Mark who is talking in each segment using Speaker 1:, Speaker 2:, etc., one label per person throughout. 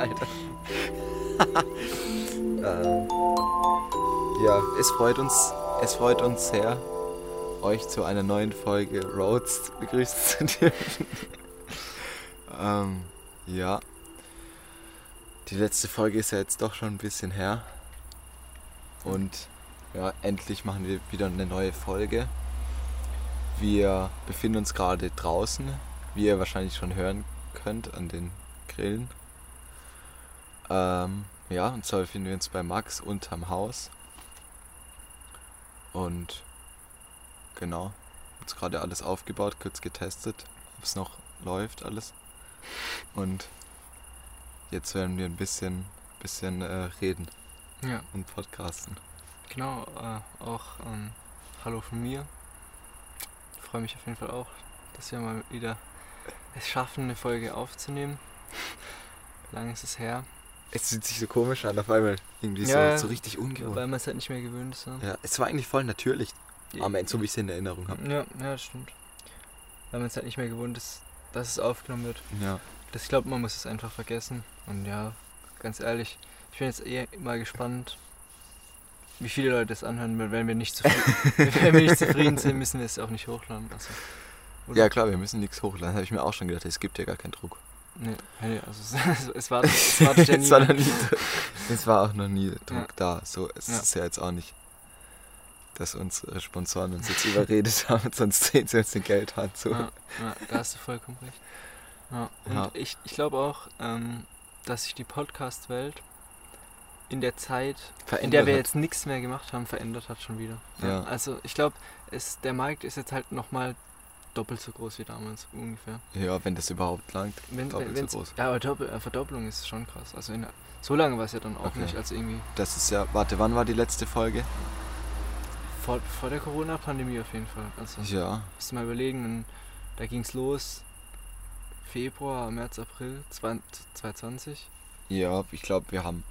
Speaker 1: Alter. ähm, ja, es freut uns, es freut uns sehr, euch zu einer neuen Folge Roads begrüßen zu dürfen. ähm, ja. Die letzte Folge ist ja jetzt doch schon ein bisschen her. Und ja, endlich machen wir wieder eine neue Folge. Wir befinden uns gerade draußen, wie ihr wahrscheinlich schon hören könnt an den Grillen. Ähm, ja, und zwar befinden wir uns bei Max unterm Haus. Und genau, jetzt gerade alles aufgebaut, kurz getestet, ob es noch läuft alles. Und jetzt werden wir ein bisschen, bisschen äh, reden
Speaker 2: Ja,
Speaker 1: und podcasten.
Speaker 2: genau. Äh, auch ähm, Hallo von mir. Ich freue mich auf jeden Fall auch, dass wir mal wieder es schaffen, eine Folge aufzunehmen. Lange ist es her.
Speaker 1: Es fühlt sich so komisch an, auf einmal irgendwie
Speaker 2: Ja,
Speaker 1: so, so richtig ungewohnt.
Speaker 2: Weil man es halt nicht mehr gewöhnt ist. Ne?
Speaker 1: Ja, es war eigentlich voll natürlich, am Ende, so wie ich es in Erinnerung habe.
Speaker 2: Ja, ja, das stimmt. Weil man es halt nicht mehr gewohnt ist, dass es aufgenommen wird.
Speaker 1: Ja.
Speaker 2: Das, ich glaube, man muss es einfach vergessen. Und ja, ganz ehrlich, ich bin jetzt eher mal gespannt, wie viele Leute es anhören. weil Wenn wir nicht zufrieden, wenn wir nicht zufrieden sind, müssen wir es auch nicht hochladen. Also,
Speaker 1: ja, klar, wir müssen nichts hochladen. Habe ich mir auch schon gedacht, es gibt ja gar keinen Druck.
Speaker 2: Nee, also es, es war es war ja
Speaker 1: es, war noch nie, es war auch noch nie Druck
Speaker 2: Ja.
Speaker 1: da. So, es
Speaker 2: Ja.
Speaker 1: ist ja jetzt auch nicht, dass unsere Sponsoren uns jetzt überredet haben, sonst drehen sie uns den Geld an. So.
Speaker 2: Ja, ja, da hast du vollkommen recht. Ja, und
Speaker 1: Ja.
Speaker 2: ich, ich glaube auch, ähm, dass sich die Podcast-Welt in der Zeit, in der wir
Speaker 1: Verändert
Speaker 2: jetzt nichts mehr gemacht haben, verändert hat schon wieder.
Speaker 1: Ja.
Speaker 2: Also ich glaube, der Markt ist jetzt halt nochmal doppelt so groß wie damals ungefähr.
Speaker 1: hat. Ja, wenn das überhaupt langt.
Speaker 2: Wenn,
Speaker 1: Doppelt
Speaker 2: wenn,
Speaker 1: so groß.
Speaker 2: Ja, aber Doppel, äh, Verdopplung ist schon krass. Also in, so lange war es ja dann auch
Speaker 1: Okay.
Speaker 2: nicht, als irgendwie
Speaker 1: Das ist ja, warte, wann war die letzte Folge?
Speaker 2: vor, vor der Corona-Pandemie auf jeden Fall. Also
Speaker 1: Ja,
Speaker 2: musst du mal überlegen, und da ging es los Februar, März, April 20, 2020.
Speaker 1: ja, ich glaube, wir haben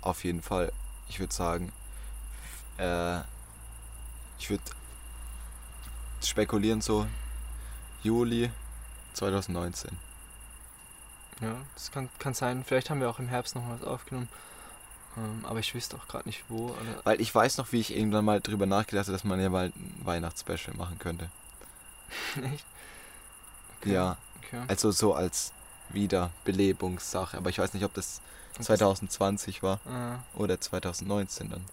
Speaker 1: auf jeden Fall, ich würde sagen, äh, ich würde spekulieren so Juli 2019.
Speaker 2: Ja, das kann, kann sein. Vielleicht haben wir auch im Herbst noch was aufgenommen. Ähm, aber ich wüsste auch gerade nicht wo. Oder
Speaker 1: Weil ich weiß noch, wie ich irgendwann mal drüber nachgedacht habe, dass man ja mal ein Weihnachtsspecial machen könnte.
Speaker 2: Echt? Okay,
Speaker 1: Ja,
Speaker 2: Okay.
Speaker 1: also so als Wiederbelebungssache. Aber ich weiß nicht, ob das 2020 war
Speaker 2: Äh,
Speaker 1: oder 2019 dann.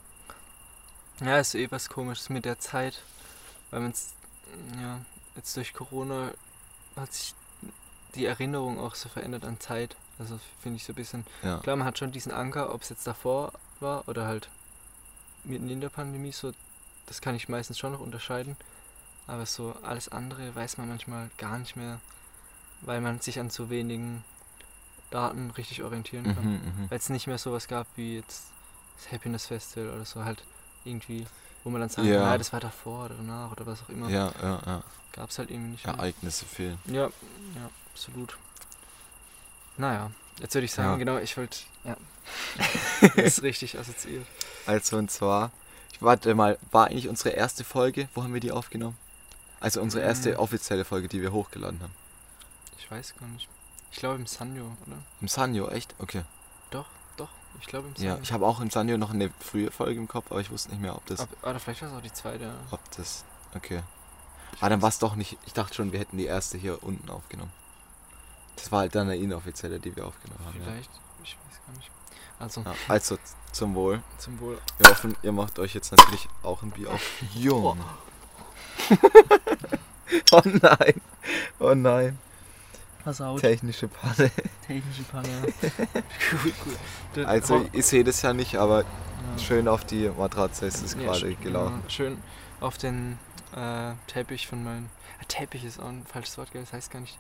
Speaker 2: ja, ist eh was komisches mit der Zeit. Weil man ja, jetzt durch Corona hat sich die Erinnerung auch so verändert an Zeit. Also finde ich so ein bisschen.
Speaker 1: Ja,
Speaker 2: Klar, man hat schon diesen Anker, ob es jetzt davor war oder halt mitten in der Pandemie, so, das kann ich meistens schon noch unterscheiden. Aber so alles andere weiß man manchmal gar nicht mehr, weil man sich an zu wenigen Daten richtig orientieren kann.
Speaker 1: mhm, mhm.
Speaker 2: Weil es nicht mehr sowas gab wie jetzt das Happiness Festival oder so, halt irgendwie, wo man dann sagt,
Speaker 1: Ja.
Speaker 2: ja. das war davor oder danach oder was auch immer.
Speaker 1: ja, ja, ja.
Speaker 2: Gab es halt irgendwie nicht mehr.
Speaker 1: Ereignisse fehlen.
Speaker 2: Ja, ja, absolut. Naja, jetzt würde ich sagen,
Speaker 1: Ja.
Speaker 2: genau, ich wollte. Ja. das ist richtig assoziiert.
Speaker 1: Also und zwar, ich warte mal, war eigentlich unsere erste Folge, wo haben wir die aufgenommen? Also unsere erste
Speaker 2: Mm.
Speaker 1: offizielle Folge, die wir hochgeladen haben.
Speaker 2: Ich weiß gar nicht. Ich glaube im Sanyo, oder?
Speaker 1: Im Sanyo, echt? Okay.
Speaker 2: Doch, doch. Ich glaube im Sanyo.
Speaker 1: Ja, ich habe auch im Sanyo noch eine frühe Folge im Kopf, aber ich wusste nicht mehr, ob das,
Speaker 2: Ob, oder vielleicht war es auch die zweite. ja.
Speaker 1: ob das, okay. Ah, dann war es doch nicht, ich dachte schon, wir hätten die erste hier unten aufgenommen. Das war halt dann eine inoffizielle, die wir aufgenommen haben. Ja.
Speaker 2: Vielleicht, ich weiß gar nicht. Also,
Speaker 1: Ja, also zum Wohl.
Speaker 2: zum Wohl.
Speaker 1: Wir hoffen, ihr macht euch jetzt natürlich auch ein Bier auf. Jung. oh nein. Oh nein.
Speaker 2: Pass auf.
Speaker 1: Technische Panne.
Speaker 2: Technische Panne. cool. Das-
Speaker 1: Also ich sehe das ja nicht, aber
Speaker 2: ja.
Speaker 1: schön auf die Matratze ist es
Speaker 2: Ja,
Speaker 1: gerade gelaufen.
Speaker 2: Ja, schön auf den äh, Teppich von meinem. Äh, Teppich ist auch ein falsches Wort, gell? Das heißt gar nicht.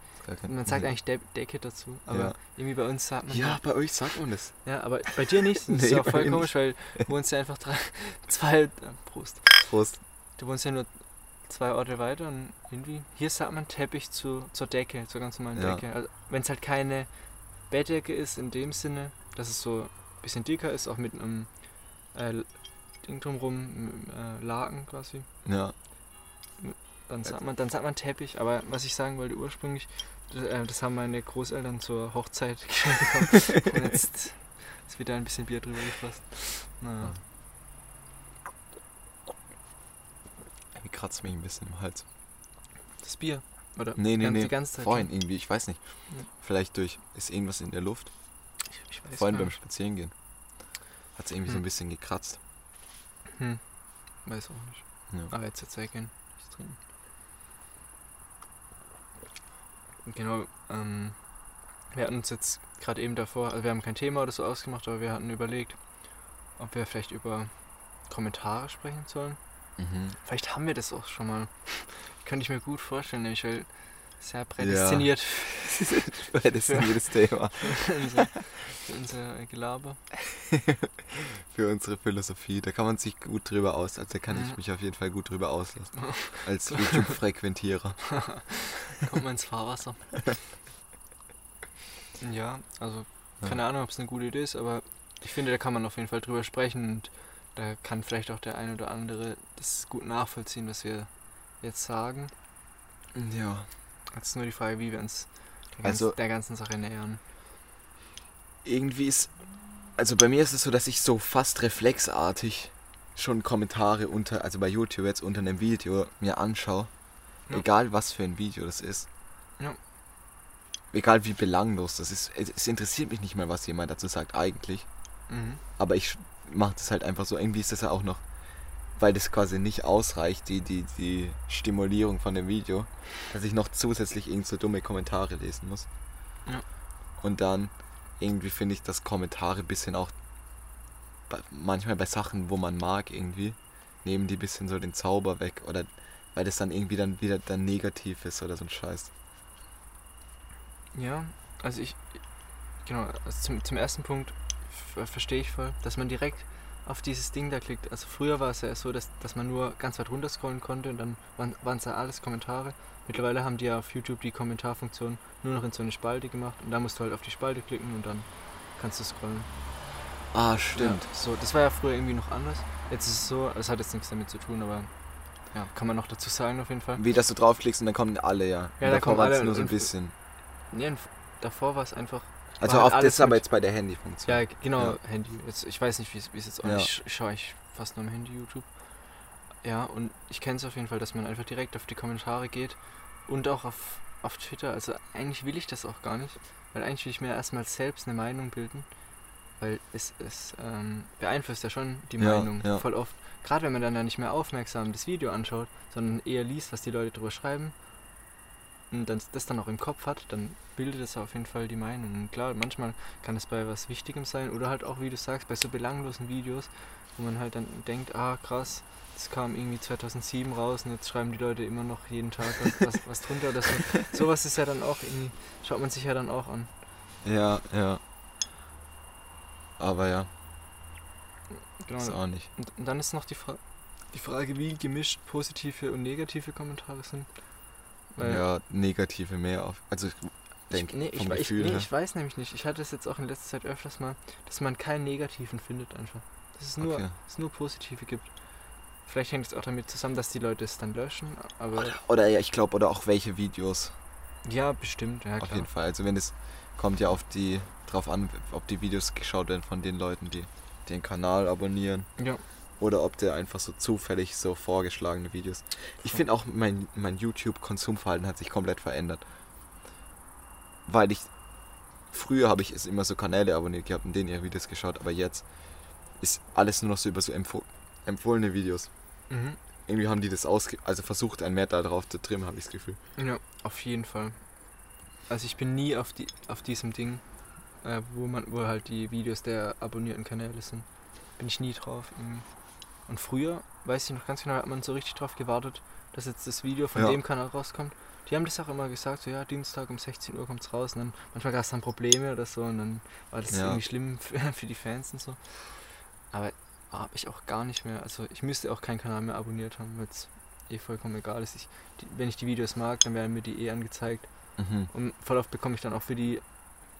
Speaker 2: Man sagt eigentlich De Decke dazu, aber irgendwie bei uns sagt man.
Speaker 1: Ja, bei euch sagt man das.
Speaker 2: Ja, aber bei dir nicht. Das
Speaker 1: Nee,
Speaker 2: ist ja auch voll komisch, weil du wohnst ja einfach drei, zwei. Äh, Prost.
Speaker 1: Prost.
Speaker 2: Du wohnst ja nur zwei Orte weiter und irgendwie. Hier sagt man Teppich zu, zur Decke, zur ganz normalen
Speaker 1: Ja.
Speaker 2: Decke. Also, Wenn es halt keine Bettdecke ist in dem Sinne, dass es so ein bisschen dicker ist, auch mit einem äh, Ding drumrum, m- äh, Laken quasi.
Speaker 1: Ja.
Speaker 2: Dann sagt, man, dann sagt man Teppich, aber was ich sagen wollte ursprünglich, das, äh, das haben meine Großeltern zur Hochzeit geschenkt bekommen. Und jetzt ist wieder ein bisschen Bier drüber geflossen. Naja.
Speaker 1: Wie kratzt mich ein bisschen im Hals.
Speaker 2: Das Bier. Oder
Speaker 1: Nee, nee, nee.
Speaker 2: die ganze Zeit.
Speaker 1: Vorhin irgendwie, ich weiß nicht.
Speaker 2: Ja.
Speaker 1: Vielleicht durch, ist irgendwas in der Luft.
Speaker 2: Ich, ich
Speaker 1: Vorhin beim. Spazierengehen. Hat es irgendwie so
Speaker 2: Hm.
Speaker 1: ein bisschen gekratzt.
Speaker 2: Hm. Weiß auch nicht.
Speaker 1: Ja.
Speaker 2: Aber jetzt jetzt weggehen. Nichts trinken. Genau, ähm, wir hatten uns jetzt gerade eben davor, also wir haben kein Thema oder so ausgemacht, aber wir hatten überlegt, ob wir vielleicht über Kommentare sprechen sollen.
Speaker 1: Mhm.
Speaker 2: Vielleicht haben wir das auch schon mal. Könnte ich mir gut vorstellen, nämlich weil sehr prädestiniert Ja.
Speaker 1: jedes Thema.
Speaker 2: für, unser, für unser Gelaber.
Speaker 1: Für unsere Philosophie. Da kann man sich gut drüber aus. Also da kann
Speaker 2: Ja.
Speaker 1: ich mich auf jeden Fall gut drüber auslassen. Als YouTube-Frequentierer.
Speaker 2: Kommt man ins Fahrwasser. ja, also keine Ahnung, ob es eine gute Idee ist, aber ich finde, da kann man auf jeden Fall drüber sprechen und da kann vielleicht auch der ein oder andere das gut nachvollziehen, was wir jetzt sagen.
Speaker 1: Ja.
Speaker 2: Jetzt ist nur die Frage, wie wir uns der,
Speaker 1: Also-
Speaker 2: ganz, der ganzen Sache nähern.
Speaker 1: Irgendwie ist. Also bei mir ist es so, dass ich so fast reflexartig schon Kommentare unter, also bei YouTube jetzt unter einem Video mir anschaue.
Speaker 2: Ja.
Speaker 1: Egal was für ein Video das ist.
Speaker 2: Ja.
Speaker 1: Egal wie belanglos das ist. Es, es interessiert mich nicht mal, was jemand dazu sagt, eigentlich.
Speaker 2: Mhm.
Speaker 1: Aber ich mache das halt einfach so. Irgendwie ist das ja auch noch, weil das quasi nicht ausreicht, die, die, die Stimulierung von dem Video, dass ich noch zusätzlich irgend so dumme Kommentare lesen muss.
Speaker 2: Ja.
Speaker 1: Und dann irgendwie finde ich, dass Kommentare ein bisschen auch bei, manchmal bei Sachen, wo man mag, irgendwie, nehmen die ein bisschen so den Zauber weg. Oder weil das dann irgendwie dann wieder dann negativ ist oder so ein Scheiß.
Speaker 2: Ja, also ich, genau, also zum, zum ersten Punkt verstehe ich voll, dass man direkt auf dieses Ding da klickt. Also früher war es ja so, dass, dass man nur ganz weit runter scrollen konnte und dann waren es da alles Kommentare. Mittlerweile haben die ja auf YouTube die Kommentarfunktion nur noch in so eine Spalte gemacht und da musst du halt auf die Spalte klicken und dann kannst du scrollen.
Speaker 1: Ah, stimmt.
Speaker 2: Ja, so, das war ja früher irgendwie noch anders. Jetzt ist es so, es hat jetzt nichts damit zu tun, aber ja, kann man noch dazu sagen auf jeden Fall.
Speaker 1: Wie, dass du draufklickst und dann kommen alle, ja.
Speaker 2: Ja,
Speaker 1: Und
Speaker 2: da kommen alle
Speaker 1: nur so ein bisschen.
Speaker 2: Nee, davor war es einfach
Speaker 1: Also
Speaker 2: halt
Speaker 1: auf das aber
Speaker 2: mit-
Speaker 1: jetzt bei der Handyfunktion.
Speaker 2: Ja, genau,
Speaker 1: Ja.
Speaker 2: Handy. Jetzt, ich weiß nicht, wie es jetzt auch
Speaker 1: Ja.
Speaker 2: Ich, ich schaue ich fast nur am Handy YouTube. Ja, und ich kenne es auf jeden Fall, dass man einfach direkt auf die Kommentare geht und auch auf, auf Twitter. Also eigentlich will ich das auch gar nicht, weil eigentlich will ich mir erstmal selbst eine Meinung bilden, weil es, es ähm, beeinflusst ja schon die
Speaker 1: Ja,
Speaker 2: Meinung voll oft. Gerade wenn man dann da nicht mehr aufmerksam das Video anschaut, sondern eher liest, was die Leute drüber schreiben und dann das dann auch im Kopf hat, dann bildet es auf jeden Fall die Meinung. Und klar, manchmal kann es bei was Wichtigem sein oder halt auch, wie du sagst, bei so belanglosen Videos, wo man halt dann denkt, ah krass, das kam irgendwie 2007 raus und jetzt schreiben die Leute immer noch jeden Tag was, was, was drunter oder so. Sowas ist ja dann auch irgendwie, schaut man sich ja dann auch an.
Speaker 1: Ja, ja. Aber ja,
Speaker 2: Genau.
Speaker 1: ist auch nicht.
Speaker 2: Und, und dann ist noch die, Fra die Frage, wie gemischt positive und negative Kommentare sind.
Speaker 1: Ja, negative mehr auf. Also ich denke,
Speaker 2: ich, nee, ich,
Speaker 1: vom
Speaker 2: ich,
Speaker 1: Gefühl
Speaker 2: nee, ich weiß nämlich nicht. Ich hatte es jetzt auch in letzter Zeit öfters mal, dass man keinen negativen findet einfach. Dass es nur,
Speaker 1: Okay.
Speaker 2: es nur positive gibt. Vielleicht hängt es auch damit zusammen, dass die Leute es dann löschen, aber
Speaker 1: Oder, oder ja, ich glaube, oder auch welche Videos.
Speaker 2: ja, bestimmt, ja
Speaker 1: auf
Speaker 2: klar.
Speaker 1: jeden Fall. Also wenn es kommt ja auf die drauf an, ob die Videos geschaut werden von den Leuten, die den Kanal abonnieren.
Speaker 2: Ja.
Speaker 1: Oder ob der einfach so zufällig so vorgeschlagene Videos. Ich finde auch, mein, mein YouTube-Konsumverhalten hat sich komplett verändert. Weil ich. Früher habe ich es immer so Kanäle abonniert gehabt und denen ihre Videos geschaut, aber jetzt ist alles nur noch so über so empfoh empfohlene Videos.
Speaker 2: Mhm.
Speaker 1: Irgendwie haben die das ausge also versucht, ein mehr da drauf zu trimmen, habe ich das Gefühl.
Speaker 2: Ja, auf jeden Fall. Also ich bin nie auf die auf diesem Ding, äh, wo man, wo halt die Videos der abonnierten Kanäle sind. Bin ich nie drauf. Irgendwie. Und früher, weiß ich noch ganz genau, hat man so richtig drauf gewartet, dass jetzt das Video von
Speaker 1: Ja.
Speaker 2: dem Kanal rauskommt. Die haben das auch immer gesagt, so ja, Dienstag um 16 Uhr kommt's raus. Und dann manchmal gab es dann Probleme oder so und dann war das
Speaker 1: Ja.
Speaker 2: irgendwie schlimm für, für die Fans und so. Aber habe ich auch gar nicht mehr. Also ich müsste auch keinen Kanal mehr abonniert haben, weil es eh vollkommen egal ist. Ich, die, wenn ich die Videos mag, dann werden mir die eh angezeigt.
Speaker 1: Mhm.
Speaker 2: Und voll oft bekomme ich dann auch für die,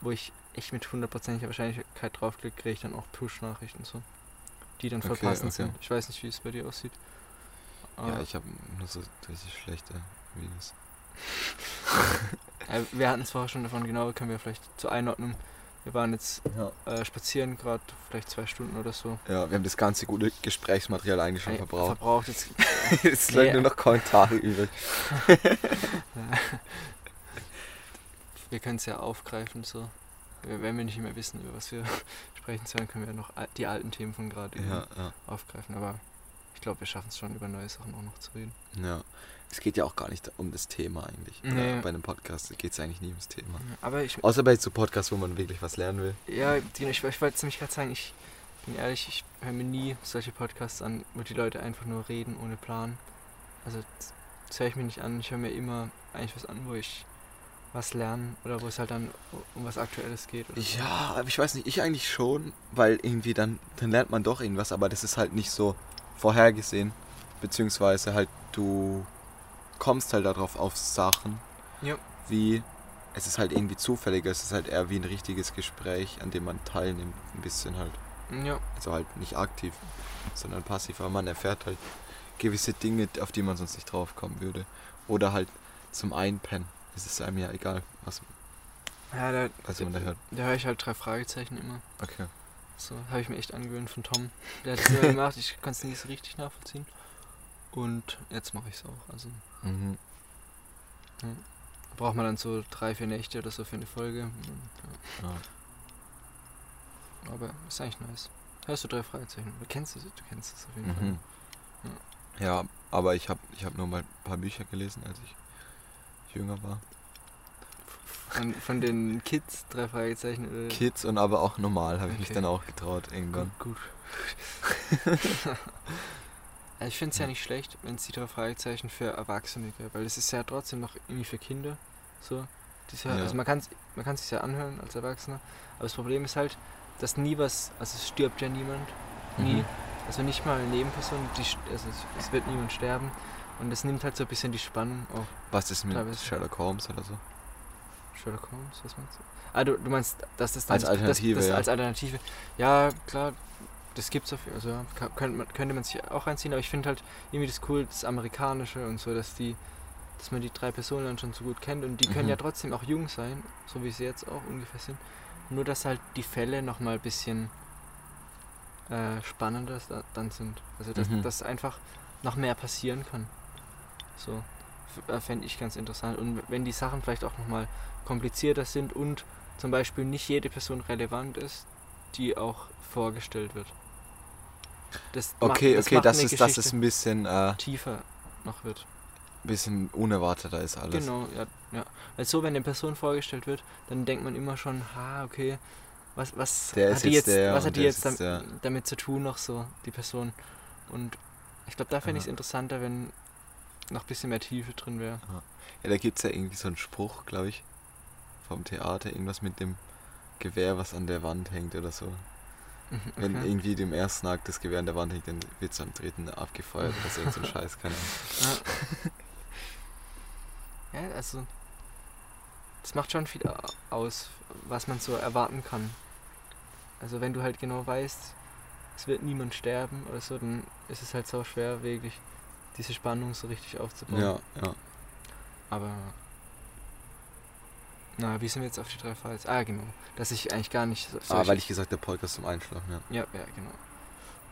Speaker 2: wo ich echt mit hundertprozentiger Wahrscheinlichkeit draufklicke, kriege ich dann auch Push-Nachrichten so. Die dann
Speaker 1: Okay,
Speaker 2: passend
Speaker 1: okay.
Speaker 2: sind. Ich weiß nicht, wie es bei dir aussieht.
Speaker 1: Ja,
Speaker 2: Aber,
Speaker 1: ich habe nur so richtig schlechte Videos.
Speaker 2: äh, wir hatten es vorher schon davon, genau, können wir vielleicht zur Einordnung. Wir waren jetzt
Speaker 1: Ja.
Speaker 2: äh, spazieren gerade, vielleicht zwei Stunden oder so.
Speaker 1: ja, wir haben das ganze gute Gesprächsmaterial eigentlich schon verbraucht.
Speaker 2: Verbraucht jetzt.
Speaker 1: es
Speaker 2: Nee.
Speaker 1: nur noch Kommentare übrig.
Speaker 2: wir können es ja aufgreifen, so. Wenn wir nicht mehr wissen, über was wir sprechen sollen, können wir noch al- die alten Themen von gerade
Speaker 1: Ja, ja,
Speaker 2: aufgreifen. Aber ich glaube, wir schaffen es schon, über neue Sachen auch noch zu reden.
Speaker 1: ja. Es geht ja auch gar nicht um das Thema eigentlich.
Speaker 2: Nee.
Speaker 1: Bei einem Podcast geht es eigentlich nie ums Thema.
Speaker 2: Aber ich,
Speaker 1: Außer bei so Podcasts, wo man wirklich was lernen will.
Speaker 2: ja, Dino, ich, ich wollte nämlich gerade sagen, ich bin ehrlich, ich höre mir nie solche Podcasts an, wo die Leute einfach nur reden ohne Plan. Also das, das höre ich mir nicht an. Ich höre mir immer eigentlich was an, wo ich was lerne oder wo es halt dann um was Aktuelles geht.
Speaker 1: Ja, aber ich weiß nicht, ich eigentlich schon, weil irgendwie dann, dann lernt man doch irgendwas, aber das ist halt nicht so vorhergesehen. Beziehungsweise halt du kommst halt darauf auf Sachen,
Speaker 2: Ja.
Speaker 1: wie es ist halt irgendwie zufälliger, es ist halt eher wie ein richtiges Gespräch, an dem man teilnimmt, ein bisschen halt.
Speaker 2: Ja,
Speaker 1: Also halt nicht aktiv, sondern passiv, aber man erfährt halt gewisse Dinge, auf die man sonst nicht drauf kommen würde. Oder halt zum Einpennen. Es ist einem ja egal, was,
Speaker 2: ja da,
Speaker 1: was man da hört.
Speaker 2: da höre ich halt drei Fragezeichen immer.
Speaker 1: Okay.
Speaker 2: So, habe ich mir echt angewöhnt von Tom. Der hat es immer gemacht, ich kann es nicht so richtig nachvollziehen. Und jetzt mache ich es auch. Also
Speaker 1: Mhm.
Speaker 2: braucht man dann so drei, vier Nächte oder so für eine Folge.
Speaker 1: Ja.
Speaker 2: ja. Aber ist eigentlich nice. Hörst du drei Fragezeichen? Du kennst es, du kennst es auf jeden Fall.
Speaker 1: Mhm. Ja, aber ich habe ich hab nur mal ein paar Bücher gelesen, als ich jünger war.
Speaker 2: Von, von den Kids, drei Fragezeichen oder.
Speaker 1: Kids und aber auch normal habe ich mich
Speaker 2: Okay.
Speaker 1: dann auch getraut irgendwann.
Speaker 2: Gut, gut. Ja, ich finde es ja nicht schlecht, wenn es die drei Fragezeichen für Erwachsene gibt, weil es ist ja trotzdem noch irgendwie für Kinder. So. Ja,
Speaker 1: Ja.
Speaker 2: Also man kann es man kann's sich ja anhören als Erwachsener, aber das Problem ist halt, dass nie was, also es stirbt ja niemand, nie.
Speaker 1: Mhm.
Speaker 2: Also nicht mal eine Nebenperson, die, also es, es wird niemand sterben und es nimmt halt so ein bisschen die Spannung auch.
Speaker 1: Was ist mit
Speaker 2: Teilweise.
Speaker 1: Sherlock Holmes oder so?
Speaker 2: Sherlock Holmes, was meinst du? Ah, du, du meinst, dass das dann
Speaker 1: Als Alternative,
Speaker 2: das, das
Speaker 1: ja.
Speaker 2: als Alternative. Ja, klar, das gibt's auf also könnte man, könnte man sich auch reinziehen, aber ich finde halt irgendwie das cool, das Amerikanische und so, dass die, dass man die drei Personen dann schon so gut kennt und die können
Speaker 1: Mhm.
Speaker 2: ja trotzdem auch jung sein, so wie sie jetzt auch ungefähr sind. Nur dass halt die Fälle nochmal ein bisschen äh, spannender da- dann sind. Also dass,
Speaker 1: Mhm.
Speaker 2: dass einfach noch mehr passieren kann. So. Fände ich ganz interessant. Und wenn die Sachen vielleicht auch nochmal komplizierter sind und zum Beispiel nicht jede Person relevant ist, die auch vorgestellt wird. Das macht-
Speaker 1: Okay, okay,
Speaker 2: macht
Speaker 1: das ist, das
Speaker 2: Geschichte
Speaker 1: ist ein bisschen, äh,
Speaker 2: tiefer noch wird.
Speaker 1: bisschen unerwarteter ist alles.
Speaker 2: Genau, ja, ja. Weil so, wenn eine Person vorgestellt wird, dann denkt man immer schon, ha, okay, was, was
Speaker 1: Der
Speaker 2: hat die
Speaker 1: jetzt der
Speaker 2: was hat die jetzt dam- damit zu tun noch so, die Person. Und ich glaube, da fände ich es interessanter, wenn noch ein bisschen mehr Tiefe drin wäre.
Speaker 1: Ja, da gibt es ja irgendwie so einen Spruch, glaube ich, vom Theater, irgendwas mit dem Gewehr, was an der Wand hängt oder so.
Speaker 2: Mhm,
Speaker 1: Wenn
Speaker 2: okay.
Speaker 1: irgendwie dem ersten Akt das Gewehr an der Wand hängt, dann wird es am dritten abgefeuert oder so, irgend so ein Scheiß, keine Ahnung.
Speaker 2: Ja. ja, also das macht schon viel au- aus, was man so erwarten kann. Also wenn du halt genau weißt, es wird niemand sterben oder so, dann ist es halt so schwer, wirklich diese Spannung so richtig aufzubauen.
Speaker 1: Ja, ja.
Speaker 2: Aber. Na, wie sind wir jetzt auf die drei Files? Ah, genau. Dass ich eigentlich gar nicht. So,
Speaker 1: Ah, weil ich gesagt habe, Podcast zum Einschlafen, ja.
Speaker 2: Ja, ja, genau.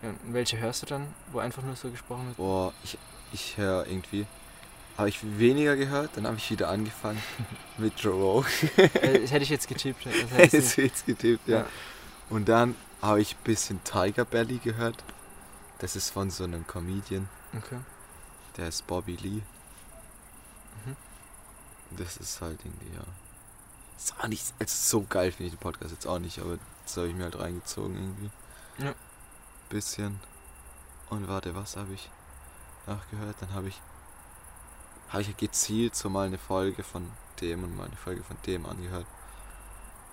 Speaker 2: Ja, und welche hörst du dann, wo einfach nur so gesprochen wird?
Speaker 1: Boah, ich, ich höre irgendwie. Habe ich weniger gehört, dann habe ich wieder angefangen mit Joe Rogan.
Speaker 2: das hätte ich jetzt getippt. Das hätte ich
Speaker 1: Jetzt getippt, ja.
Speaker 2: Ja.
Speaker 1: Und dann habe ich ein bisschen Tiger Belly gehört. Das ist von so einem Comedian,
Speaker 2: Okay.
Speaker 1: Der ist Bobby Lee.
Speaker 2: Mhm.
Speaker 1: Das ist halt irgendwie, ja. Ist auch nicht, also so geil finde ich den Podcast jetzt auch nicht, aber das habe ich mir halt reingezogen irgendwie.
Speaker 2: Ja.
Speaker 1: Bisschen. Und warte, was habe ich nachgehört? Dann habe ich, habe ich gezielt so mal eine Folge von dem und mal eine Folge von dem angehört.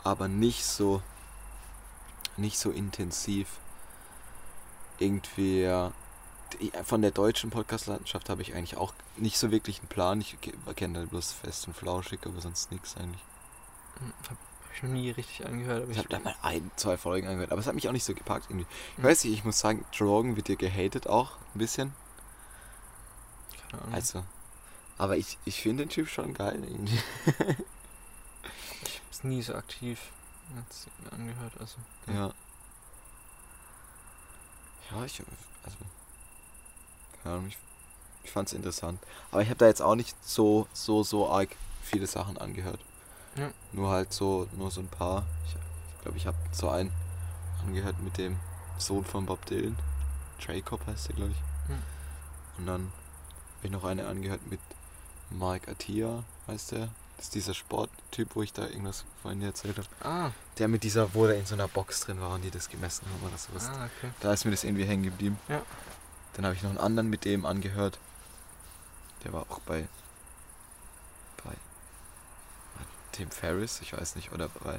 Speaker 1: Aber nicht so, nicht so intensiv. Irgendwie, ja, von der deutschen Podcast-Landschaft habe ich eigentlich auch nicht so wirklich einen Plan. Ich ke- kenne halt bloß fest und flauschig, aber sonst nichts eigentlich.
Speaker 2: Hm, Hab, ich noch nie richtig angehört. Aber
Speaker 1: Ich habe da mal ein, zwei Folgen angehört, aber es hat mich auch nicht so gepackt irgendwie. Ich
Speaker 2: Mhm.
Speaker 1: weiß nicht, ich muss sagen, Joe Rogan wird dir gehatet auch ein bisschen.
Speaker 2: keine Ahnung.
Speaker 1: Also, aber ich, ich finde den Typ schon geil irgendwie.
Speaker 2: ich hab's nie so aktiv angehört. Also.
Speaker 1: Ja. Ja, ich, also, keine Ahnung, ich, ich fand's interessant. Aber ich habe da jetzt auch nicht so, so, so arg viele Sachen angehört.
Speaker 2: Ja.
Speaker 1: Nur halt so, nur so ein paar. Ich glaube, ich, habe so einen angehört mit dem Sohn von Bob Dylan. Jacob heißt der, glaube ich.
Speaker 2: Hm.
Speaker 1: Und dann habe ich noch eine angehört mit Mike Attia, heißt der. Das ist dieser Sporttyp, wo ich da irgendwas vorhin erzählt habe.
Speaker 2: Ah,
Speaker 1: Der mit dieser, wo der in so einer Box drin war und die das gemessen haben oder sowas.
Speaker 2: ah, okay.
Speaker 1: Da ist mir das irgendwie hängen geblieben.
Speaker 2: Ja.
Speaker 1: Dann habe ich noch einen anderen mit dem angehört. Der war auch bei. bei. Tim Ferriss, ich weiß nicht, oder bei.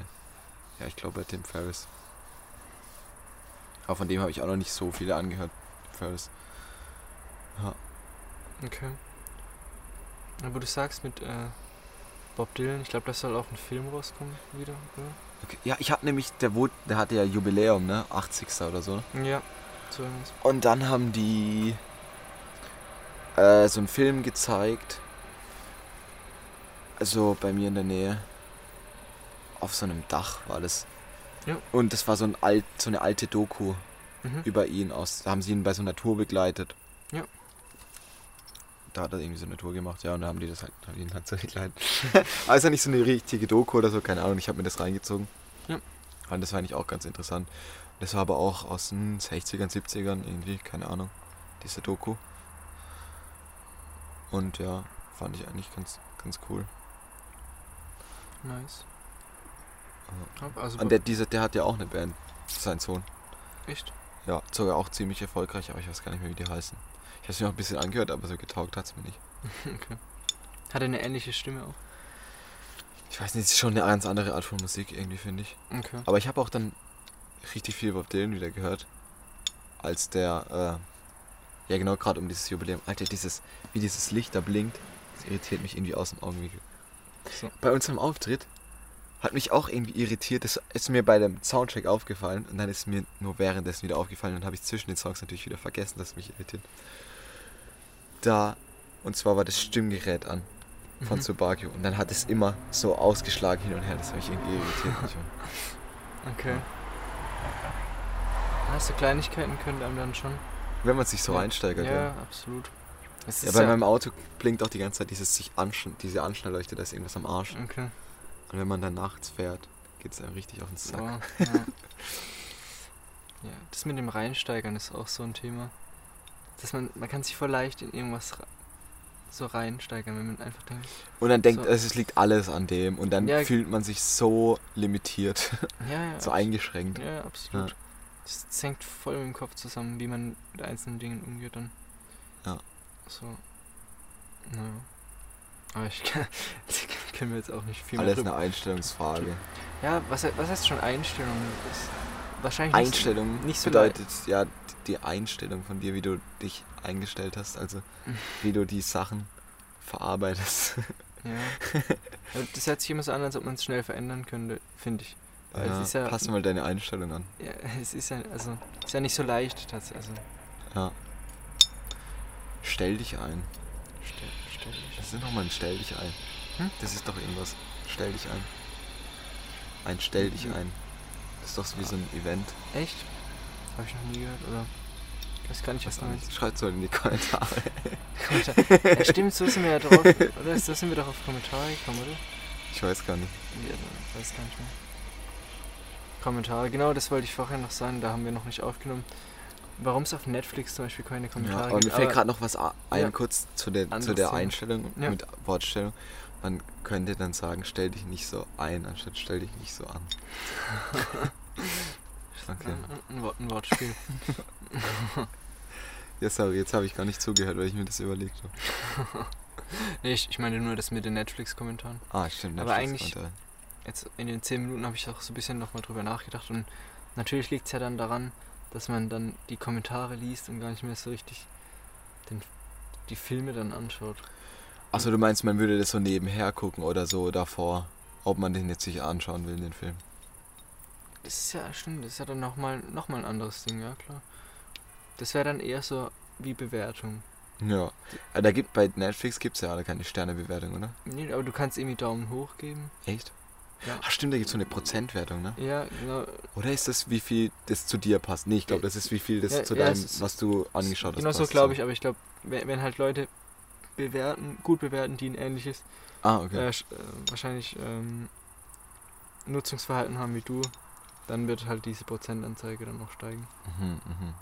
Speaker 1: Ja, ich glaube bei Tim Ferriss. Aber von dem habe ich auch noch nicht so viele angehört. Tim Ferriss. Ja.
Speaker 2: Okay. Aber du sagst mit äh, Bob Dylan, ich glaube, da soll auch ein Film rauskommen wieder, oder?
Speaker 1: Okay. Ja, ich habe nämlich, der, wurde, der hatte ja Jubiläum, ne? 80. oder so.
Speaker 2: Ja, so irgendwas.
Speaker 1: Und dann haben die äh, so einen Film gezeigt. Also bei mir in der Nähe. Auf so einem Dach war das.
Speaker 2: Ja.
Speaker 1: Und das war so, ein alt, so eine alte Doku
Speaker 2: Mhm.
Speaker 1: über ihn aus. Da haben sie ihn bei so einer Tour begleitet.
Speaker 2: Ja.
Speaker 1: Da hat er irgendwie so eine Tour gemacht, ja, und da haben die das halt, haben ihn halt so begleitet. also nicht so eine richtige Doku oder so, keine Ahnung, ich habe mir das reingezogen.
Speaker 2: Ja.
Speaker 1: Und das war eigentlich auch ganz interessant. Das war aber auch aus den 60ern, 70ern irgendwie, keine Ahnung, diese Doku. Und ja, fand ich eigentlich ganz, ganz cool.
Speaker 2: Nice. Also,
Speaker 1: Und der, dieser, der hat ja auch eine Band, sein Sohn.
Speaker 2: echt?
Speaker 1: Ja, sogar auch ziemlich erfolgreich, aber ich weiß gar nicht mehr, wie die heißen. Ich habe es mir noch ein bisschen angehört, aber so getaugt hat es mir nicht.
Speaker 2: okay. Hat er eine ähnliche Stimme auch?
Speaker 1: Ich weiß nicht, es ist schon eine ganz andere Art von Musik irgendwie, finde ich.
Speaker 2: Okay.
Speaker 1: Aber ich habe auch dann richtig viel Bob Dylan wieder gehört. Als der, äh, ja genau, gerade um dieses Jubiläum. Alter, dieses, wie dieses Licht da blinkt, das irritiert mich irgendwie aus dem Augenwinkel.
Speaker 2: So.
Speaker 1: Bei unserem Auftritt hat mich auch irgendwie irritiert. Das ist mir bei dem Soundcheck aufgefallen und dann ist mir nur währenddessen wieder aufgefallen und habe ich zwischen den Songs natürlich wieder vergessen, dass mich irritiert. Da, und zwar war das Stimmgerät an von
Speaker 2: Mhm.
Speaker 1: Und dann hat es immer so ausgeschlagen hin und her. Das hat mich irgendwie irritiert.
Speaker 2: Okay. Hast du Kleinigkeiten können einem dann schon?
Speaker 1: Wenn man sich so
Speaker 2: Ja.
Speaker 1: reinsteigert,
Speaker 2: ja,
Speaker 1: ja.
Speaker 2: absolut.
Speaker 1: Ja, bei meinem Auto blinkt auch die ganze Zeit dieses sich anschn diese Anschnellleuchte, da ist irgendwas am Arsch.
Speaker 2: Okay.
Speaker 1: Und wenn man dann nachts fährt, geht es einem richtig auf den Sack.
Speaker 2: Wow, ja. ja, das mit dem Reinsteigern ist auch so ein Thema. Dass man, man kann sich voll leicht in irgendwas so reinsteigern, wenn man einfach denkt,
Speaker 1: Und dann denkt,
Speaker 2: So.
Speaker 1: es liegt alles an dem und dann
Speaker 2: Ja.
Speaker 1: fühlt man sich so limitiert,
Speaker 2: ja, ja,
Speaker 1: so eingeschränkt.
Speaker 2: Ja, absolut. Das, hängt voll mit dem Kopf zusammen, wie man mit einzelnen Dingen umgeht dann.
Speaker 1: Ja.
Speaker 2: So. Naja. Aber ich kann, können wir jetzt auch nicht viel mehr
Speaker 1: Alles
Speaker 2: drüber.
Speaker 1: eine Einstellungsfrage.
Speaker 2: Ja, was, was heißt schon Einstellung? Das wahrscheinlich nicht-
Speaker 1: Einstellung
Speaker 2: nicht so
Speaker 1: bedeutet ja die Einstellung von dir, wie du dich eingestellt hast, also wie du die Sachen verarbeitest.
Speaker 2: Ja. Aber das hört sich immer so an, als ob man es schnell verändern könnte, finde ich. Weil
Speaker 1: Ja,
Speaker 2: es ist ja,
Speaker 1: pass mal deine Einstellung an.
Speaker 2: ja, es ist ja, also, ist ja nicht so leicht tatsächlich. Also,
Speaker 1: Ja. Stell dich ein.
Speaker 2: stell, stell dich.
Speaker 1: Das ist nochmal ein Stell dich ein.
Speaker 2: Hm?
Speaker 1: Das ist doch irgendwas. Stell dich ein. Ein Stell dich
Speaker 2: Mhm.
Speaker 1: ein. Das ist doch so wie so ein Event.
Speaker 2: Echt? Habe ich noch nie gehört, oder? Ich weiß gar nicht, was du meinst.
Speaker 1: nicht. Schreibt so in die Kommentare.
Speaker 2: ja, stimmt, so sind wir ja drauf, oder? So sind wir doch auf Kommentare gekommen, oder?
Speaker 1: Ich weiß gar nicht.
Speaker 2: Ja, ich weiß gar nicht mehr. Kommentare, genau, das wollte ich vorher noch sagen, da haben wir noch nicht aufgenommen. Warum es auf Netflix zum Beispiel keine
Speaker 1: Ja,
Speaker 2: Kommentare
Speaker 1: aber mir
Speaker 2: gibt.
Speaker 1: fällt gerade noch was ein,
Speaker 2: Ja.
Speaker 1: kurz zu der, zu der. Einstellung
Speaker 2: Ja.
Speaker 1: mit Wortstellung. Man könnte dann sagen, stell dich nicht so ein, anstatt stell dich nicht so an. Okay.
Speaker 2: Ein, ein, ein Wortspiel.
Speaker 1: Ja, sorry, jetzt habe ich gar nicht zugehört, weil ich mir das überlegt habe.
Speaker 2: nee, ich, ich meine nur das mit den Netflix-Kommentaren.
Speaker 1: Ah, stimmt.
Speaker 2: Aber
Speaker 1: Netflix
Speaker 2: eigentlich-
Speaker 1: konnte-
Speaker 2: Jetzt in den 10 Minuten habe ich auch so ein bisschen nochmal drüber nachgedacht und natürlich liegt es ja dann daran, dass man dann die Kommentare liest und gar nicht mehr so richtig den, die Filme dann anschaut.
Speaker 1: Achso, du meinst, man würde das so nebenher gucken oder so davor ob man den jetzt sich anschauen will, den Film.
Speaker 2: Das ist ja, stimmt, das ist ja dann nochmal noch mal ein anderes Ding, ja klar. Das wäre dann eher so wie Bewertung.
Speaker 1: Ja. Aber da gibt bei Netflix gibt's ja alle keine Sternebewertung, oder?
Speaker 2: Nee, aber du kannst irgendwie Daumen hoch geben.
Speaker 1: Echt?
Speaker 2: Ja.
Speaker 1: Ach stimmt, da gibt's so eine Prozentwertung, ne?
Speaker 2: Ja, genau.
Speaker 1: Oder ist das, wie viel das zu dir passt? Nee, ich glaube, das ist, wie viel das
Speaker 2: Ja,
Speaker 1: zu
Speaker 2: ja,
Speaker 1: deinem,
Speaker 2: es
Speaker 1: was du angeschaut hast.
Speaker 2: Genau so glaube ich, aber ich glaube, wenn, wenn halt Leute bewerten, gut bewerten, die ein ähnliches,
Speaker 1: Ah, okay.
Speaker 2: äh, äh, wahrscheinlich ähm, Nutzungsverhalten haben wie du, dann wird halt diese Prozentanzeige dann noch steigen.
Speaker 1: Mhm, mhm.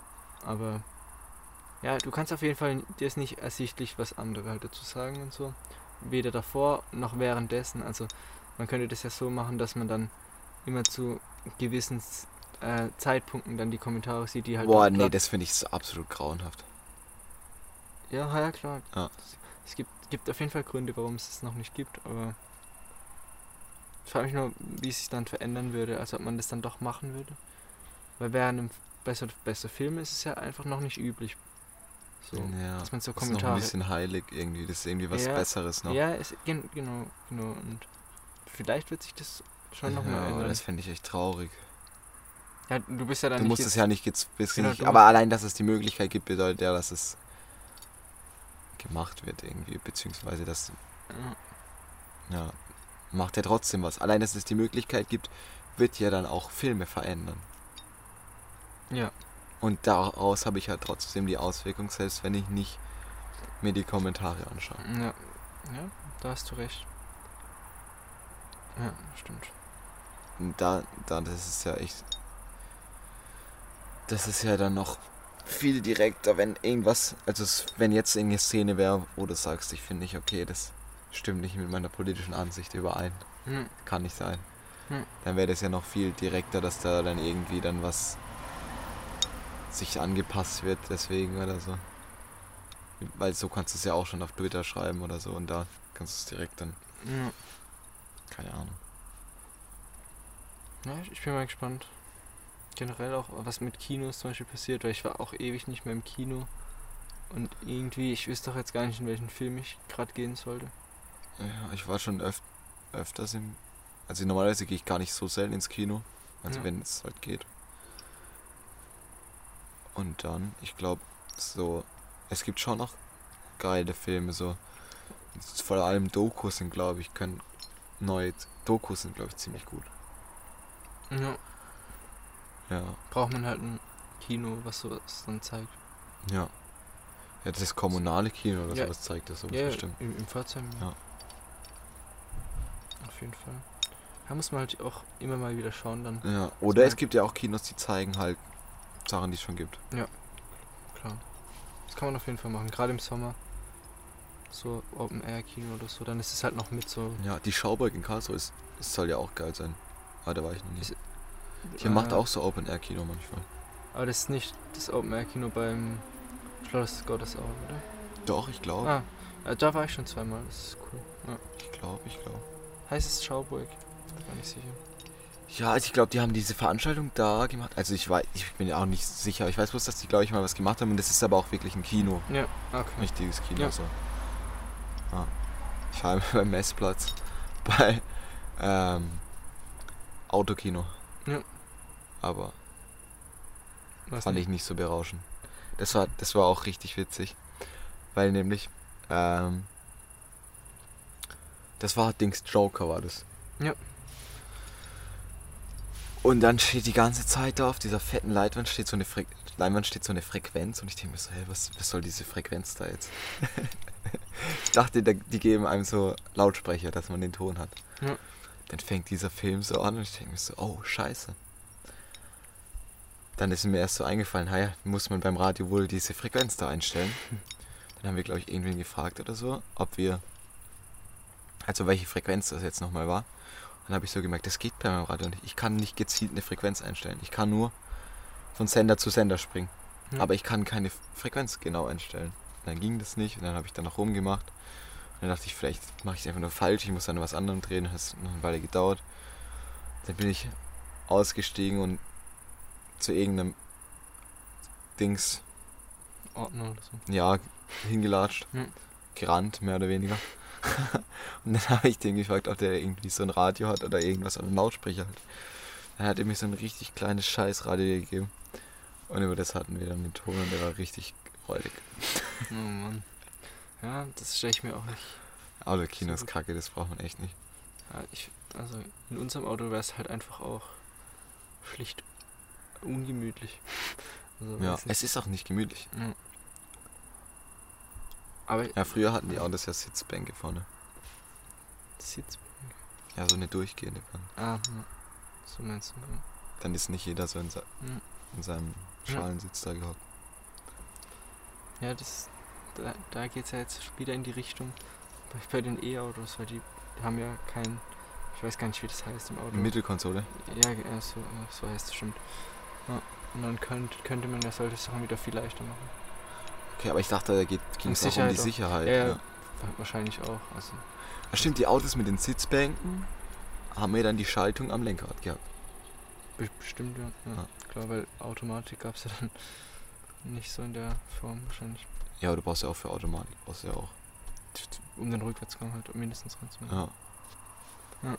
Speaker 2: Aber ja, du kannst auf jeden Fall, dir ist nicht ersichtlich, was andere halt dazu sagen und so. Weder davor noch währenddessen. Also man könnte das ja so machen, dass man dann immer zu gewissen äh, Zeitpunkten dann die Kommentare sieht, die halt.
Speaker 1: Boah, nee, das finde ich so absolut grauenhaft.
Speaker 2: Ja, ja, klar.
Speaker 1: Ja.
Speaker 2: Es gibt, gibt auf jeden Fall Gründe, warum es es noch nicht gibt, aber ich frage mich nur, wie es sich dann verändern würde, also ob man das dann doch machen würde. Weil während einem besser, besser Film ist es ja einfach noch nicht üblich. So,
Speaker 1: ja,
Speaker 2: dass man so
Speaker 1: das ist noch ein
Speaker 2: Kommentare.
Speaker 1: bisschen heilig irgendwie. Das ist irgendwie was
Speaker 2: Ja,
Speaker 1: Besseres noch.
Speaker 2: Ja, es, gen, genau, genau. Und vielleicht wird sich das schon nochmal
Speaker 1: ja,
Speaker 2: ändern.
Speaker 1: das fände ich echt traurig.
Speaker 2: Ja, du bist ja dann
Speaker 1: Du musst es ja nicht jetzt
Speaker 2: Genau,
Speaker 1: aber allein, dass es die Möglichkeit gibt, bedeutet ja, dass es gemacht wird irgendwie, beziehungsweise das
Speaker 2: Ja,
Speaker 1: ja, macht ja trotzdem was. Allein, dass es die Möglichkeit gibt, wird ja dann auch Filme verändern.
Speaker 2: ja,
Speaker 1: Und daraus habe ich ja trotzdem die Auswirkung, selbst wenn ich nicht mir die Kommentare anschaue.
Speaker 2: ja, ja, da hast du recht. Ja, stimmt.
Speaker 1: Und da, da, das ist ja echt. Das ist ja dann noch viel direkter, wenn irgendwas, also wenn jetzt irgendeine Szene wäre, wo du sagst, ich finde nicht okay, das stimmt nicht mit meiner politischen Ansicht überein,
Speaker 2: Hm,
Speaker 1: kann nicht sein.
Speaker 2: Hm.
Speaker 1: Dann wäre das ja noch viel direkter, dass da dann irgendwie dann was sich angepasst wird, deswegen oder so. Weil so kannst du es ja auch schon auf Twitter schreiben oder so und da kannst du es direkt dann,
Speaker 2: ja.
Speaker 1: Keine Ahnung.
Speaker 2: ja, ich bin mal gespannt. Generell auch, was mit Kinos zum Beispiel passiert, weil ich war auch ewig nicht mehr im Kino. Und irgendwie, ich wüsste doch jetzt gar nicht, in welchen Film ich gerade gehen sollte.
Speaker 1: Ja, ich war schon öf öfters im. Also normalerweise gehe ich gar nicht so selten ins Kino. Also
Speaker 2: Ja.
Speaker 1: wenn es halt geht. Und dann, ich glaube, so. Es gibt schon noch geile Filme, so. Vor allem Dokus sind, glaube ich, können. Neue Dokus sind, glaube ich, ziemlich gut.
Speaker 2: Ja,
Speaker 1: Ja.
Speaker 2: braucht man halt ein Kino, was sowas dann zeigt.
Speaker 1: Ja. Ja, das kommunale Kino oder
Speaker 2: Ja.
Speaker 1: sowas zeigt das so
Speaker 2: Ja,
Speaker 1: bestimmt.
Speaker 2: im, im Pforzheim.
Speaker 1: Ja.
Speaker 2: Auf jeden Fall. Da muss man halt auch immer mal wieder schauen dann.
Speaker 1: Ja. Oder es gibt ja auch Kinos, die zeigen halt Sachen, die es schon gibt.
Speaker 2: Klar. Das kann man auf jeden Fall machen. Gerade im Sommer. So Open Air Kino oder so. Dann ist es halt noch mit so.
Speaker 1: Ja, die Schauburg in Karlsruhe ist, es soll ja auch geil sein. Aber da war ich noch nicht.
Speaker 2: Ist-
Speaker 1: Hier macht
Speaker 2: äh,
Speaker 1: auch so Open-Air-Kino manchmal.
Speaker 2: Aber das ist nicht das Open Air Kino beim Schloss Gottesauge, oder?
Speaker 1: Doch, ich glaube.
Speaker 2: Ah, äh, da war ich schon zweimal. Das ist cool. Ja.
Speaker 1: Ich glaube, ich glaube.
Speaker 2: Heißt es Schauburg? Bin mir nicht sicher.
Speaker 1: Ja, also ich glaube, die haben diese Veranstaltung da gemacht. Also ich weiß, ich bin ja auch nicht sicher. Ich weiß bloß, dass die, glaube ich, mal was gemacht haben. Und das ist aber auch wirklich ein Kino.
Speaker 2: Ja, okay.
Speaker 1: Richtiges Kino.
Speaker 2: Ja.
Speaker 1: So. Ja. Ich war beim Messplatz bei ähm, Autokino.
Speaker 2: Ja.
Speaker 1: Aber
Speaker 2: Was
Speaker 1: fand ich nicht so berauschend. Das war, das war auch richtig witzig. Weil nämlich, ähm, das war Dings Joker war das.
Speaker 2: Ja.
Speaker 1: Und dann steht die ganze Zeit da auf dieser fetten Leinwand steht so eine Fre Leinwand steht so eine Frequenz und ich denke mir so, hey, was, was soll diese Frequenz da jetzt? ich dachte, da- die geben einem so Lautsprecher, dass man den Ton hat.
Speaker 2: Ja.
Speaker 1: Dann fängt dieser Film so an und ich denke mir so, oh, scheiße. Dann ist mir erst so eingefallen, naja, muss man beim Radio wohl diese Frequenz da einstellen. Dann haben wir, glaube ich, irgendwen gefragt oder so, ob wir, also welche Frequenz das jetzt nochmal war. Dann habe ich so gemerkt, das geht bei meinem Radio nicht. Ich kann nicht gezielt eine Frequenz einstellen. Ich kann nur von Sender zu Sender springen.
Speaker 2: Ja.
Speaker 1: Aber ich kann keine Frequenz genau einstellen. Dann ging das nicht und dann habe ich dann noch rumgemacht. Und dann dachte ich, vielleicht mache ich es einfach nur falsch, ich muss dann was anderem drehen. Das hat noch eine Weile gedauert. Dann bin ich ausgestiegen und zu irgendeinem Dings,
Speaker 2: Ordner oder so.
Speaker 1: ja, hingelatscht.
Speaker 2: Hm.
Speaker 1: gerannt, mehr oder weniger. und dann habe ich den gefragt, ob der irgendwie so ein Radio hat oder irgendwas an einem Lautsprecher hat. Dann hat er mir so ein richtig kleines Scheißradio gegeben. Und über das hatten wir dann den Ton und der war richtig räudig.
Speaker 2: Oh Mann. Ja, das stelle ich mir auch nicht.
Speaker 1: Autokino ist kacke, das braucht man echt nicht.
Speaker 2: Ja, ich, also in unserem Auto wäre es halt einfach auch schlicht ungemütlich. Also,
Speaker 1: Ja, es ist auch nicht gemütlich.
Speaker 2: Ja. Aber
Speaker 1: Ja, früher hatten die Autos ja Sitzbänke vorne.
Speaker 2: Sitz.
Speaker 1: Ja, so eine durchgehende Bank.
Speaker 2: Ah, ja. so meinst du. ja.
Speaker 1: Dann ist nicht jeder so in, se in seinem. Schalensitz da gehockt.
Speaker 2: Ja, das, da, da geht es ja jetzt wieder in die Richtung bei, den E-Autos, weil die haben ja kein, ich weiß gar nicht, wie das heißt im Auto.
Speaker 1: Mittelkonsole.
Speaker 2: Ja, ja, so, ja, so heißt es stimmt. Ja, und dann könnt, könnte man ja solche Sachen wieder viel leichter machen.
Speaker 1: Okay, aber ich dachte, da ging es auch um die
Speaker 2: auch.
Speaker 1: Sicherheit.
Speaker 2: Ja, ja.
Speaker 1: ja.
Speaker 2: Wa- Wahrscheinlich auch. Also,
Speaker 1: Ah, stimmt, die Autos mit den Sitzbänken haben ja dann die Schaltung am Lenkrad gehabt.
Speaker 2: be- bestimmt, ja. ja.
Speaker 1: Ja.
Speaker 2: Klar, weil Automatik gab es ja dann nicht so in der Form wahrscheinlich.
Speaker 1: Ja, aber du brauchst ja auch für Automatik, brauchst du ja auch.
Speaker 2: Um den Rückwärtsgang halt mindestens ranzumachen.
Speaker 1: Ja.
Speaker 2: Ja.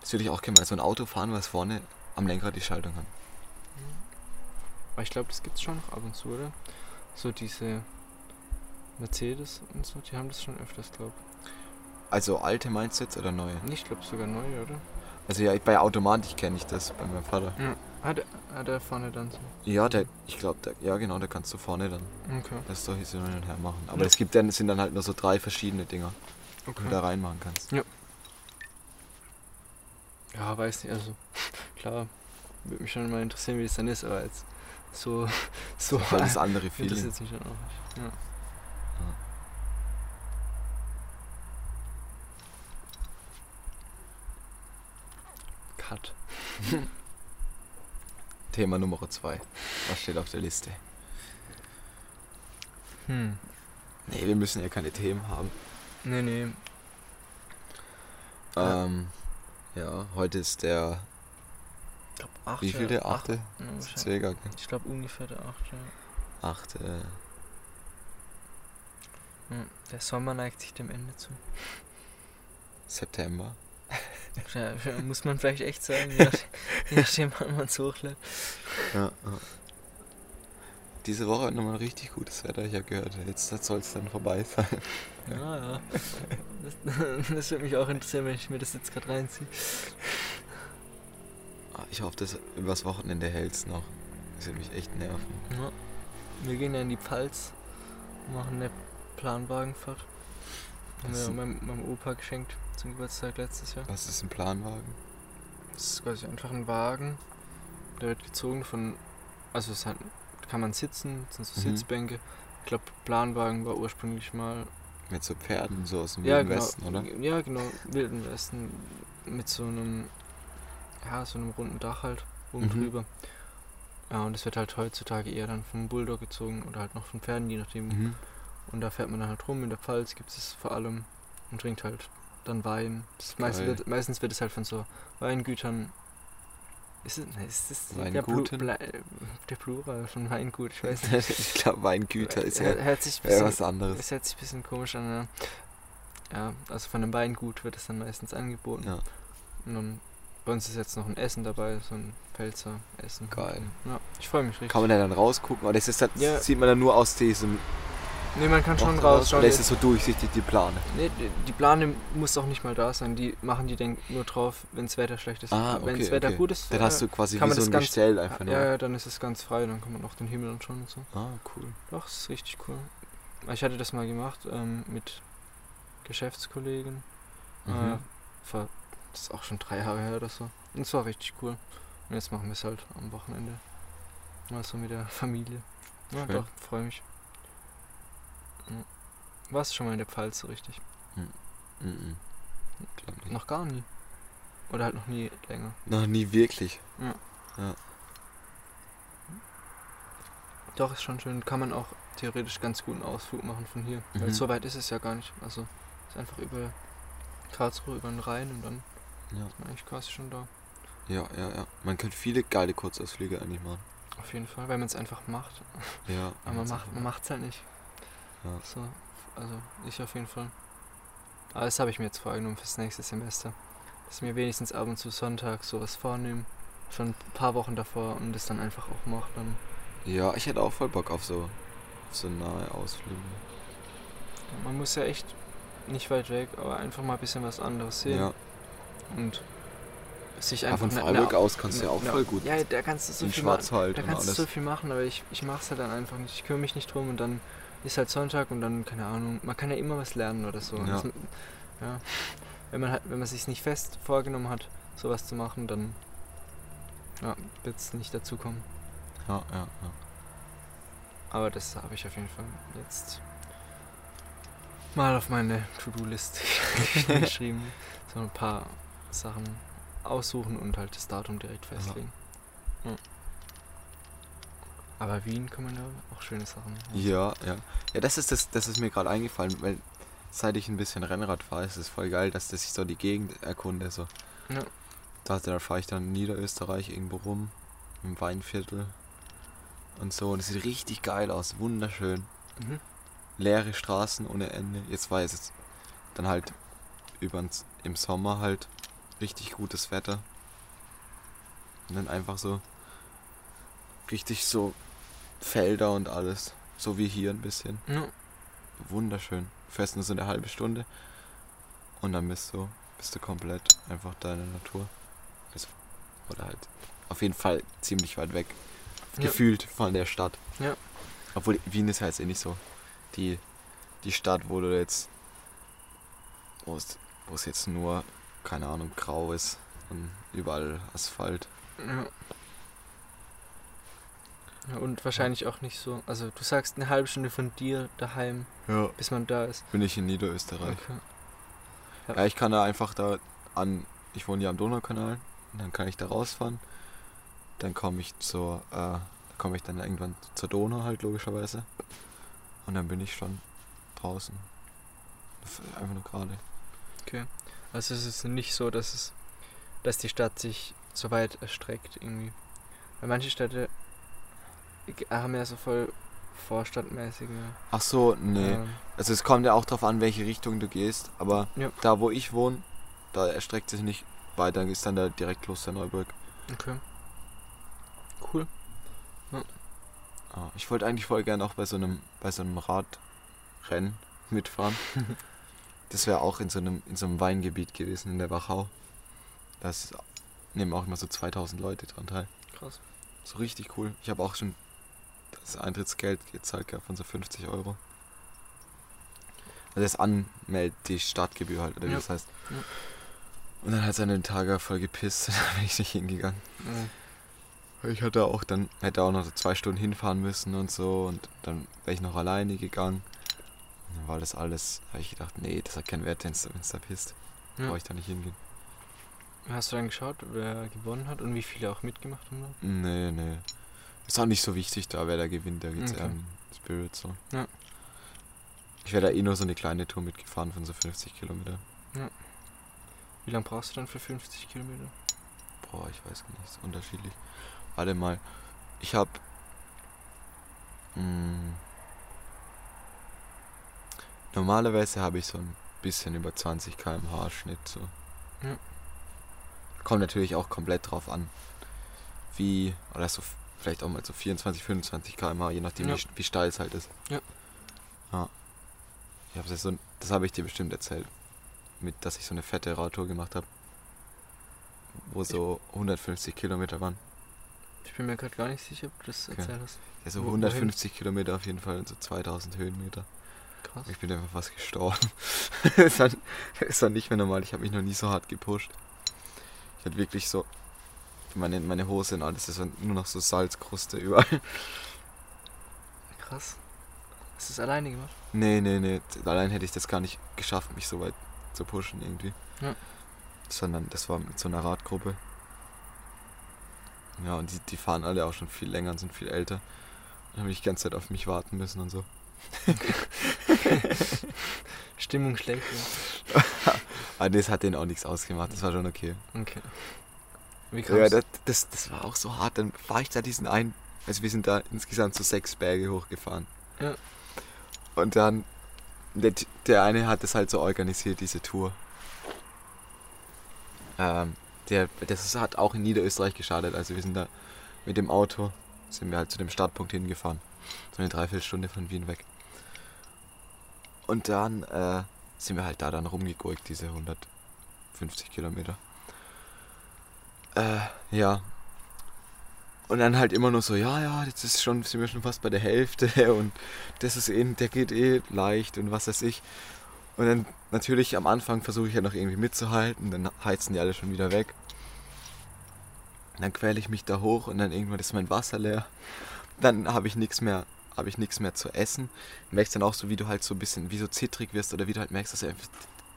Speaker 1: Das würde ich auch gerne mal so ein Auto fahren, was vorne am Lenkrad die Schaltung hat.
Speaker 2: Aber ich glaube, das gibt es schon noch ab und zu, oder? So diese Mercedes und so, die haben das schon öfters, glaube
Speaker 1: Also alte meinst du jetzt oder neue?
Speaker 2: ich. Ich glaube sogar neu, oder?
Speaker 1: Also ja, bei Automatik kenne ich das bei meinem Vater.
Speaker 2: Hat, er- hat er vorne dann so.
Speaker 1: Ja, der, ich glaube, der, ja genau, da kannst du vorne dann
Speaker 2: Okay.
Speaker 1: das doch so hin und her machen. Aber
Speaker 2: Ja.
Speaker 1: es gibt dann, sind dann halt nur so drei verschiedene Dinger, die du da
Speaker 2: okay.
Speaker 1: reinmachen kannst.
Speaker 2: Ja, weiß nicht, also klar, würde mich schon mal interessieren, wie das dann ist, aber jetzt so, so
Speaker 1: das andere Feeling.
Speaker 2: interessiert mich dann auch nicht. Ja. Cut.
Speaker 1: Thema Nummer zwei. Was steht auf der Liste?
Speaker 2: Hm.
Speaker 1: Nee, wir müssen ja keine Themen haben.
Speaker 2: Nee, nee. Ja.
Speaker 1: Ähm, ja, heute ist der,
Speaker 2: Ich glaube, acht.
Speaker 1: wie viel der?
Speaker 2: Acht.
Speaker 1: Achte?
Speaker 2: Ja.
Speaker 1: Circa, gell?
Speaker 2: Ich glaube ungefähr der acht, ja.
Speaker 1: Achte.
Speaker 2: Ja, Der Sommer neigt sich dem Ende zu.
Speaker 1: September.
Speaker 2: Ja, muss man vielleicht echt sagen, je nach- je nachdem, wann man es hochlädt.
Speaker 1: Ja, ja. Diese Woche hat nochmal richtig gutes Wetter, ich habe gehört. Jetzt soll es dann vorbei sein.
Speaker 2: Ja, ja. Das, das würde mich auch interessieren, wenn ich mir das jetzt gerade reinziehe.
Speaker 1: Ah, Ich hoffe, dass übers Wochenende hält's noch. Das wird mich echt nerven.
Speaker 2: Ja. Wir gehen ja in die Pfalz, machen eine Planwagenfahrt. Haben
Speaker 1: Das
Speaker 2: wir meinem, meinem Opa geschenkt zum Geburtstag letztes Jahr.
Speaker 1: Was ist ein Planwagen?
Speaker 2: Das ist quasi einfach ein Wagen, der wird gezogen von, also es hat, kann man sitzen, das sind so
Speaker 1: Mhm.
Speaker 2: Sitzbänke. Ich glaube, Planwagen war ursprünglich mal
Speaker 1: Mit so Pferden, so aus dem
Speaker 2: ja,
Speaker 1: Wilden
Speaker 2: genau,
Speaker 1: Westen, oder?
Speaker 2: Ja, genau, Wilden Westen mit so einem, ja, so einem runden Dach halt oben
Speaker 1: Mhm.
Speaker 2: drüber. Ja, und das wird halt heutzutage eher dann vom Bulldog gezogen oder halt noch von Pferden, je nachdem.
Speaker 1: Mhm.
Speaker 2: Und da fährt man dann halt rum. In der Pfalz gibt es vor allem und trinkt halt dann Wein.
Speaker 1: Geil.
Speaker 2: wird, meistens wird es halt von so Weingütern. Ist es, ne, ist das der, Plu? Ble, der Plural von Weingut? Ich weiß nicht.
Speaker 1: ich glaube, Weingüter ist ja
Speaker 2: Hört- sich bisschen,
Speaker 1: was anderes.
Speaker 2: es hört sich ein bisschen komisch an. Ja. ja, also von einem Weingut wird es dann meistens angeboten.
Speaker 1: Ja.
Speaker 2: Und dann, bei uns ist jetzt noch ein Essen dabei, so ein Pfälzer Essen.
Speaker 1: Geil.
Speaker 2: Ja, ich freue mich richtig.
Speaker 1: Kann man da dann rausgucken? Oder ist das, das
Speaker 2: Ja.
Speaker 1: sieht man dann nur aus diesem
Speaker 2: nee, man kann schon rausschauen.
Speaker 1: Oder ist es so durchsichtig, die Plane?
Speaker 2: Nee, die- Plane muss auch nicht mal da sein. Die machen die dann nur drauf, wenn das Wetter schlecht ist.
Speaker 1: Ah,
Speaker 2: wenn das
Speaker 1: okay,
Speaker 2: Wetter
Speaker 1: okay.
Speaker 2: gut ist,
Speaker 1: Dann
Speaker 2: äh,
Speaker 1: hast du quasi
Speaker 2: kann
Speaker 1: wie so ein
Speaker 2: ganz-
Speaker 1: Gestell einfach nur.
Speaker 2: ja, ja, dann ist es ganz frei, dann kann man auch den Himmel anschauen und so.
Speaker 1: Ah, cool.
Speaker 2: Doch, das ist richtig cool. Ich hatte das mal gemacht ähm, mit Geschäftskollegen.
Speaker 1: Mhm.
Speaker 2: Äh, vor, das ist auch schon drei Jahre her oder so. Und es war richtig cool. Und jetzt machen wir es halt am Wochenende. Mal so mit der Familie. Ja,
Speaker 1: Schön.
Speaker 2: doch, freue mich. Ja. Warst du schon mal in der Pfalz so richtig?
Speaker 1: Mhm. Glaub nicht.
Speaker 2: Noch gar nie. Oder halt noch nie länger.
Speaker 1: Noch nie wirklich.
Speaker 2: Doch, ist schon schön. Kann man auch theoretisch ganz guten Ausflug machen von hier. Weil
Speaker 1: Mhm.
Speaker 2: so weit ist es ja gar nicht. Also ist einfach über Karlsruhe, über den Rhein und dann
Speaker 1: Ja.
Speaker 2: ist man eigentlich quasi schon da.
Speaker 1: ja, ja, ja. Man könnte viele geile Kurzausflüge eigentlich machen.
Speaker 2: Auf jeden Fall, weil man es einfach macht.
Speaker 1: Ja.
Speaker 2: Aber man macht macht's halt nicht.
Speaker 1: Ja.
Speaker 2: So, also ich auf jeden Fall. Aber das habe ich mir jetzt vorgenommen fürs nächste Semester. Dass mir wenigstens ab und zu Sonntag sowas vornehme. Schon ein paar Wochen davor und das dann einfach auch mache. Dann.
Speaker 1: Ja, ich hätte auch voll Bock auf so, auf so nahe Ausflüge.
Speaker 2: Man muss ja echt nicht weit weg, aber einfach mal ein bisschen was anderes sehen.
Speaker 1: Ja,
Speaker 2: Und sich einfach
Speaker 1: von
Speaker 2: ne-
Speaker 1: Freiburg
Speaker 2: ne-
Speaker 1: aus kannst du ja auch
Speaker 2: ne-
Speaker 1: voll gut
Speaker 2: Ja, da kannst du so viel machen. Da kannst du so viel machen, aber ich, ich mache es halt dann einfach nicht. Ich kümmere mich nicht drum und dann ist halt Sonntag und dann, keine Ahnung, man kann ja immer was lernen oder so.
Speaker 1: Ja.
Speaker 2: Das, ja. Wenn man halt, wenn man sich nicht fest vorgenommen hat, sowas zu machen, dann ja, wird es nicht dazu kommen.
Speaker 1: Ja, ja, ja.
Speaker 2: Aber das habe ich auf jeden Fall jetzt mal auf meine To-Do-List geschrieben. So ein paar Sachen aussuchen und halt das Datum direkt festlegen. Ja. Aber Wien kann man da auch schöne Sachen machen.
Speaker 1: Ja, ja. Ja, das ist das, das ist mir gerade eingefallen, weil seit ich ein bisschen Rennrad fahre, ist es voll geil, dass, dass ich so die Gegend erkunde. So.
Speaker 2: Ja.
Speaker 1: Da, da fahre ich dann in Niederösterreich irgendwo rum, im Weinviertel und so. Und es sieht richtig geil aus, wunderschön.
Speaker 2: Mhm.
Speaker 1: Leere Straßen ohne Ende. Jetzt war es dann halt übers, im Sommer halt richtig gutes Wetter. Und dann einfach so richtig so Felder und alles. So wie hier ein bisschen.
Speaker 2: Ja.
Speaker 1: Wunderschön. Fährst nur so eine halbe Stunde und dann bist du, bist du komplett einfach deine Natur. Also, oder halt auf jeden Fall ziemlich weit weg.
Speaker 2: Ja.
Speaker 1: Gefühlt von der Stadt.
Speaker 2: Ja.
Speaker 1: Obwohl Wien ist ja jetzt eh nicht so die, die Stadt, wo du jetzt, wo es, wo es jetzt nur, keine Ahnung, grau ist und überall Asphalt.
Speaker 2: Ja. Ja. Und wahrscheinlich auch nicht so. Also du sagst eine halbe Stunde von dir daheim,
Speaker 1: Ja.
Speaker 2: bis man da ist.
Speaker 1: Bin ich in Niederösterreich.
Speaker 2: Okay.
Speaker 1: Ja, ich kann da einfach da an, ich wohne hier am Donaukanal, und dann kann ich da rausfahren. Dann komme ich zur, äh, komme ich dann irgendwann zur Donau halt logischerweise. Und dann bin ich schon draußen. Einfach nur gerade.
Speaker 2: Okay. Also es ist nicht so, dass es, dass die Stadt sich so weit erstreckt irgendwie. Weil manche Städte haben ja so voll vorstadtmäßige.
Speaker 1: Ach so, nee.
Speaker 2: ähm,
Speaker 1: Also es kommt ja auch drauf an, welche Richtung du gehst. Aber
Speaker 2: Ja.
Speaker 1: da wo ich wohne, da erstreckt sich nicht weiter, ist dann da direkt Klosterneuburg.
Speaker 2: okay. Cool.
Speaker 1: Ah, ich wollte eigentlich voll gerne auch bei so einem, bei so einem Radrennen mitfahren. das wäre auch in so einem, in so einem Weingebiet gewesen in der Wachau. Da nehmen auch immer so 2000 Leute dran teil.
Speaker 2: Krass.
Speaker 1: So richtig cool. Ich habe auch schon das Eintrittsgeld gezahlt gehabt von so 50 Euro. Also das Anmeld, die Startgebühr halt, oder wie
Speaker 2: Ja.
Speaker 1: das heißt.
Speaker 2: Ja.
Speaker 1: Und dann hat es an den Tag voll gepisst, da bin ich nicht hingegangen.
Speaker 2: Mhm.
Speaker 1: Ich hatte auch dann, hätte auch noch so zwei Stunden hinfahren müssen und so und dann wäre ich noch alleine gegangen. Und dann war das alles, habe ich gedacht, nee, das hat keinen Wert, wenn es da pisst.
Speaker 2: Ja.
Speaker 1: Brauche ich da nicht hingehen.
Speaker 2: Hast du dann geschaut, wer gewonnen hat und wie viele auch mitgemacht haben? da?
Speaker 1: Nee, nee. Ist auch nicht so wichtig da, wer da gewinnt, da geht's
Speaker 2: Okay.
Speaker 1: eher um Spirit so.
Speaker 2: Ja.
Speaker 1: Ich wäre da eh nur so eine kleine Tour mitgefahren von so 50 Kilometer.
Speaker 2: Wie lange brauchst du dann für 50 Kilometer?
Speaker 1: Boah, ich weiß gar nicht, ist unterschiedlich. Warte mal, ich hab. Mh, normalerweise habe ich so ein bisschen über 20 km/h Schnitt so.
Speaker 2: Ja.
Speaker 1: Kommt natürlich auch komplett drauf an, wie, oder so vielleicht auch mal so 24, 25 km/h, je nachdem
Speaker 2: Ja.
Speaker 1: wie, wie steil es halt ist.
Speaker 2: Ja.
Speaker 1: Ja. Ich habe das so, das habe ich dir bestimmt erzählt, mit, dass ich so eine fette Radtour gemacht habe, wo so 150 Kilometer waren.
Speaker 2: Ich bin mir gerade gar nicht sicher, ob du das
Speaker 1: Okay.
Speaker 2: erzählt hast.
Speaker 1: Ja, so
Speaker 2: Wo-
Speaker 1: 150 Kilometer auf jeden Fall und so 2000 Höhenmeter.
Speaker 2: Krass.
Speaker 1: Ich bin einfach fast gestorben. das, ist dann, das ist dann nicht mehr normal. Ich habe mich noch nie so hart gepusht. Ich hatte wirklich so. Meine, meine Hose und alles ist nur noch so Salzkruste überall.
Speaker 2: Krass. Hast du es alleine gemacht?
Speaker 1: Nee, nee, nee. Allein hätte ich das gar nicht geschafft, mich so weit zu pushen irgendwie.
Speaker 2: Ja.
Speaker 1: Sondern das war mit so einer Radgruppe. Ja, und die, die fahren alle auch schon viel länger und sind viel älter. Dann habe ich die ganze Zeit auf mich warten müssen und so.
Speaker 2: Stimmung schlecht.
Speaker 1: Aber das hat denen auch nichts ausgemacht. Das war schon okay.
Speaker 2: Ja. Okay. Wie
Speaker 1: Ja, das, das, das war auch so hart. Dann fahre ich da diesen einen. Also wir sind da insgesamt so sechs Berge hochgefahren.
Speaker 2: Ja.
Speaker 1: Und dann, der, der eine hat das halt so organisiert, diese Tour. Ähm, der, das hat auch in Niederösterreich geschadet. Also wir sind da mit dem Auto, sind wir halt zu dem Startpunkt hingefahren. So eine Dreiviertelstunde von Wien weg. Und dann äh, sind wir halt da dann rumgegurkt, diese 150 Kilometer. Äh, ja. Und dann halt immer nur so, ja, ja, jetzt ist schon, sind wir schon fast bei der Hälfte und das ist eh, der geht eh leicht und was weiß ich. Und dann natürlich am Anfang versuche ich ja noch irgendwie mitzuhalten, dann heizen die alle schon wieder weg. Dann quäle ich mich da hoch und dann irgendwann ist mein Wasser leer. Dann habe ich nichts mehr, habe ich nichts mehr zu essen. Merkst dann auch so, wie du halt so ein bisschen, wie so zittrig wirst oder wie du halt merkst, dass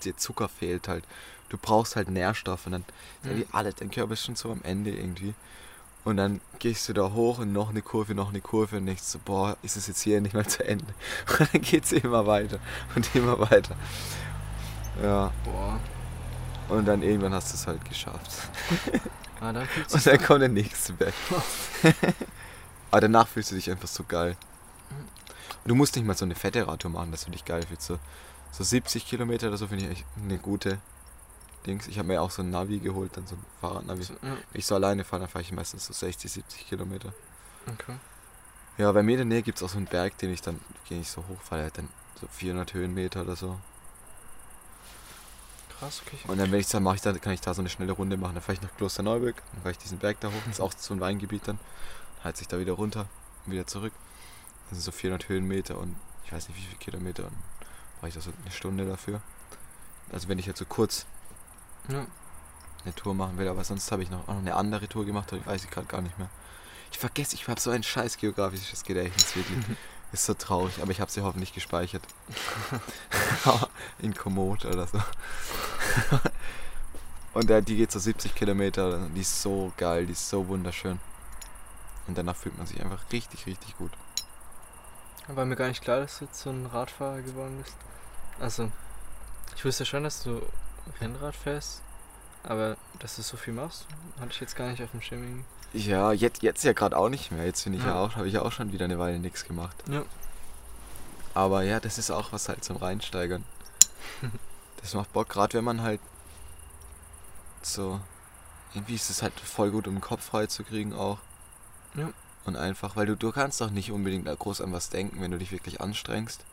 Speaker 1: dir Zucker fehlt halt. Du brauchst halt Nährstoffe und dann mhm. wie alles, dein Körper ist schon so am Ende irgendwie. Und dann gehst du da hoch und noch eine Kurve, noch eine Kurve und denkst so, boah, ist es jetzt hier nicht mal zu Ende? Und dann geht es immer weiter und immer weiter. Ja. Boah. Und dann irgendwann hast du es halt geschafft. Ah, dann und dann kommt der nächste Berg. Aber danach fühlst du dich einfach so geil. Und du musst nicht mal so eine fette Radtour machen, dass du dich geil fühlst. So, so 70 Kilometer oder so finde ich echt eine gute Dings. Ich habe mir auch so ein Navi geholt, dann so ein Fahrradnavi. Ja. Wenn ich so alleine fahre, dann fahre ich meistens so 60, 70 Kilometer. Okay. Ja, bei mir in der Nähe gibt es auch so einen Berg, den ich dann, den ich so hochfahre, der hat dann so 400 Höhenmeter oder so. Krass, okay. Und dann, wenn ich dann mache, ich da, kann ich da so eine schnelle Runde machen. Dann fahre ich nach Klosterneuburg, dann fahre ich diesen Berg da hoch, das ist auch so ein Weingebiet dann. Dann heizt ich da wieder runter und wieder zurück. Das sind so 400 Höhenmeter und ich weiß nicht wie viele Kilometer. Und brauche ich da so eine Stunde dafür. Also wenn ich jetzt so kurz ja. eine Tour machen will, aber sonst habe ich noch, auch noch eine andere Tour gemacht, aber ich weiß ich gerade gar nicht mehr. Ich vergesse, ich habe so ein scheiß geografisches Gedächtnis, wirklich. Ist so traurig, aber ich habe sie hoffentlich gespeichert. In Komoot oder so. Und äh, die geht so 70 Kilometer, die ist so geil, die ist so wunderschön. Und danach fühlt man sich einfach richtig, richtig gut.
Speaker 2: War mir gar nicht klar, dass du jetzt so ein Radfahrer geworden bist. Also, ich wusste schon, dass du Rennrad fährst, aber dass du so viel machst, hatte ich jetzt gar nicht auf dem Schirm.
Speaker 1: Ja, jetzt, jetzt ja gerade auch nicht mehr. Jetzt finde ich ja, ja auch, habe ich ja auch schon wieder eine Weile nichts gemacht. Ja. Aber ja, das ist auch was halt zum Reinsteigern. das macht Bock, gerade wenn man halt so. Irgendwie ist es halt voll gut, um den Kopf frei zu kriegen auch. Ja. Und einfach, weil du, du kannst doch nicht unbedingt groß an was denken, wenn du dich wirklich anstrengst.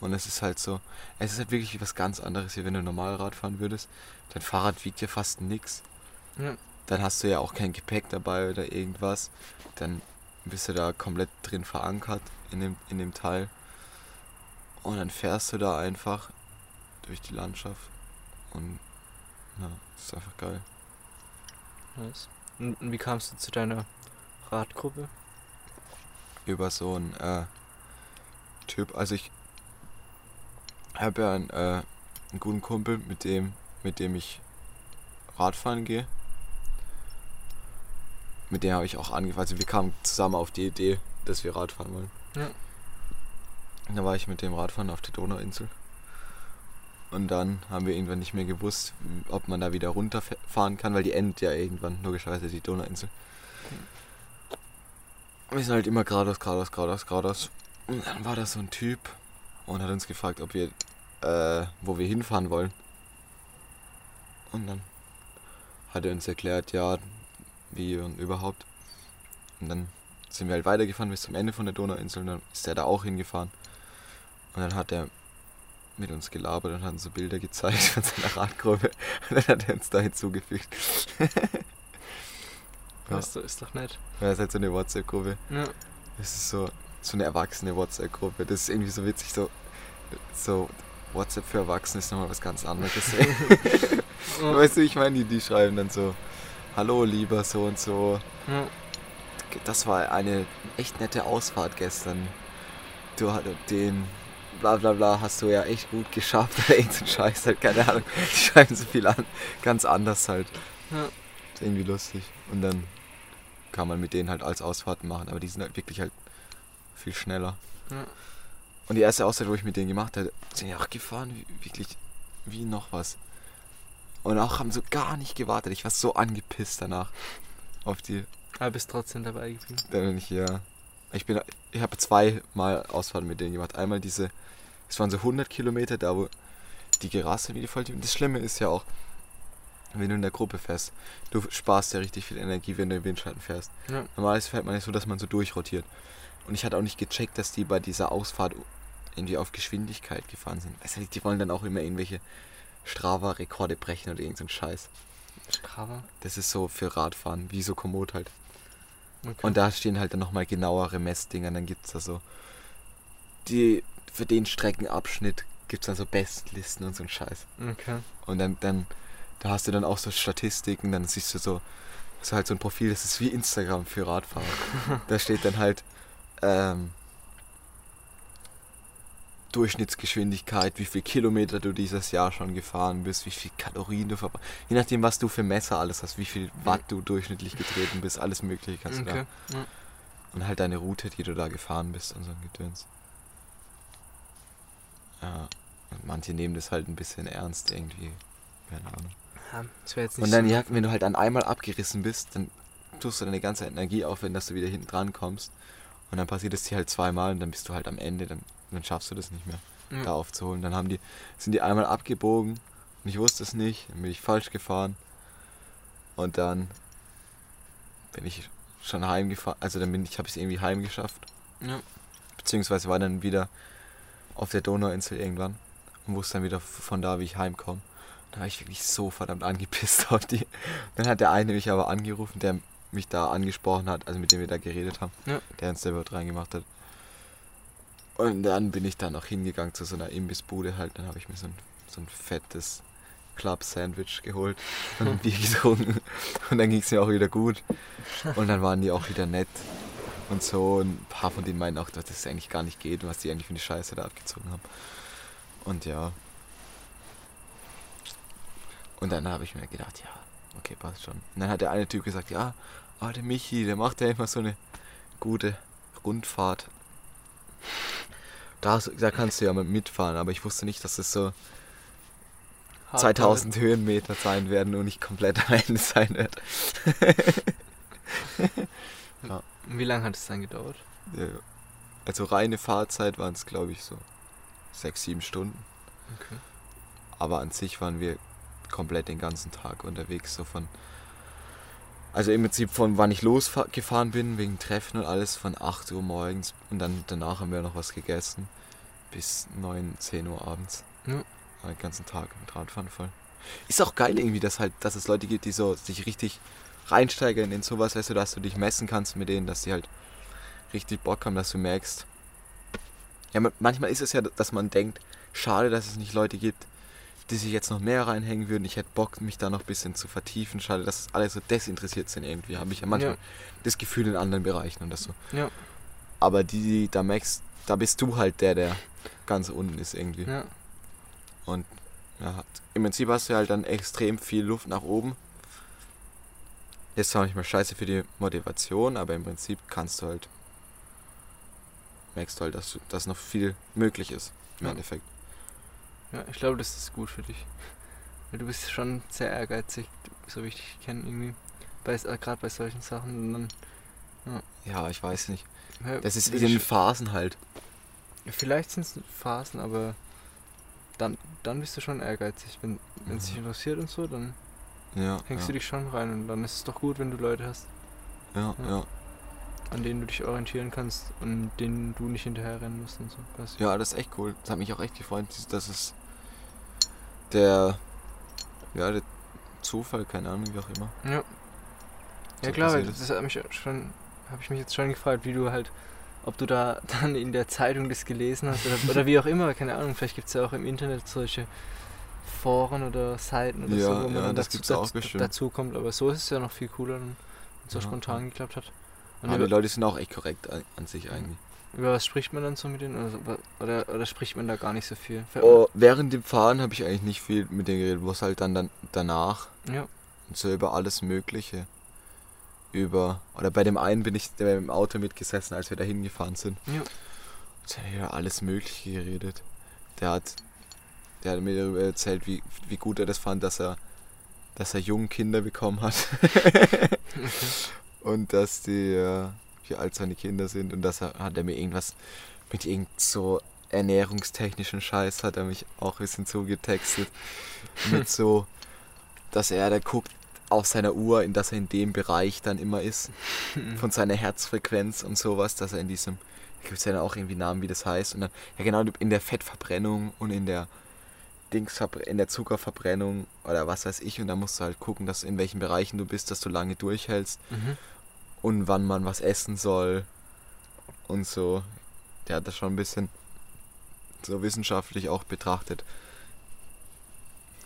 Speaker 1: Und es ist halt so, es ist halt wirklich was ganz anderes, wie wenn du normal Rad fahren würdest. Dein Fahrrad wiegt ja fast nix. Ja. Dann hast du ja auch kein Gepäck dabei oder irgendwas. Dann bist du da komplett drin verankert in dem, in dem Teil. Und dann fährst du da einfach durch die Landschaft. Und ja, das ist einfach geil.
Speaker 2: Nice. Und wie kamst du zu deiner Radgruppe?
Speaker 1: Über so einen äh, Typ. Also ich habe ja einen, äh, einen guten Kumpel, mit dem, mit dem ich Radfahren gehe. Mit dem habe ich auch angefangen. Also wir kamen zusammen auf die Idee, dass wir Radfahren wollen. Ja. Da war ich mit dem Radfahren auf der Donauinsel. Und dann haben wir irgendwann nicht mehr gewusst, ob man da wieder runterfahren kann, weil die endet ja irgendwann, logischerweise die Donauinsel. Wir sind halt immer geradeaus, geradeaus, geradeaus, geradeaus. Und dann war da so ein Typ und hat uns gefragt, ob wir, äh, wo wir hinfahren wollen. Und dann hat er uns erklärt, ja, wie und überhaupt. Und dann sind wir halt weitergefahren bis zum Ende von der Donauinsel und dann ist er da auch hingefahren. Und dann hat er mit uns gelabert und hat uns so Bilder gezeigt von seiner Radgruppe. Und dann hat er uns da hinzugefügt.
Speaker 2: ja. Das ist doch nett.
Speaker 1: Ja, das ist halt so eine WhatsApp-Gruppe. Ja. Das ist so, so eine erwachsene WhatsApp-Gruppe. Das ist irgendwie so witzig, so, so WhatsApp für Erwachsene ist nochmal was ganz anderes. weißt du, ich meine, die, die schreiben dann so, hallo lieber so und so. Ja. Das war eine echt nette Ausfahrt gestern. Du hattest den bla bla bla hast du ja echt gut geschafft oder irgendein Scheiß halt, keine Ahnung. Die schreiben so viel an, ganz anders halt. Ja. Ist irgendwie lustig. Und dann kann man mit denen halt als Ausfahrten machen, aber die sind halt wirklich halt viel schneller. Ja. Und die erste Ausfahrt, wo ich mit denen gemacht habe, sind ja auch gefahren, wie, wirklich wie noch was. Und auch haben so gar nicht gewartet. Ich war so angepisst danach auf die.
Speaker 2: Aber bist trotzdem dabei geblieben.
Speaker 1: Dann bin ich ja. Ich bin, ich habe zweimal Ausfahrten mit denen gemacht. Einmal diese, es waren so 100 Kilometer, da wo die Gerasse wie die voll. Das Schlimme ist ja auch, wenn du in der Gruppe fährst, du sparst ja richtig viel Energie, wenn du im Windschatten fährst.
Speaker 2: Ja.
Speaker 1: Normalerweise fährt man ja so, dass man so durchrotiert. Und ich hatte auch nicht gecheckt, dass die bei dieser Ausfahrt irgendwie auf Geschwindigkeit gefahren sind. Weißt du, die wollen dann auch immer irgendwelche Strava-Rekorde brechen oder irgendeinen Scheiß.
Speaker 2: Strava.
Speaker 1: Das ist so für Radfahren, wie so Komoot halt.
Speaker 2: Okay.
Speaker 1: Und da stehen halt dann nochmal genauere Messdinger. Dann gibt es da so. Die, für den Streckenabschnitt gibt es dann so Bestlisten und so ein Scheiß.
Speaker 2: Okay.
Speaker 1: Und dann, dann, da hast du dann auch so Statistiken, dann siehst du so, so halt so ein Profil, das ist wie Instagram für Radfahrer. da steht dann halt ähm, Durchschnittsgeschwindigkeit, wie viel Kilometer du dieses Jahr schon gefahren bist, wie viel Kalorien du verbrauchst. Je nachdem, was du für Messer alles hast, wie viel Watt du durchschnittlich getreten bist, alles mögliche kannst du da.
Speaker 2: Okay. Ja.
Speaker 1: Und halt deine Route, die du da gefahren bist und so ein Gedöns. Ja. Und manche nehmen das halt ein bisschen ernst irgendwie. Keine Ahnung.
Speaker 2: Das wäre jetzt nicht
Speaker 1: Und dann,
Speaker 2: so.
Speaker 1: ja, wenn du halt dann einmal abgerissen bist, dann tust du deine ganze Energie aufwenden, dass du wieder hinten dran kommst. Und dann passiert es dir halt zweimal und dann bist du halt am Ende, dann, dann schaffst du das nicht mehr,
Speaker 2: Ja.
Speaker 1: da aufzuholen. Dann haben die, sind die einmal abgebogen und ich wusste es nicht, dann bin ich falsch gefahren. Und dann bin ich schon heimgefahren, also dann bin ich, habe ich es irgendwie heimgeschafft.
Speaker 2: Ja.
Speaker 1: Beziehungsweise war dann wieder auf der Donauinsel irgendwann und wusste dann wieder von da, wie ich heimkomme. Da war ich wirklich so verdammt angepisst auf die. Dann hat der eine mich aber angerufen, der mich da angesprochen hat, also mit dem wir da geredet haben,
Speaker 2: Ja.
Speaker 1: der uns selber reingemacht hat. Und dann bin ich dann noch hingegangen zu so einer Imbissbude halt. Dann habe ich mir so ein, so ein fettes Club-Sandwich geholt und ein Bier getrunken. Und dann ging es mir auch wieder gut. Und dann waren die auch wieder nett und so. Und ein paar von denen meinten auch, dass das eigentlich gar nicht geht und was die eigentlich für eine Scheiße da abgezogen haben. Und ja. Und dann habe ich mir gedacht, ja, okay, passt schon. Und dann hat der eine Typ gesagt, ja, ah, der Michi, der macht ja immer so eine gute Rundfahrt. Da, da kannst du ja mal mitfahren, aber ich wusste nicht, dass es so
Speaker 2: Hart
Speaker 1: 2000 Höhenmeter sein werden und nicht komplett Ende sein wird.
Speaker 2: damit. Wie lange hat es dann gedauert?
Speaker 1: Ja. Also reine Fahrzeit waren es, glaube ich, so sechs, sieben Stunden.
Speaker 2: Okay.
Speaker 1: Aber an sich waren wir komplett den ganzen Tag unterwegs, so von. Also im Prinzip von wann ich losgefahren bin, wegen Treffen und alles, von 8 Uhr morgens und dann danach haben wir noch was gegessen. Bis 9, 10 Uhr abends.
Speaker 2: Ja.
Speaker 1: Den ganzen Tag mit Radfahren voll. Ist auch geil irgendwie, dass halt, dass es Leute gibt, die so sich richtig reinsteigern in sowas, weißt du, dass du dich messen kannst mit denen, dass die halt richtig Bock haben, dass du merkst. Ja, ma- manchmal ist es ja, dass man denkt, schade, dass es nicht Leute gibt, die sich jetzt noch mehr reinhängen würden. Ich hätte Bock, mich da noch ein bisschen zu vertiefen. Schade, dass alle so desinteressiert sind irgendwie. Habe ich ja manchmal
Speaker 2: Ja.
Speaker 1: das Gefühl in anderen Bereichen und das so.
Speaker 2: Ja.
Speaker 1: Aber die, die da merkst, da bist du halt der, der ganz unten ist irgendwie.
Speaker 2: Ja.
Speaker 1: Und ja, im Prinzip hast du halt dann extrem viel Luft nach oben. Ist zwar manchmal scheiße für die Motivation, aber im Prinzip kannst du halt, merkst du halt, dass, du, dass noch viel möglich ist im
Speaker 2: Ja.
Speaker 1: Endeffekt.
Speaker 2: Ja, ich glaube, das ist gut für dich. Weil du bist schon sehr ehrgeizig, so wie ich dich kenne irgendwie. Bei, Gerade bei solchen Sachen. Und dann,
Speaker 1: Ja, ich weiß nicht.
Speaker 2: ja,
Speaker 1: Das ist in den Phasen halt.
Speaker 2: Ja, Vielleicht sind es Phasen, aber dann, dann bist du schon ehrgeizig. Wenn es dich
Speaker 1: Mhm.
Speaker 2: interessiert und so, dann
Speaker 1: Ja,
Speaker 2: hängst
Speaker 1: ja,
Speaker 2: du dich schon rein und dann ist es doch gut, wenn du Leute hast,
Speaker 1: ja,
Speaker 2: Ja.
Speaker 1: ja.
Speaker 2: an denen du dich orientieren kannst und denen du nicht hinterherrennen musst und so. Du?
Speaker 1: Ja, das ist echt cool. Das hat mich auch echt gefreut, dass es der, ja, der Zufall, keine Ahnung, wie auch immer.
Speaker 2: Ja.
Speaker 1: So
Speaker 2: Ja klar,
Speaker 1: ist.
Speaker 2: das hat mich schon, habe ich mich jetzt schon gefragt, wie du halt, ob du da dann in der Zeitung das gelesen hast oder, oder wie auch immer, keine Ahnung, vielleicht gibt es ja auch im Internet solche Foren oder Seiten oder
Speaker 1: Ja,
Speaker 2: so, wo man
Speaker 1: ja,
Speaker 2: dann
Speaker 1: das
Speaker 2: dazu, dazu, dazu kommt, aber so ist es ja noch viel cooler, wenn es so
Speaker 1: Ja,
Speaker 2: spontan geklappt hat. Und
Speaker 1: Aber die Leute sind auch echt korrekt an, an sich eigentlich.
Speaker 2: Über was spricht man dann so mit denen oder, so, oder, oder spricht man da gar nicht so viel?
Speaker 1: Oh, während dem Fahren habe ich eigentlich nicht viel mit denen geredet, bloß halt dann, dann danach
Speaker 2: Ja,
Speaker 1: und so über alles Mögliche. Über, oder bei dem einen bin ich im Auto mitgesessen, als wir da hingefahren sind.
Speaker 2: ja,
Speaker 1: Und hat über alles Mögliche geredet. Der hat, der hat mir darüber erzählt, wie, wie gut er das fand, dass er, dass er jungen Kinder bekommen hat.
Speaker 2: okay.
Speaker 1: Und dass die, äh, wie alt seine Kinder sind und das hat er mir irgendwas mit irgend so ernährungstechnischen Scheiß hat er mich auch ein bisschen zugetextet. mit so, dass er da guckt auf seiner Uhr, in dass er in dem Bereich dann immer ist, von seiner Herzfrequenz und sowas, dass er in diesem, gibt es ja dann auch irgendwie Namen, wie das heißt, und dann, ja genau, in der Fettverbrennung und in der Dings in der Zuckerverbrennung oder was weiß ich und da musst du halt gucken, dass in welchen Bereichen du bist, dass du lange durchhältst
Speaker 2: Mhm.
Speaker 1: Und wann man was essen soll und so. Der hat das schon ein bisschen so wissenschaftlich auch betrachtet.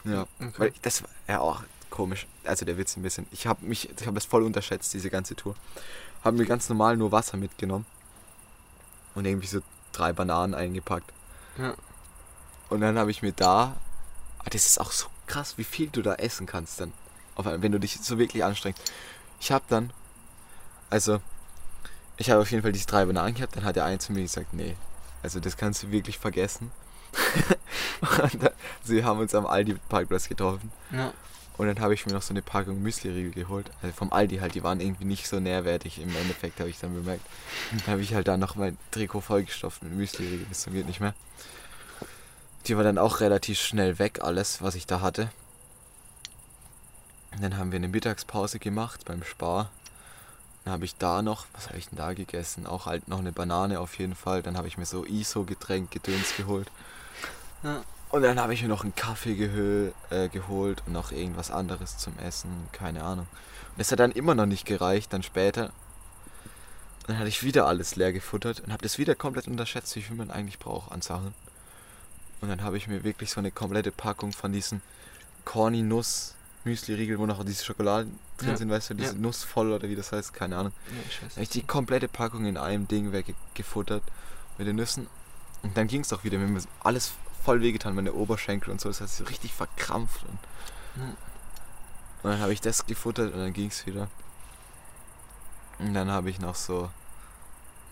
Speaker 1: Ja,
Speaker 2: Okay.
Speaker 1: weil das war ja auch komisch. Also der Witz ein bisschen. Ich habe mich, ich habe das voll unterschätzt diese ganze Tour. Haben mir ganz normal nur Wasser mitgenommen und irgendwie so drei Bananen eingepackt.
Speaker 2: Ja.
Speaker 1: Und dann habe ich mir da, ah, das ist auch so krass, wie viel du da essen kannst dann, auf einmal, wenn du dich so wirklich anstrengst. Ich habe dann, also, ich habe auf jeden Fall diese drei Bananen gehabt, dann hat der eine zu mir gesagt, nee, also das kannst du wirklich vergessen. und dann, sie haben uns am Aldi-Parkplatz getroffen
Speaker 2: Ja.
Speaker 1: und dann habe ich mir noch so eine Packung Müsli-Riegel geholt, also vom Aldi halt, die waren irgendwie nicht so nährwertig im Endeffekt, habe ich dann bemerkt. Dann habe ich halt da noch mein Trikot vollgestopft mit Müsli-Riegel, das geht nicht mehr. Die war dann auch relativ schnell weg, alles, was ich da hatte. Und dann haben wir eine Mittagspause gemacht beim Spar. Dann habe ich da noch, was habe ich denn da gegessen? Auch halt noch eine Banane auf jeden Fall. Dann habe ich mir so ISO-Getränk, Gedöns geholt.
Speaker 2: Ja.
Speaker 1: Und dann habe ich mir noch einen Kaffee gehö äh, geholt und noch irgendwas anderes zum Essen, keine Ahnung. Und das hat dann immer noch nicht gereicht, dann später. Dann hatte ich wieder alles leer gefuttert und habe das wieder komplett unterschätzt, wie viel man eigentlich braucht an Sachen. Und dann habe ich mir wirklich so eine komplette Packung von diesen Corny Nuss Müsli-Riegel, wo noch diese Schokoladen drin
Speaker 2: Ja.
Speaker 1: sind, weißt du, diese
Speaker 2: Ja.
Speaker 1: Nuss voll oder wie das heißt, keine Ahnung.
Speaker 2: ja
Speaker 1: Habe ich die komplette Packung in einem Ding weggefuttert mit den Nüssen. Und dann ging es doch wieder. Mir hat alles voll wehgetan, meine Oberschenkel und so. Das hat sich so richtig verkrampft. Und,
Speaker 2: Ja.
Speaker 1: und dann habe ich das gefuttert und dann ging es wieder. Und dann habe ich noch so,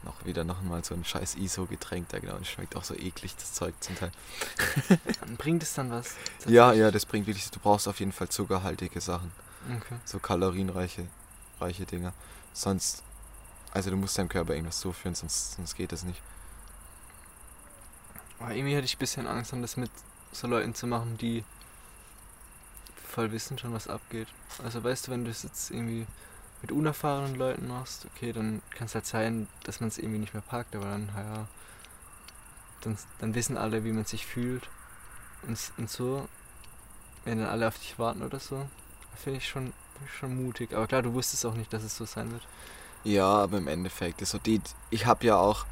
Speaker 1: noch wieder noch mal so ein scheiß ISO-Getränk da genau. Und schmeckt auch so eklig, das Zeug zum Teil.
Speaker 2: Dann Bringt es dann was?
Speaker 1: Ja, ja, das bringt wirklich, du brauchst auf jeden Fall zuckerhaltige Sachen.
Speaker 2: Okay.
Speaker 1: So kalorienreiche reiche Dinger. Sonst, also du musst deinem Körper irgendwas zuführen, sonst, sonst geht das nicht.
Speaker 2: Aber irgendwie hätte ich ein bisschen Angst, dann das mit so Leuten zu machen, die voll wissen schon, was abgeht. Also weißt du, wenn du es jetzt irgendwie mit unerfahrenen Leuten machst, okay, dann kann es halt sein, dass man es irgendwie nicht mehr packt, aber dann, ja, dann, dann wissen alle, wie man sich fühlt. Und, und so, wenn dann alle auf dich warten oder so, finde ich schon, schon mutig. Aber klar, du wusstest auch nicht, dass es so sein wird.
Speaker 1: Ja, aber im Endeffekt ist so die. Ich habe ja auch.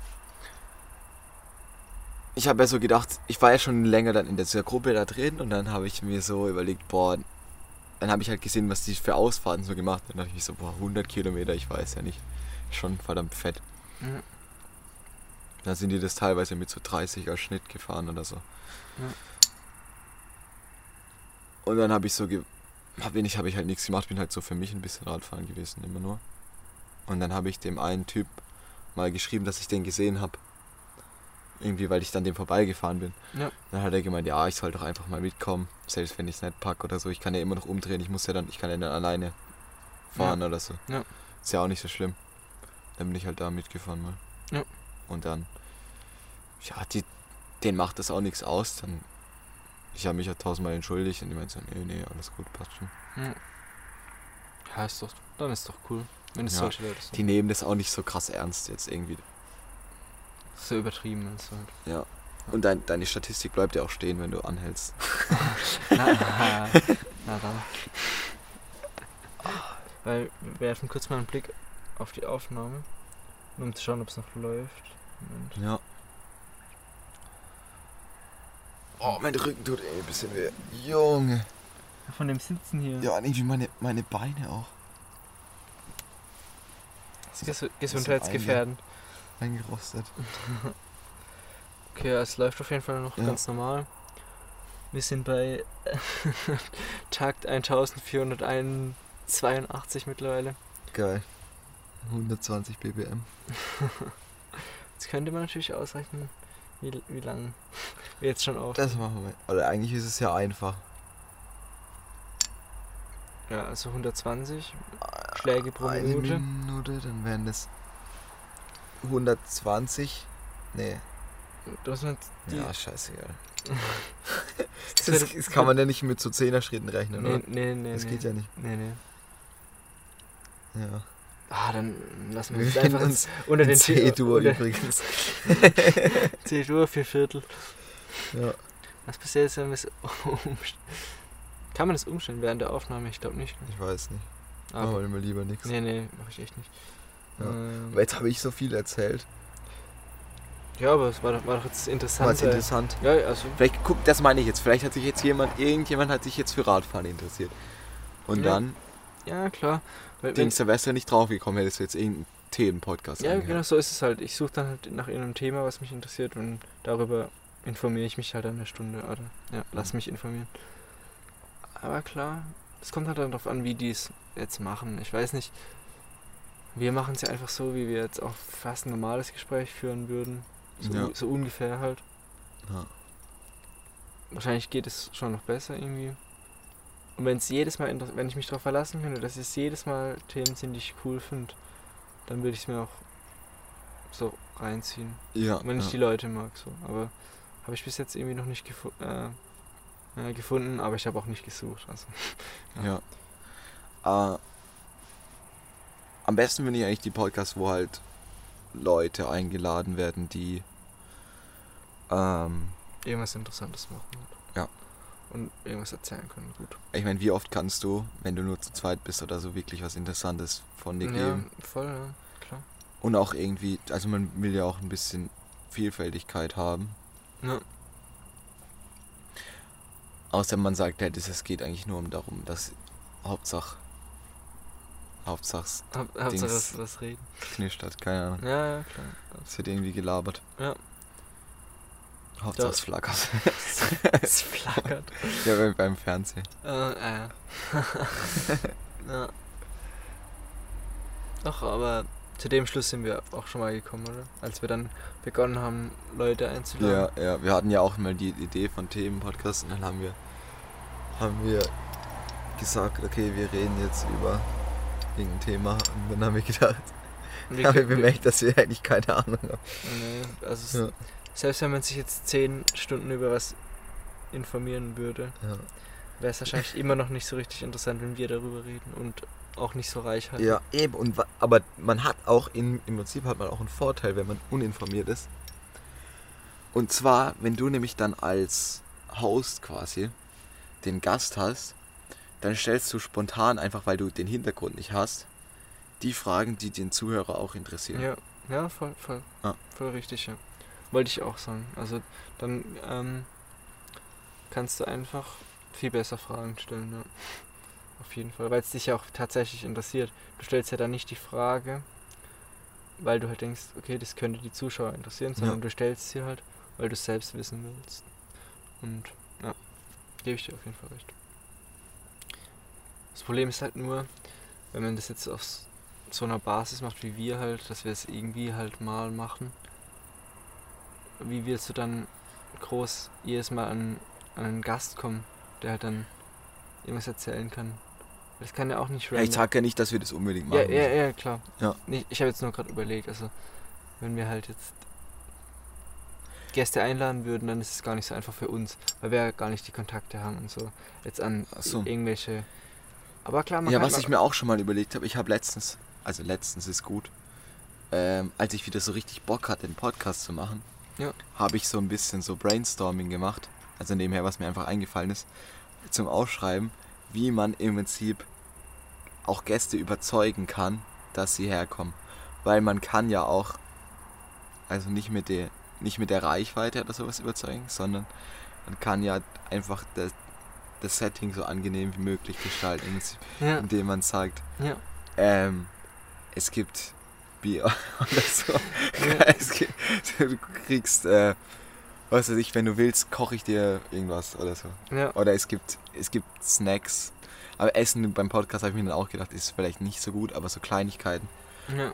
Speaker 1: Ich habe ja so gedacht, ich war ja schon länger dann in dieser Gruppe da drin und dann habe ich mir so überlegt, boah, dann habe ich halt gesehen, was die für Ausfahrten so gemacht haben. Dann dachte ich mir so, boah, 100 Kilometer, ich weiß ja nicht. Schon verdammt fett.
Speaker 2: Ja.
Speaker 1: Da sind die das teilweise mit so 30er Schnitt gefahren oder so.
Speaker 2: Ja.
Speaker 1: Und dann habe ich so, ge hab wenig habe ich halt nichts gemacht, bin halt so für mich ein bisschen Radfahren gewesen, immer nur. Und dann habe ich dem einen Typ mal geschrieben, dass ich den gesehen habe. Irgendwie, weil ich dann dem vorbeigefahren bin.
Speaker 2: Ja.
Speaker 1: Dann hat er gemeint, ja, ich soll doch einfach mal mitkommen, selbst wenn ich es nicht packe oder so. Ich kann ja immer noch umdrehen, ich muss ja dann, ich kann ja dann alleine fahren oder so.
Speaker 2: Ja.
Speaker 1: Ist ja auch nicht so schlimm. Dann bin ich halt da mitgefahren mal.
Speaker 2: Ja.
Speaker 1: Und dann, ja, die, denen macht das auch nichts aus. Dann, ich habe mich ja tausendmal entschuldigt und die meinen so, nee, nee, alles gut, passt schon.
Speaker 2: Ja. Ja, ist doch, dann ist doch cool. Wenn es
Speaker 1: Ja,
Speaker 2: solche Leute sind.
Speaker 1: Die nehmen das auch nicht so krass ernst jetzt irgendwie.
Speaker 2: So übertrieben ist halt.
Speaker 1: Ja. Und dein, deine Statistik bleibt ja auch stehen, wenn du anhältst.
Speaker 2: Na, na dann. Weil wir werfen kurz mal einen Blick auf die Aufnahme, um zu schauen, ob es noch läuft. Moment.
Speaker 1: Ja. Oh, mein Rücken tut eh ein bisschen weh. Junge.
Speaker 2: Von dem Sitzen hier.
Speaker 1: Ja, und irgendwie meine, meine Beine auch.
Speaker 2: Ist ges gesundheitsgefährdend.
Speaker 1: Eingerostet.
Speaker 2: Okay, es läuft auf jeden Fall noch
Speaker 1: Ja.
Speaker 2: ganz normal. Wir sind bei Takt 1482 mittlerweile.
Speaker 1: Geil. 120 ppm.
Speaker 2: Jetzt könnte man natürlich ausrechnen, wie, wie lang wir jetzt schon auf.
Speaker 1: Das machen wir. Oder eigentlich ist es ja einfach.
Speaker 2: Ja, also 120 Schläge pro
Speaker 1: Eine
Speaker 2: Minute.
Speaker 1: Minute, dann wären das 120. Nee.
Speaker 2: Du hast mit die.
Speaker 1: Ja, scheißegal.
Speaker 2: das
Speaker 1: Das, das kann man ja nicht mit so 10er Schritten rechnen,
Speaker 2: Nee,
Speaker 1: oder?
Speaker 2: nee, nee.
Speaker 1: Das
Speaker 2: nee.
Speaker 1: geht ja nicht.
Speaker 2: Nee, nee.
Speaker 1: Ja.
Speaker 2: Ah, dann lassen wir
Speaker 1: Wir
Speaker 2: uns einfach
Speaker 1: uns
Speaker 2: unter den
Speaker 1: C-Dur übrigens.
Speaker 2: C-Dur, vier Viertel.
Speaker 1: Ja.
Speaker 2: Was passiert jetzt, wenn wir es umstellen? Kann man das umstellen während der Aufnahme? Ich glaube nicht.
Speaker 1: Ich weiß nicht.
Speaker 2: Aber,
Speaker 1: Machen wir lieber nichts.
Speaker 2: nee, nee, mache ich echt nicht.
Speaker 1: Ja.
Speaker 2: Ähm,
Speaker 1: Aber jetzt habe ich so viel erzählt.
Speaker 2: ja, aber es war doch, war doch jetzt interessant.
Speaker 1: War jetzt interessant.
Speaker 2: Ja, also,
Speaker 1: Vielleicht, guck, das meine ich jetzt. Vielleicht hat sich jetzt jemand, irgendjemand hat sich jetzt für Radfahren interessiert. Und
Speaker 2: Ja.
Speaker 1: dann,
Speaker 2: ja, klar. Weil,
Speaker 1: du ja nicht draufgekommen, hättest du jetzt irgendeinen Themenpodcast
Speaker 2: ja,
Speaker 1: angehört.
Speaker 2: genau so ist es halt. Ich suche dann halt nach irgendeinem Thema, was mich interessiert und darüber informiere ich mich halt eine Stunde. Oder, ja, lass mich informieren. Aber klar, es kommt halt dann darauf an, wie die es jetzt machen. Ich weiß nicht. Wir machen es ja einfach so, wie wir jetzt auch fast ein normales Gespräch führen würden. So,
Speaker 1: Ja.
Speaker 2: so ungefähr halt.
Speaker 1: Ja.
Speaker 2: Wahrscheinlich geht es schon noch besser irgendwie. Und wenn es jedes Mal, wenn ich mich darauf verlassen könnte, dass es jedes Mal Themen sind, die ich cool finde, dann würde ich es mir auch so reinziehen.
Speaker 1: Ja,
Speaker 2: Wenn ich
Speaker 1: ja.
Speaker 2: die Leute mag, so. Aber habe ich bis jetzt irgendwie noch nicht gefu äh, äh, gefunden, aber ich habe auch nicht gesucht. Also.
Speaker 1: Ja. Äh, am besten finde ich eigentlich die Podcasts, wo halt Leute eingeladen werden, die ähm,
Speaker 2: Irgendwas Interessantes machen.
Speaker 1: Ja.
Speaker 2: Und irgendwas erzählen können, gut.
Speaker 1: ich meine, wie oft kannst du, wenn du nur zu zweit bist oder so, wirklich was Interessantes von dir
Speaker 2: Ja,
Speaker 1: geben?
Speaker 2: voll, ja, klar.
Speaker 1: Und auch irgendwie, also man will ja auch ein bisschen Vielfältigkeit haben.
Speaker 2: Ja.
Speaker 1: Außer man sagt halt, es geht eigentlich nur um darum, dass Hauptsache Hauptsache
Speaker 2: Hab, Hauptsache was, was reden.
Speaker 1: knirscht hat, keine Ahnung.
Speaker 2: Ja, ja, klar.
Speaker 1: Es wird irgendwie gelabert.
Speaker 2: Ja.
Speaker 1: Hauptsache es flackert.
Speaker 2: es flackert.
Speaker 1: ja, beim, beim Fernsehen.
Speaker 2: Äh, äh. ja. Doch, aber zu dem Schluss sind wir auch schon mal gekommen, oder? Als wir dann begonnen haben, Leute einzuladen.
Speaker 1: Ja, ja, wir hatten ja auch mal die Idee von Themenpodcast und dann haben wir haben wir gesagt, okay, wir reden jetzt über Thema und dann haben wir gedacht,
Speaker 2: Und
Speaker 1: haben wir bemerkt, dass wir eigentlich keine Ahnung haben.
Speaker 2: Nee, also
Speaker 1: Ja.
Speaker 2: selbst wenn man sich jetzt zehn Stunden über was informieren würde,
Speaker 1: Ja.
Speaker 2: wäre es wahrscheinlich immer noch nicht so richtig interessant, wenn wir darüber reden und auch nicht so reich halt.
Speaker 1: Ja, eben. Und, aber man hat auch, in, im Prinzip hat man auch einen Vorteil, wenn man uninformiert ist. Und zwar, wenn du nämlich dann als Host quasi den Gast hast, dann stellst du spontan, einfach weil du den Hintergrund nicht hast, die Fragen, die den Zuhörer auch interessieren.
Speaker 2: Ja, ja, voll, voll.
Speaker 1: Ja.
Speaker 2: Voll richtig, ja. Wollte ich auch sagen. Also dann ähm, kannst du einfach viel besser Fragen stellen, ja. Auf jeden Fall, weil es dich ja auch tatsächlich interessiert. Du stellst ja dann nicht die Frage, weil du halt denkst, okay, das könnte die Zuschauer interessieren, sondern
Speaker 1: Ja.
Speaker 2: du stellst sie halt, weil du es selbst wissen willst. Und ja, gebe ich dir auf jeden Fall recht. Das Problem ist halt nur, wenn man das jetzt auf so einer Basis macht wie wir halt, dass wir es irgendwie halt mal machen, wie willst du dann groß jedes Mal an, an einen Gast kommen, der halt dann irgendwas erzählen kann? Das kann ja auch nicht
Speaker 1: Ja, ich sag ja nicht, dass wir das unbedingt
Speaker 2: ja,
Speaker 1: machen.
Speaker 2: ja,
Speaker 1: müssen.
Speaker 2: ja, klar.
Speaker 1: Ja.
Speaker 2: Nee, ich habe jetzt nur gerade überlegt, also wenn wir halt jetzt Gäste einladen würden, dann ist es gar nicht so einfach für uns, weil wir ja gar nicht die Kontakte haben und so. Jetzt an
Speaker 1: so.
Speaker 2: irgendwelche. Aber klar, man
Speaker 1: Ja,
Speaker 2: kann
Speaker 1: was ich mir auch schon mal überlegt habe, ich habe letztens, also letztens ist gut, ähm, als ich wieder so richtig Bock hatte, einen Podcast zu machen,
Speaker 2: Ja.
Speaker 1: habe ich so ein bisschen so Brainstorming gemacht, also nebenher, was mir einfach eingefallen ist, zum Aufschreiben, wie man im Prinzip auch Gäste überzeugen kann, dass sie herkommen. Weil man kann ja auch, also nicht mit der, nicht mit der Reichweite oder sowas überzeugen, sondern man kann ja einfach das, Setting so angenehm wie möglich gestalten.
Speaker 2: Ja,
Speaker 1: indem man sagt,
Speaker 2: ja,
Speaker 1: ähm, es gibt Bier oder so.
Speaker 2: Ja.
Speaker 1: gibt, du kriegst, äh, was weiß ich, wenn du willst, koche ich dir irgendwas oder so. Oder es gibt, es gibt Snacks. Aber Essen beim Podcast habe ich mir dann auch gedacht, ist vielleicht nicht so gut, aber so Kleinigkeiten.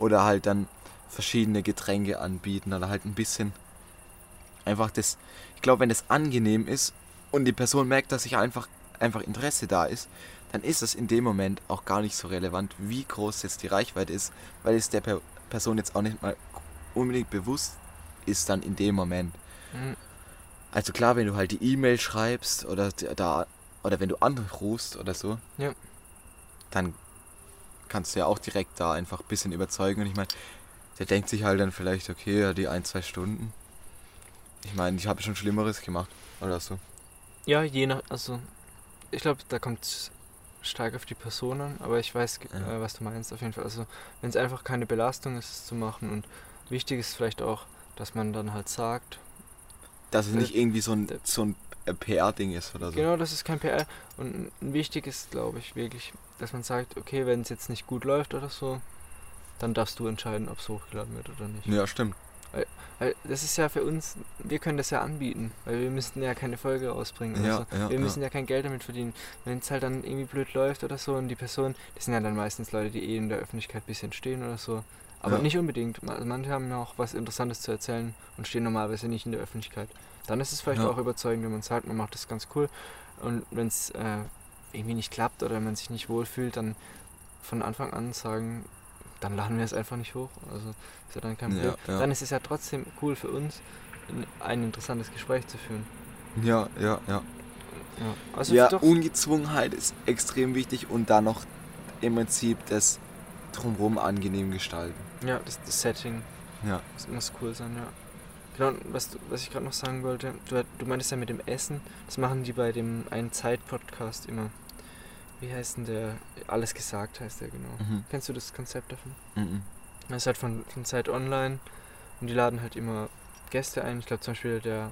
Speaker 1: Oder halt dann verschiedene Getränke anbieten oder halt ein bisschen einfach das. Ich glaube, wenn das angenehm ist und die Person merkt, dass sich einfach, einfach Interesse da ist, dann ist es in dem Moment auch gar nicht so relevant, wie groß jetzt die Reichweite ist, weil es der per Person jetzt auch nicht mal unbedingt bewusst ist dann in dem Moment.
Speaker 2: Mhm.
Speaker 1: Also klar, wenn du halt die E-Mail schreibst oder da oder wenn du anrufst oder so,
Speaker 2: Ja.
Speaker 1: dann kannst du ja auch direkt da einfach ein bisschen überzeugen. Und ich meine, der denkt sich halt dann vielleicht, okay, ja, die ein, zwei Stunden. Ich meine, ich habe schon Schlimmeres gemacht oder so.
Speaker 2: Ja, je nach, also ich glaube, da kommt es stark auf die Person an, aber ich weiß,
Speaker 1: Ja.
Speaker 2: äh, was du meinst auf jeden Fall. Also wenn es einfach keine Belastung ist, es zu machen und wichtig ist vielleicht auch, dass man dann halt sagt,
Speaker 1: Dass es
Speaker 2: Äh,
Speaker 1: nicht irgendwie so ein, so ein äh, PR-Ding ist oder so.
Speaker 2: genau, das ist kein PR und wichtig ist, glaube ich, wirklich, dass man sagt, okay, wenn es jetzt nicht gut läuft oder so, dann darfst du entscheiden, ob es hochgeladen wird oder nicht.
Speaker 1: Ja, stimmt.
Speaker 2: Weil das ist ja für uns, wir können das ja anbieten, weil wir müssten ja keine Folge rausbringen.
Speaker 1: Ja,
Speaker 2: so.
Speaker 1: ja,
Speaker 2: wir
Speaker 1: ja.
Speaker 2: müssen ja kein Geld damit verdienen. Wenn es halt dann irgendwie blöd läuft oder so und die Person, das sind ja dann meistens Leute, die eh in der Öffentlichkeit ein bisschen stehen oder so. Aber
Speaker 1: Ja.
Speaker 2: nicht unbedingt. Ma- Manche haben ja auch was Interessantes zu erzählen und stehen normalerweise nicht in der Öffentlichkeit. Dann ist es vielleicht
Speaker 1: Ja.
Speaker 2: auch überzeugend, wenn man sagt, man macht das ganz cool. Und wenn es äh, irgendwie nicht klappt oder man sich nicht wohlfühlt, dann von Anfang an sagen, dann laden wir es einfach nicht hoch. Also ist ja dann kein Problem.
Speaker 1: Ja, ja.
Speaker 2: Dann ist es ja trotzdem cool für uns, in- ein interessantes Gespräch zu führen.
Speaker 1: Ja, ja, ja.
Speaker 2: Ja, also
Speaker 1: ja, Ungezwungenheit ist extrem wichtig und dann noch im Prinzip das drumherum angenehm gestalten.
Speaker 2: ja das, das Setting
Speaker 1: Ja.
Speaker 2: das muss cool sein, ja. Genau, was, was ich gerade noch sagen wollte, du, du meintest ja mit dem Essen, das machen die bei dem einen Zeit-Podcast immer. Wie heißt denn der? Alles gesagt heißt der genau.
Speaker 1: Mhm.
Speaker 2: Kennst du das Konzept davon?
Speaker 1: Mhm.
Speaker 2: Das ist halt von, von Zeit Online und die laden halt immer Gäste ein. Ich glaube zum Beispiel der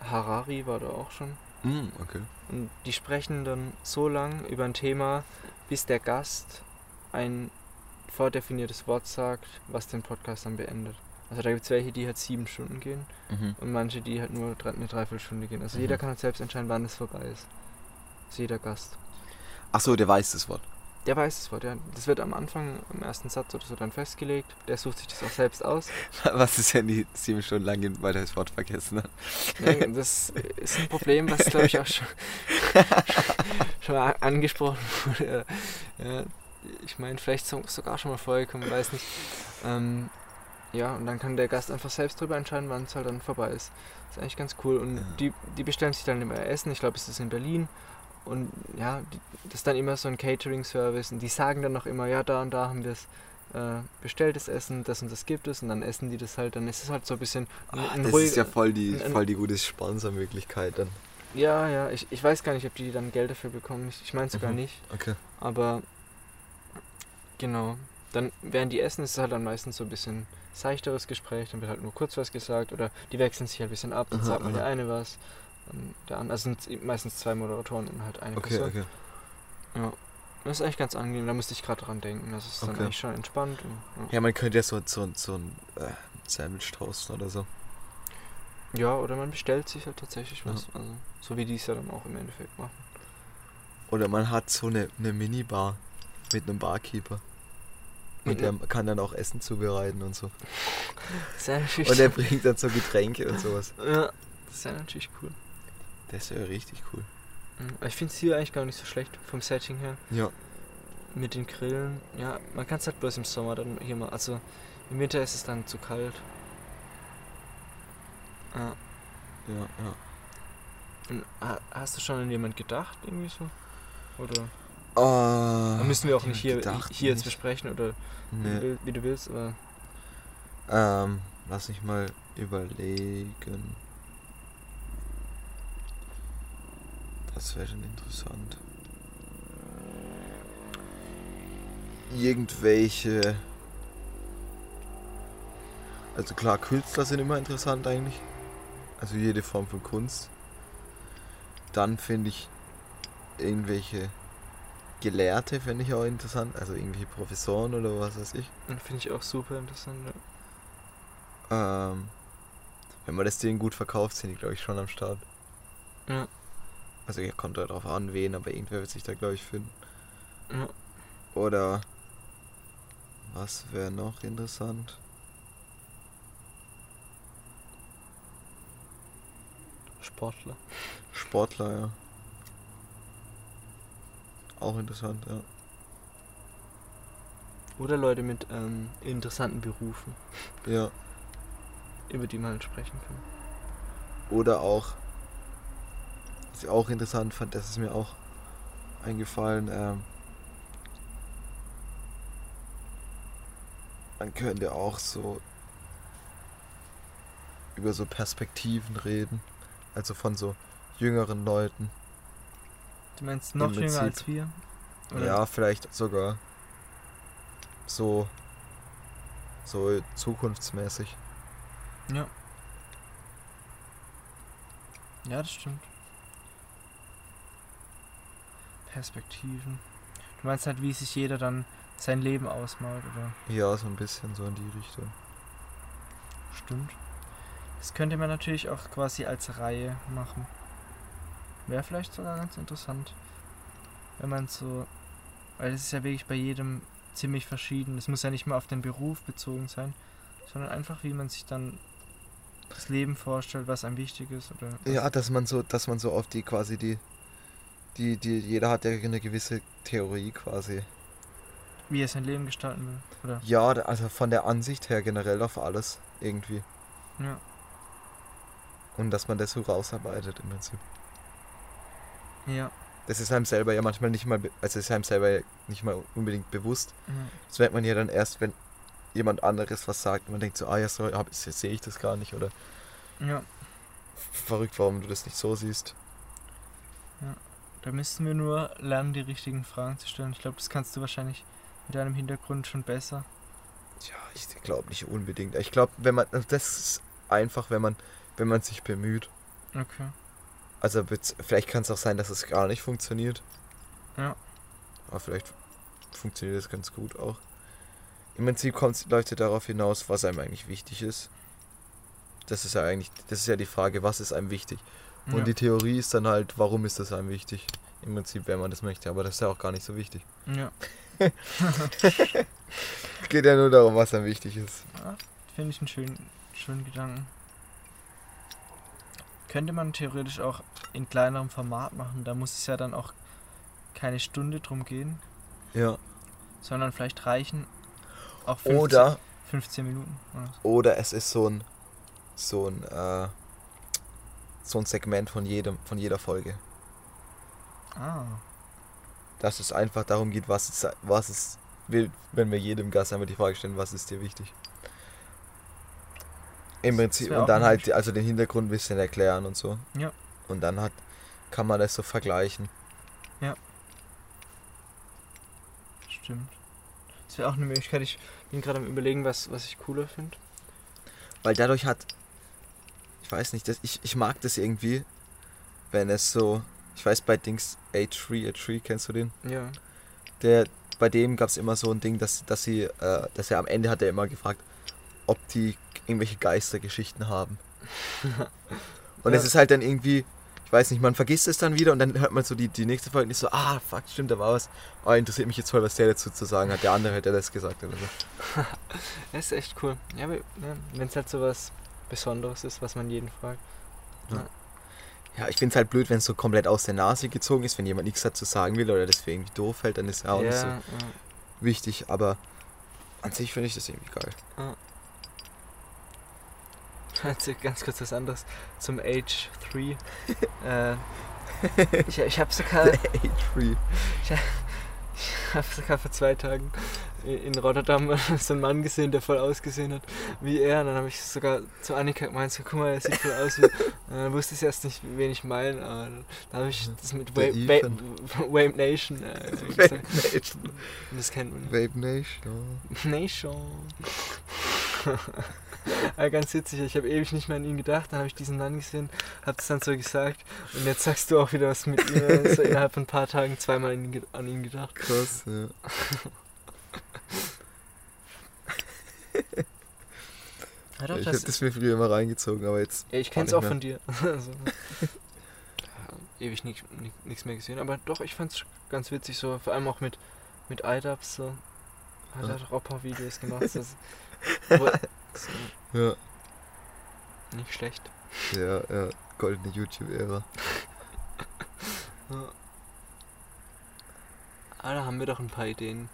Speaker 2: Harari war da auch schon.
Speaker 1: Mhm, okay.
Speaker 2: Und die sprechen dann so lang über ein Thema, bis der Gast ein vordefiniertes Wort sagt, was den Podcast dann beendet. Also da gibt es welche, die halt sieben Stunden gehen
Speaker 1: Mhm.
Speaker 2: und manche, die halt nur drei, eine Dreiviertelstunde gehen. Also
Speaker 1: Mhm.
Speaker 2: jeder kann halt selbst entscheiden, wann es vorbei ist. Also jeder Gast.
Speaker 1: Ach so, der weiß das Wort.
Speaker 2: Der weiß das Wort, ja. Das wird am Anfang, im ersten Satz oder so dann festgelegt. Der sucht sich das auch selbst aus.
Speaker 1: Was ist, wenn die sieben Stunden lang gehen, weil er das Wort vergessen hat?
Speaker 2: Nee, das ist ein Problem, was glaube ich auch schon, schon mal angesprochen wurde. Ja, ich meine, vielleicht so, sogar schon mal vorgekommen, weiß nicht. Ähm, ja, und dann kann der Gast einfach selbst drüber entscheiden, wann es halt dann vorbei ist. ist eigentlich ganz cool. Und
Speaker 1: Ja.
Speaker 2: die, die bestellen sich dann immer Essen. Ich glaube, es ist in Berlin. Und ja, das ist dann immer so ein Catering-Service. Und die sagen dann noch immer, ja, da und da haben wir es äh, bestelltes Essen, das und das gibt es. Und dann essen die das halt. Dann ist es halt so ein bisschen ein,
Speaker 1: Ah,
Speaker 2: ein
Speaker 1: das
Speaker 2: ruhig-
Speaker 1: ist ja voll die,
Speaker 2: ein-
Speaker 1: voll die gute Sponsormöglichkeit dann.
Speaker 2: Ja, ja, ich, ich weiß gar nicht, ob die dann Geld dafür bekommen. Ich, ich meine sogar
Speaker 1: Mhm.
Speaker 2: nicht.
Speaker 1: Okay.
Speaker 2: Aber genau. Dann während die essen, ist es halt dann meistens so ein bisschen seichteres Gespräch. Dann wird halt nur kurz was gesagt oder die wechseln sich halt ein bisschen ab. Dann
Speaker 1: Aha,
Speaker 2: sagt mal der eine was, der andere. Also sind meistens zwei Moderatoren und halt eine
Speaker 1: Okay,
Speaker 2: Person.
Speaker 1: okay.
Speaker 2: Ja. Das ist eigentlich ganz angenehm. Da musste ich gerade dran denken. Das ist dann
Speaker 1: Okay.
Speaker 2: eigentlich schon entspannt. Und, ja.
Speaker 1: Ja, man könnte ja so, so, so ein äh, Sandwich toasten oder so.
Speaker 2: ja, oder man bestellt sich halt tatsächlich
Speaker 1: Ja.
Speaker 2: was. Also so wie die es ja dann auch im Endeffekt machen.
Speaker 1: Oder man hat so eine, eine Minibar mit einem Barkeeper. Und der kann dann auch Essen zubereiten und so.
Speaker 2: Sehr natürlich.
Speaker 1: Und er bringt dann so Getränke und sowas.
Speaker 2: ja, das ist ja natürlich cool.
Speaker 1: Das wäre richtig cool.
Speaker 2: Mhm. Ich finde es hier eigentlich gar nicht so schlecht vom Setting her.
Speaker 1: Ja.
Speaker 2: Mit den Grillen. Ja, man kann es halt bloß im Sommer dann hier mal. Also im Winter ist es dann zu kalt. Ja.
Speaker 1: Ja, ja.
Speaker 2: Und ha- hast du schon an jemand gedacht, irgendwie so? Oder Da müssen wir auch nicht hier, hier jetzt besprechen oder wie,
Speaker 1: Nee.
Speaker 2: wie du willst, aber
Speaker 1: Ähm, lass mich mal überlegen. Das wäre schon interessant. Irgendwelche. Also klar, Künstler sind immer interessant eigentlich. Also jede Form von Kunst. Dann finde ich irgendwelche Gelehrte finde ich auch interessant. Also irgendwelche Professoren oder was weiß ich.
Speaker 2: finde ich auch super interessant. Ja.
Speaker 1: Ähm, wenn man das Ding gut verkauft, sind die, glaube ich, schon am Start.
Speaker 2: Ja.
Speaker 1: Also, kommt darauf an, wen, aber irgendwer wird sich da, glaube ich, finden.
Speaker 2: Ja.
Speaker 1: Oder was wäre noch interessant?
Speaker 2: Sportler.
Speaker 1: Sportler, ja. Auch interessant, ja.
Speaker 2: Oder Leute mit ähm, interessanten Berufen,
Speaker 1: Ja.
Speaker 2: über die man halt sprechen kann.
Speaker 1: Oder auch, was ich auch interessant fand, das ist mir auch eingefallen, ähm, man könnte auch so über so Perspektiven reden. Also von so jüngeren Leuten.
Speaker 2: Du meinst noch jünger als wir? Oder?
Speaker 1: Ja, vielleicht sogar so so zukunftsmäßig.
Speaker 2: Ja. Ja, das stimmt. Perspektiven. Du meinst halt, wie sich jeder dann sein Leben ausmalt, oder?
Speaker 1: Ja, so ein bisschen so in die Richtung.
Speaker 2: Stimmt. Das könnte man natürlich auch quasi als Reihe machen. Wäre vielleicht sogar ganz interessant. Wenn man so. Weil es ist ja wirklich bei jedem ziemlich verschieden. Es muss ja nicht mal auf den Beruf bezogen sein, sondern einfach, wie man sich dann das Leben vorstellt, was einem wichtig ist. Oder
Speaker 1: Ja, dass man so, dass man so auf die quasi die, die, die, jeder hat ja eine gewisse Theorie quasi.
Speaker 2: wie er sein Leben gestalten will. Oder?
Speaker 1: Ja, also von der Ansicht her generell auf alles irgendwie.
Speaker 2: Ja.
Speaker 1: Und dass man das so rausarbeitet im Prinzip.
Speaker 2: Ja.
Speaker 1: Das ist einem selber ja manchmal nicht mal, also ist einem selber nicht mal unbedingt bewusst.
Speaker 2: ja.
Speaker 1: Das merkt man ja dann erst, wenn jemand anderes was sagt und man denkt so, ah ja, so sehe ich das gar nicht oder
Speaker 2: Ja.
Speaker 1: verrückt, warum du das nicht so siehst.
Speaker 2: Da müssten wir nur lernen, die richtigen Fragen zu stellen. Ich glaube, das kannst du wahrscheinlich mit deinem Hintergrund schon besser.
Speaker 1: Ja, ich glaube nicht unbedingt. Ich glaube, wenn man, das ist einfach, wenn man, wenn man sich bemüht.
Speaker 2: Okay.
Speaker 1: Also vielleicht kann es auch sein, dass es gar nicht funktioniert.
Speaker 2: Ja.
Speaker 1: Aber vielleicht funktioniert es ganz gut auch. Im Prinzip kommt ja darauf hinaus, was einem eigentlich wichtig ist. Das ist ja eigentlich, das ist ja die Frage, was ist einem wichtig. Und
Speaker 2: ja.
Speaker 1: die Theorie ist dann halt, warum ist das einem wichtig? Im Prinzip, wenn man das möchte, aber das ist ja auch gar nicht so wichtig.
Speaker 2: ja.
Speaker 1: Geht ja nur darum, was einem wichtig ist.
Speaker 2: Finde ich einen schönen, schönen Gedanken. Könnte man theoretisch auch in kleinerem Format machen. Da muss es ja dann auch keine Stunde drum gehen,
Speaker 1: Ja.
Speaker 2: sondern vielleicht reichen auch 15,
Speaker 1: Oder
Speaker 2: 15 Minuten. Oder so.
Speaker 1: Oder es ist so ein so ein äh, so ein Segment von jedem von jeder Folge,
Speaker 2: Ah,
Speaker 1: dass es einfach darum geht, was es was will, wenn wir jedem Gast einmal die Frage stellen, was ist dir wichtig. Im Prinzip und dann halt also den Hintergrund ein bisschen erklären und so.
Speaker 2: Ja.
Speaker 1: Und dann hat kann man das so vergleichen.
Speaker 2: stimmt. Das wäre auch eine Möglichkeit. Ich bin gerade am überlegen, was, was ich cooler finde.
Speaker 1: Weil dadurch hat, ich weiß nicht, das, ich, ich mag das irgendwie, wenn es so, ich weiß bei Dings A3, A3, kennst du den?
Speaker 2: Ja.
Speaker 1: Der, bei dem gab es immer so ein Ding, dass, dass sie, äh, dass er am Ende hat er immer gefragt, ob die irgendwelche Geistergeschichten haben. Und
Speaker 2: Ja.
Speaker 1: es ist halt dann irgendwie, ich weiß nicht, man vergisst es dann wieder und dann hört man so die, die nächste Folge nicht so, ah, fuck, stimmt, da war was. Oh, interessiert mich jetzt voll, was der dazu zu sagen hat. Der andere hätte das gesagt oder so.
Speaker 2: Das ist echt cool. Ja, wenn es halt so was Besonderes ist, was man jeden fragt.
Speaker 1: Ja, ich finde es halt blöd, wenn es so komplett aus der Nase gezogen ist, wenn jemand nichts dazu sagen will oder das für irgendwie doof fällt, dann ist ja auch nicht so
Speaker 2: ja.
Speaker 1: wichtig, aber an sich finde ich das irgendwie geil.
Speaker 2: Also ganz kurz was anderes zum Age 3. äh, ich ich habe sogar,
Speaker 1: A3.
Speaker 2: ich hab sogar vor zwei Tagen in Rotterdam so einen Mann gesehen, der voll ausgesehen hat wie er. Und dann habe ich sogar zu Annika gemeint, so, guck mal, er sieht voll aus wie... Und dann wusste ich erst nicht, wen ich meine. Aber dann habe ich das mit Wave,
Speaker 1: Ethan.
Speaker 2: Wave Nation äh, gesagt.
Speaker 1: Vape Nation.
Speaker 2: Das kennt man.
Speaker 1: Vape Nation.
Speaker 2: Nation. Aber ganz witzig, ich habe ewig nicht mehr an ihn gedacht, dann habe ich diesen Mann gesehen, habe es dann so gesagt und jetzt sagst du auch wieder was mit ihm. So innerhalb von ein paar Tagen zweimal an ihn, ge- an ihn gedacht.
Speaker 1: Krass, ja.
Speaker 2: Ja, doch,
Speaker 1: ich
Speaker 2: das,
Speaker 1: habe das mir früher immer reingezogen, aber jetzt.
Speaker 2: ja, ich kenne es
Speaker 1: nicht
Speaker 2: auch
Speaker 1: mehr.
Speaker 2: von dir. also, ja, ewig nichts mehr gesehen, aber doch, ich fand es ganz witzig, so vor allem auch mit, mit iDubbbz, so. Hat
Speaker 1: Ja.
Speaker 2: er doch Opera-Videos gemacht. Das, wo, so,
Speaker 1: Ja,
Speaker 2: nicht schlecht.
Speaker 1: ja, ja. Goldene YouTube-Ära.
Speaker 2: Ja. Ah, da haben wir doch ein paar Ideen,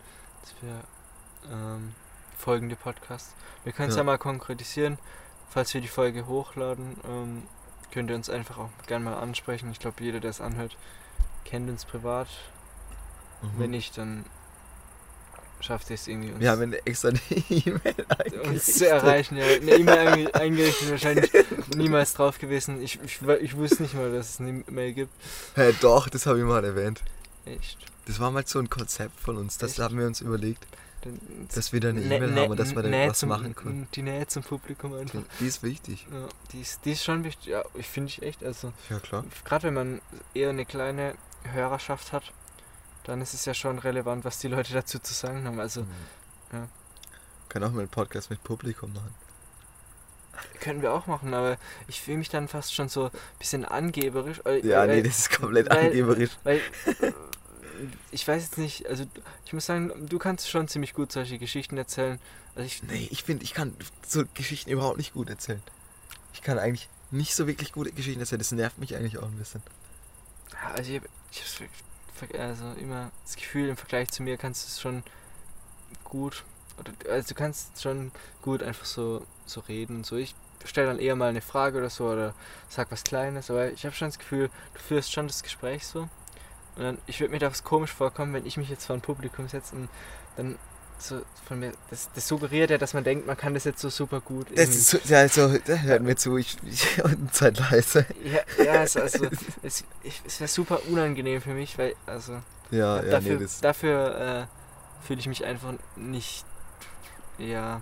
Speaker 2: wir ähm, folgende Podcasts. Wir können es
Speaker 1: Ja.
Speaker 2: ja. mal konkretisieren. Falls wir die Folge hochladen, ähm, könnt ihr uns einfach auch gerne mal ansprechen. Ich glaube, jeder, der es anhört, kennt uns privat.
Speaker 1: Mhm.
Speaker 2: Wenn nicht, dann schafft ihr es irgendwie uns,
Speaker 1: Wir haben eine extra E-Mail
Speaker 2: uns zu erreichen. Ja, eine E-Mail einge- eingerichtet, wahrscheinlich niemals drauf gewesen. Ich, ich, ich wusste nicht mal, dass es eine E-Mail gibt.
Speaker 1: Hä, doch, das habe ich mal erwähnt.
Speaker 2: Echt.
Speaker 1: Das war mal so ein Konzept von uns. Das
Speaker 2: Echt?
Speaker 1: haben wir uns überlegt, dass wir da eine E-Mail haben und dass wir da
Speaker 2: Nähe
Speaker 1: was
Speaker 2: zum,
Speaker 1: machen können.
Speaker 2: Die Nähe zum Publikum einfach.
Speaker 1: Die ist wichtig.
Speaker 2: Ja, die ist, die ist schon wichtig. Ja, ich finde ich echt. Also,
Speaker 1: Ja, klar.
Speaker 2: gerade wenn man eher eine kleine Hörerschaft hat, dann ist es ja schon relevant, was die Leute dazu zu sagen haben. Also, ja.
Speaker 1: Können auch mal einen Podcast mit Publikum machen.
Speaker 2: Können wir auch machen, aber ich fühle mich dann fast schon so ein bisschen angeberisch. weil-
Speaker 1: Ja, nee, das ist komplett
Speaker 2: weil-
Speaker 1: angeberisch.
Speaker 2: Weil, äh, ich weiß jetzt nicht, also ich muss sagen, du kannst schon ziemlich gut solche Geschichten erzählen. Also ich,
Speaker 1: Nee, ich finde, ich kann so Geschichten überhaupt nicht gut erzählen. Ich kann eigentlich nicht so wirklich gute Geschichten erzählen. Das nervt mich eigentlich auch ein bisschen.
Speaker 2: Also ich, ich also immer das Gefühl, im Vergleich zu mir kannst du es schon gut, also du kannst schon gut einfach so, so reden und so. Ich stelle dann eher mal eine Frage oder so oder sag was Kleines, aber ich habe schon das Gefühl, du führst schon das Gespräch so. Und dann, ich würde mir das komisch vorkommen, wenn ich mich jetzt vor ein Publikum setze und dann so von mir, das, das suggeriert ja, dass man denkt, man kann das jetzt so super gut.
Speaker 1: Das ist so, ja, so, da hört mir zu, ich, ich und Zeit leise.
Speaker 2: ja, ja, es, also, es, es wäre super unangenehm für mich, weil, also,
Speaker 1: Ja, ja,
Speaker 2: dafür,
Speaker 1: nee, das.
Speaker 2: dafür äh, fühle ich mich einfach nicht, ja,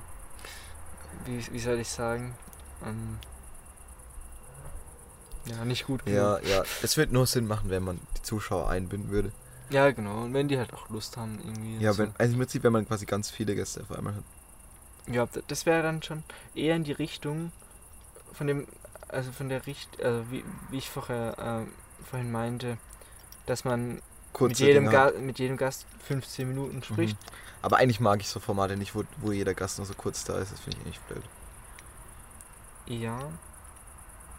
Speaker 2: wie, wie soll ich sagen, ähm, ja, nicht gut genug.
Speaker 1: Ja, ja. Es wird nur Sinn machen, wenn man die Zuschauer einbinden würde.
Speaker 2: Ja, genau, und wenn die halt auch Lust haben irgendwie.
Speaker 1: Ja,
Speaker 2: so.
Speaker 1: wenn, also im Prinzip, wenn man quasi ganz viele Gäste auf einmal hat.
Speaker 2: Ja, das wäre dann schon eher in die Richtung von dem, also von der Richt, also wie, wie ich vorher, ähm, vorhin meinte, dass man mit jedem. Ga mit jedem Gast 15 Minuten spricht.
Speaker 1: Mhm. Aber eigentlich mag ich so Formate nicht, wo, wo jeder Gast nur so kurz da ist. Das finde ich eigentlich blöd.
Speaker 2: Ja.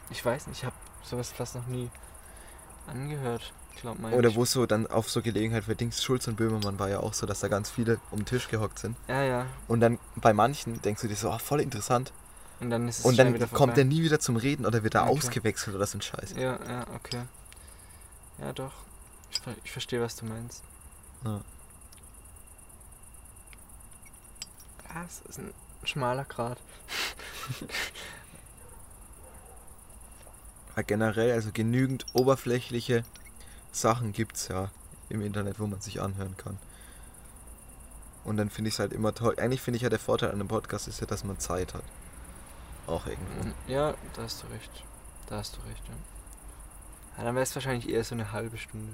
Speaker 2: Ich weiß nicht, ich habe sowas fast noch nie angehört. Mal.
Speaker 1: Oder wo so dann auf so Gelegenheit für Dings, Schulz und Böhmermann war ja auch so, dass da ganz viele um den Tisch gehockt sind.
Speaker 2: Ja, ja.
Speaker 1: Und dann bei manchen denkst du dir so, ah, voll interessant.
Speaker 2: Und dann ist es
Speaker 1: Und dann kommt
Speaker 2: vorbei.
Speaker 1: er nie wieder zum Reden oder wird er
Speaker 2: Okay.
Speaker 1: ausgewechselt oder so ein Scheiß.
Speaker 2: Ja, ja, okay. Ja, doch. Ich, ich verstehe, was du meinst.
Speaker 1: Ja.
Speaker 2: Ja, es ist ein schmaler Grat.
Speaker 1: Aber generell, also genügend oberflächliche Sachen gibt es ja im Internet, wo man sich anhören kann. Und dann finde ich es halt immer toll. Eigentlich finde ich ja der Vorteil an einem Podcast ist ja, dass man Zeit hat. Auch irgendwo.
Speaker 2: Ja, da hast du recht. Da hast du recht, ja. ja dann wäre es wahrscheinlich eher so eine halbe Stunde.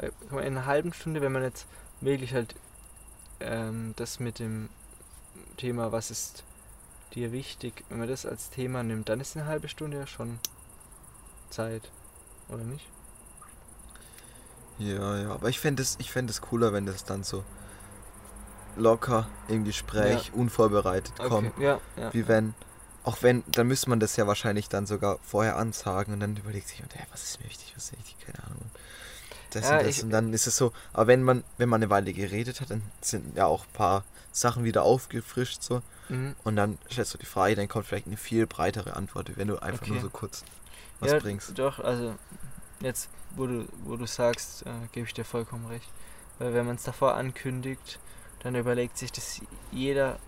Speaker 1: Ja.
Speaker 2: In einer halben Stunde, wenn man jetzt wirklich halt ähm, das mit dem Thema, was ist dir wichtig, wenn man das als Thema nimmt, dann ist eine halbe Stunde ja schon Zeit, oder nicht?
Speaker 1: Ja, ja. Aber ich fände es fänd cooler, wenn das dann so locker im Gespräch, unvorbereitet kommt.
Speaker 2: ja, ja.
Speaker 1: Wie wenn, auch wenn, dann müsste man das ja wahrscheinlich dann sogar vorher ansagen und dann überlegt sich, und, hey, was ist mir wichtig, was ist mir wichtig, keine Ahnung. Das
Speaker 2: Ja,
Speaker 1: und das.
Speaker 2: ich-
Speaker 1: und dann ist es so, aber wenn man, wenn man eine Weile geredet hat, dann sind ja auch ein paar Sachen wieder aufgefrischt so.
Speaker 2: Mhm.
Speaker 1: Und dann stellst du die Frage, dann kommt vielleicht eine viel breitere Antwort, wenn du einfach nur
Speaker 2: Okay.
Speaker 1: so kurz was
Speaker 2: ja,
Speaker 1: bringst.
Speaker 2: Doch, also jetzt, wo du, wo du sagst, äh, gebe ich dir vollkommen recht. Weil wenn man es davor ankündigt, dann überlegt sich das jeder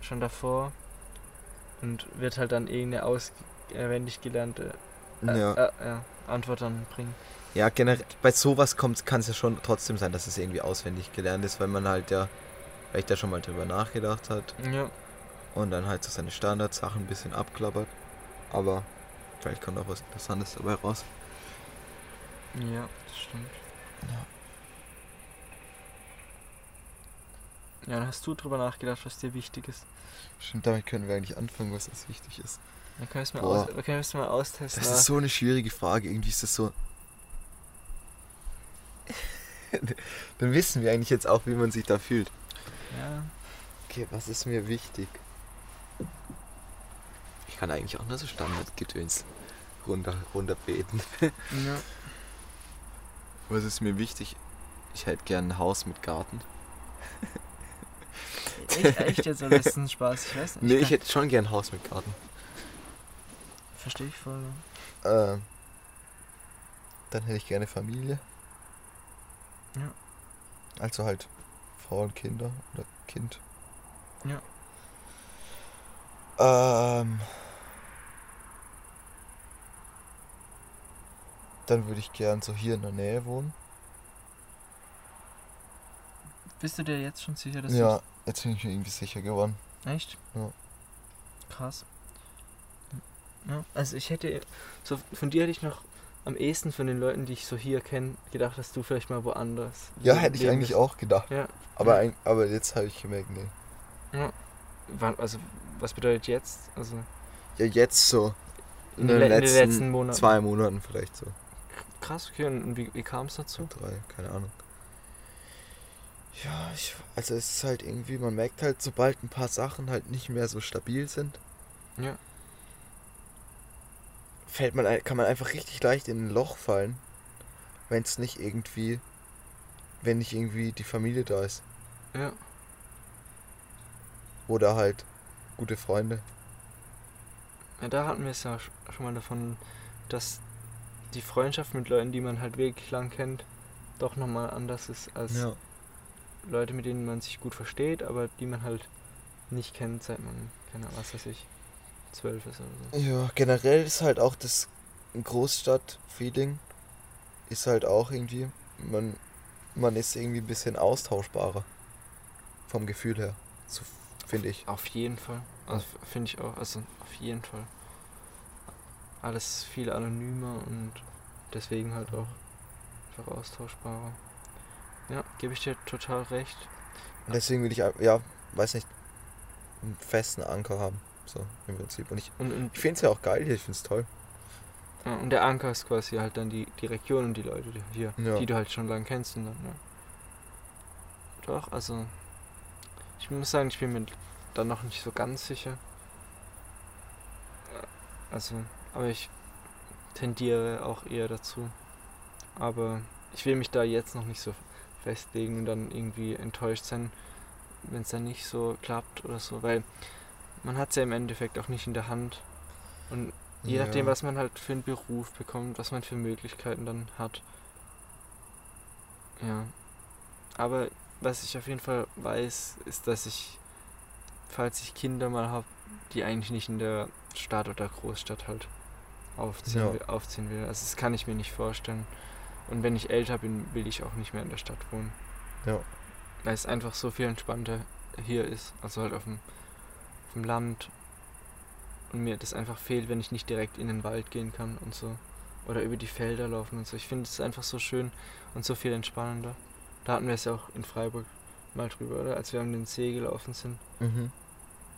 Speaker 2: schon davor und wird halt dann irgendeine auswendig gelernte äh,
Speaker 1: Ja.
Speaker 2: äh, Antwort dann bringen.
Speaker 1: Ja, generell, bei sowas kommt kann es ja schon trotzdem sein, dass es irgendwie auswendig gelernt ist, weil man halt ja vielleicht da schon mal drüber nachgedacht hat
Speaker 2: Ja,
Speaker 1: und dann halt so seine Standardsachen ein bisschen abklappert. Aber vielleicht kommt auch was Interessantes dabei raus.
Speaker 2: ja, das stimmt.
Speaker 1: Ja.
Speaker 2: Ja, dann hast du drüber nachgedacht, was dir wichtig ist.
Speaker 1: Stimmt, damit können wir eigentlich anfangen, was uns wichtig ist.
Speaker 2: Dann können wir mal, aus, es mal austesten.
Speaker 1: Das ist so eine schwierige Frage. Irgendwie ist das so. Dann wissen wir eigentlich jetzt auch, wie man sich da fühlt.
Speaker 2: ja,
Speaker 1: Okay, was ist mir wichtig? Ich kann eigentlich auch nur so Standardgedöns runter, runterbeten.
Speaker 2: ja.
Speaker 1: Was ist mir wichtig? Ich hätte gern ein Haus mit Garten.
Speaker 2: Echt, echt jetzt, das ein Spaß? Ich weiß nicht.
Speaker 1: Nee, ich hätte schon gern ein Haus mit Garten.
Speaker 2: Verstehe ich voll.
Speaker 1: Ähm, dann hätte ich gerne Familie.
Speaker 2: Ja.
Speaker 1: Also halt Frau und Kinder oder Kind.
Speaker 2: Ja.
Speaker 1: Ähm, dann würde ich gern so hier in der Nähe wohnen.
Speaker 2: Bist du dir jetzt schon sicher, dass
Speaker 1: Ja, jetzt bin ich mir irgendwie sicher geworden.
Speaker 2: Echt?
Speaker 1: Ja.
Speaker 2: Krass. Ja, also ich hätte... So, von dir hätte ich noch am ehesten von den Leuten, die ich so hier kenne, gedacht, dass du vielleicht mal woanders...
Speaker 1: Ja, hätte ich eigentlich auch gedacht.
Speaker 2: Ja.
Speaker 1: Aber,
Speaker 2: Ja.
Speaker 1: aber jetzt habe ich gemerkt, nee.
Speaker 2: Wann- Also, was bedeutet jetzt? Also,
Speaker 1: Ja, jetzt so.
Speaker 2: in, den, le- in den letzten Monaten.
Speaker 1: Zwei Monaten vielleicht so.
Speaker 2: Krass, okay. Und wie, wie kam es dazu?
Speaker 1: Drei, keine Ahnung. Ja, ich, also es ist halt irgendwie, man merkt halt, sobald ein paar Sachen halt nicht mehr so stabil sind,
Speaker 2: Ja.
Speaker 1: Fällt man, kann man einfach richtig leicht in ein Loch fallen, wenn es nicht irgendwie, wenn nicht irgendwie die Familie da ist.
Speaker 2: Ja.
Speaker 1: Oder halt gute Freunde.
Speaker 2: Ja, da hatten wir es ja sch- schon mal davon, dass die Freundschaft mit Leuten, die man halt wirklich lang kennt, doch nochmal anders ist als Leute, mit denen man sich gut versteht, aber die man halt nicht kennt, seit man, keine Ahnung, was weiß ich, zwölf ist oder so.
Speaker 1: Ja, generell ist halt auch das Großstadt-Feeling ist halt auch irgendwie, man, man ist irgendwie ein bisschen austauschbarer. Vom Gefühl her. So finde ich.
Speaker 2: Auf jeden Fall. Also finde ich auch, also auf jeden Fall. Alles viel anonymer und deswegen halt auch einfach austauschbarer. Ja, gebe ich dir total recht.
Speaker 1: Und deswegen will ich, ja, weiß nicht, einen festen Anker haben. So, im Prinzip. Und ich,
Speaker 2: Und, und,
Speaker 1: ich finde es ja auch geil hier, ich finde es toll.
Speaker 2: ja, und der Anker ist quasi halt dann die, die Region und die Leute die hier,
Speaker 1: Ja.
Speaker 2: die du halt schon lange kennst und dann, ja. Doch, also ich muss sagen, ich bin mir dann noch nicht so ganz sicher. Also, aber ich tendiere auch eher dazu. Aber ich will mich da jetzt noch nicht so festlegen und dann irgendwie enttäuscht sein, wenn es dann nicht so klappt oder so, weil man hat es ja im Endeffekt auch nicht in der Hand. Und je
Speaker 1: ja.
Speaker 2: nachdem, was man halt für einen Beruf bekommt, was man für Möglichkeiten dann hat. Ja. Aber was ich auf jeden Fall weiß, ist, dass ich, falls ich Kinder mal habe, die eigentlich nicht in der Stadt oder Großstadt halt aufziehen,
Speaker 1: Ja.
Speaker 2: will, aufziehen will. Also das kann ich mir nicht vorstellen. Und wenn ich älter bin, will ich auch nicht mehr in der Stadt wohnen.
Speaker 1: Ja.
Speaker 2: Weil es einfach so viel entspannter hier ist. Also halt auf dem, auf dem Land. Und mir das einfach fehlt, wenn ich nicht direkt in den Wald gehen kann und so. Oder über die Felder laufen und so. Ich finde es einfach so schön und so viel entspannender. Da hatten wir es ja auch in Freiburg mal drüber, oder? Als wir an den See gelaufen sind.
Speaker 1: Mhm.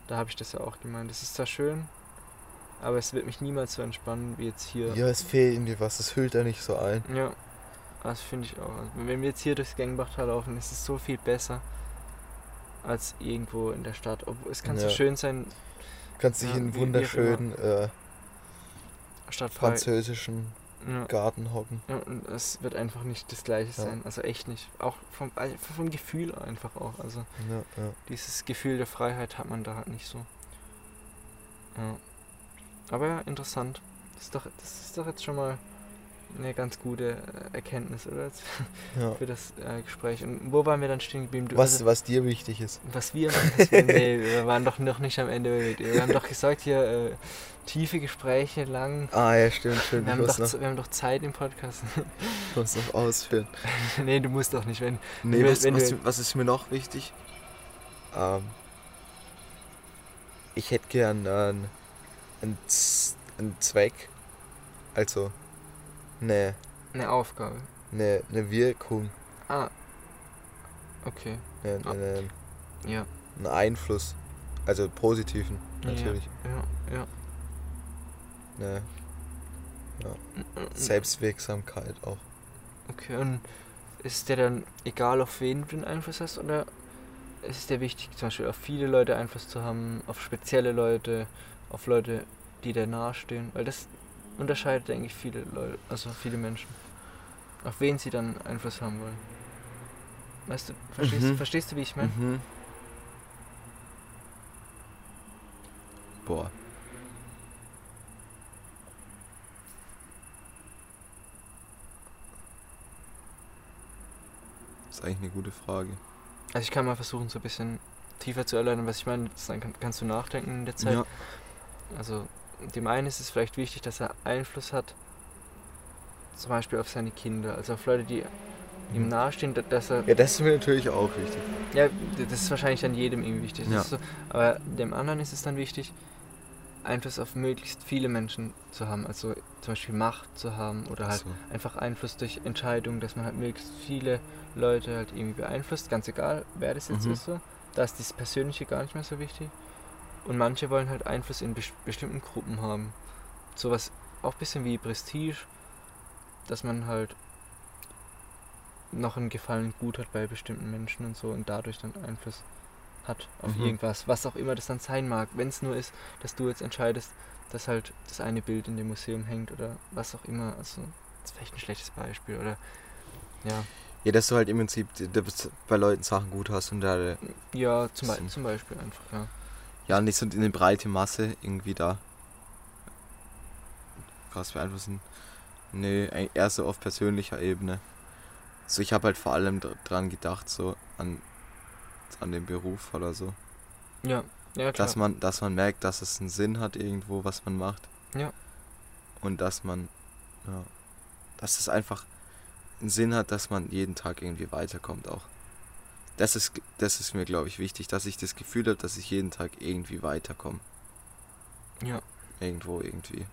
Speaker 2: Da habe ich das ja auch gemeint. Das ist zwar schön, aber es wird mich niemals so entspannen wie jetzt hier.
Speaker 1: Ja, es fehlt irgendwie was, es hüllt da nicht so ein.
Speaker 2: Ja, das finde ich auch. Also, wenn wir jetzt hier durchs Gangbachtal laufen, ist es so viel besser als irgendwo in der Stadt. Obwohl, es kann so
Speaker 1: Ja.
Speaker 2: schön sein,
Speaker 1: Kannst dich
Speaker 2: Ja,
Speaker 1: in wunderschönen äh, französischen
Speaker 2: Ja,
Speaker 1: Garten hocken.
Speaker 2: ja, und es wird einfach nicht das Gleiche sein. Also echt nicht. Auch vom, also vom Gefühl einfach auch. Also dieses Gefühl der Freiheit hat man da halt nicht so. Ja. Aber ja, interessant. Das ist doch, das ist doch jetzt schon mal eine ganz gute äh, Erkenntnis, oder?
Speaker 1: Ja.
Speaker 2: Für das äh, Gespräch. Und wo waren wir dann stehen geblieben? Du-
Speaker 1: Was,
Speaker 2: also-
Speaker 1: was dir wichtig ist.
Speaker 2: Was wir machen, wir, nee, wir waren doch noch nicht am Ende. Wir haben doch gesagt, hier äh, tiefe Gespräche lang.
Speaker 1: Ah ja, stimmt, stimmt.
Speaker 2: Wir haben, doch,
Speaker 1: noch,
Speaker 2: wir haben doch Zeit im Podcast.
Speaker 1: muss noch ausführen.
Speaker 2: nee, du musst doch nicht, wenn.
Speaker 1: Nee,
Speaker 2: Wenn-
Speaker 1: was,
Speaker 2: wenn
Speaker 1: was,
Speaker 2: du-
Speaker 1: was ist mir noch wichtig? Ähm, ich hätte gern einen, einen, einen Zweck. Also, eine,
Speaker 2: Eine Aufgabe.
Speaker 1: eine, eine Wirkung.
Speaker 2: Ah. Okay.
Speaker 1: Eine,
Speaker 2: Ah.
Speaker 1: eine,
Speaker 2: Ja.
Speaker 1: einen Einfluss. Also positiven, natürlich.
Speaker 2: Ja, ja.
Speaker 1: Eine
Speaker 2: ja.
Speaker 1: Selbstwirksamkeit auch.
Speaker 2: Okay, und ist der dann egal, auf wen du den Einfluss hast, oder ist es dir wichtig, zum Beispiel auf viele Leute Einfluss zu haben, auf spezielle Leute, auf Leute, die dir nahestehen? Weil das unterscheidet, denke ich, viele Leute, also viele Menschen. Auf wen sie dann Einfluss haben wollen. Weißt du, verstehst,
Speaker 1: Mhm.
Speaker 2: verstehst du, wie ich meine?
Speaker 1: Mhm. Boah. Das ist eigentlich eine gute Frage.
Speaker 2: Also ich kann mal versuchen, so ein bisschen tiefer zu erläutern, was ich meine. Dann kann, kannst du nachdenken in der Zeit.
Speaker 1: Ja.
Speaker 2: Also dem einen ist es vielleicht wichtig, dass er Einfluss hat, zum Beispiel auf seine Kinder, also auf Leute, die ihm nahestehen, da- dass er
Speaker 1: Ja, das ist mir natürlich auch wichtig.
Speaker 2: Ja, das ist wahrscheinlich dann jedem irgendwie wichtig.
Speaker 1: Ja.
Speaker 2: so, aber dem anderen ist es dann wichtig, Einfluss auf möglichst viele Menschen zu haben. Also zum Beispiel Macht zu haben oder halt
Speaker 1: So.
Speaker 2: einfach Einfluss durch Entscheidungen, dass man halt möglichst viele Leute halt irgendwie beeinflusst. Ganz egal, wer das jetzt
Speaker 1: Mhm.
Speaker 2: ist so. Da ist das Persönliche gar nicht mehr so wichtig. Und manche wollen halt Einfluss in bes bestimmten Gruppen haben. Sowas auch ein bisschen wie Prestige, dass man halt noch einen Gefallen gut hat bei bestimmten Menschen und so und dadurch dann Einfluss hat auf
Speaker 1: Mhm.
Speaker 2: irgendwas, was auch immer das dann sein mag. Wenn es nur ist, dass du jetzt entscheidest, dass halt das eine Bild in dem Museum hängt oder was auch immer. Also, das ist vielleicht ein schlechtes Beispiel oder ja,
Speaker 1: Ja, dass du halt im Prinzip bei Leuten Sachen gut hast und da
Speaker 2: ja zum, Be zum Beispiel einfach, ja.
Speaker 1: Ja nicht so in eine breite Masse irgendwie da krass beeinflussen. Nee, eig- eher so auf persönlicher Ebene. So, ich habe halt vor allem dr- dran gedacht, so an, an den Beruf oder so.
Speaker 2: Ja, ja klar.
Speaker 1: Dass man, dass man merkt, dass es einen Sinn hat irgendwo, was man macht.
Speaker 2: Ja.
Speaker 1: Und dass man, ja, dass es einfach einen Sinn hat, dass man jeden Tag irgendwie weiterkommt auch. Das ist, das ist mir, glaube ich, wichtig, dass ich das Gefühl habe, dass ich jeden Tag irgendwie weiterkomme.
Speaker 2: ja,
Speaker 1: Irgendwo, irgendwie.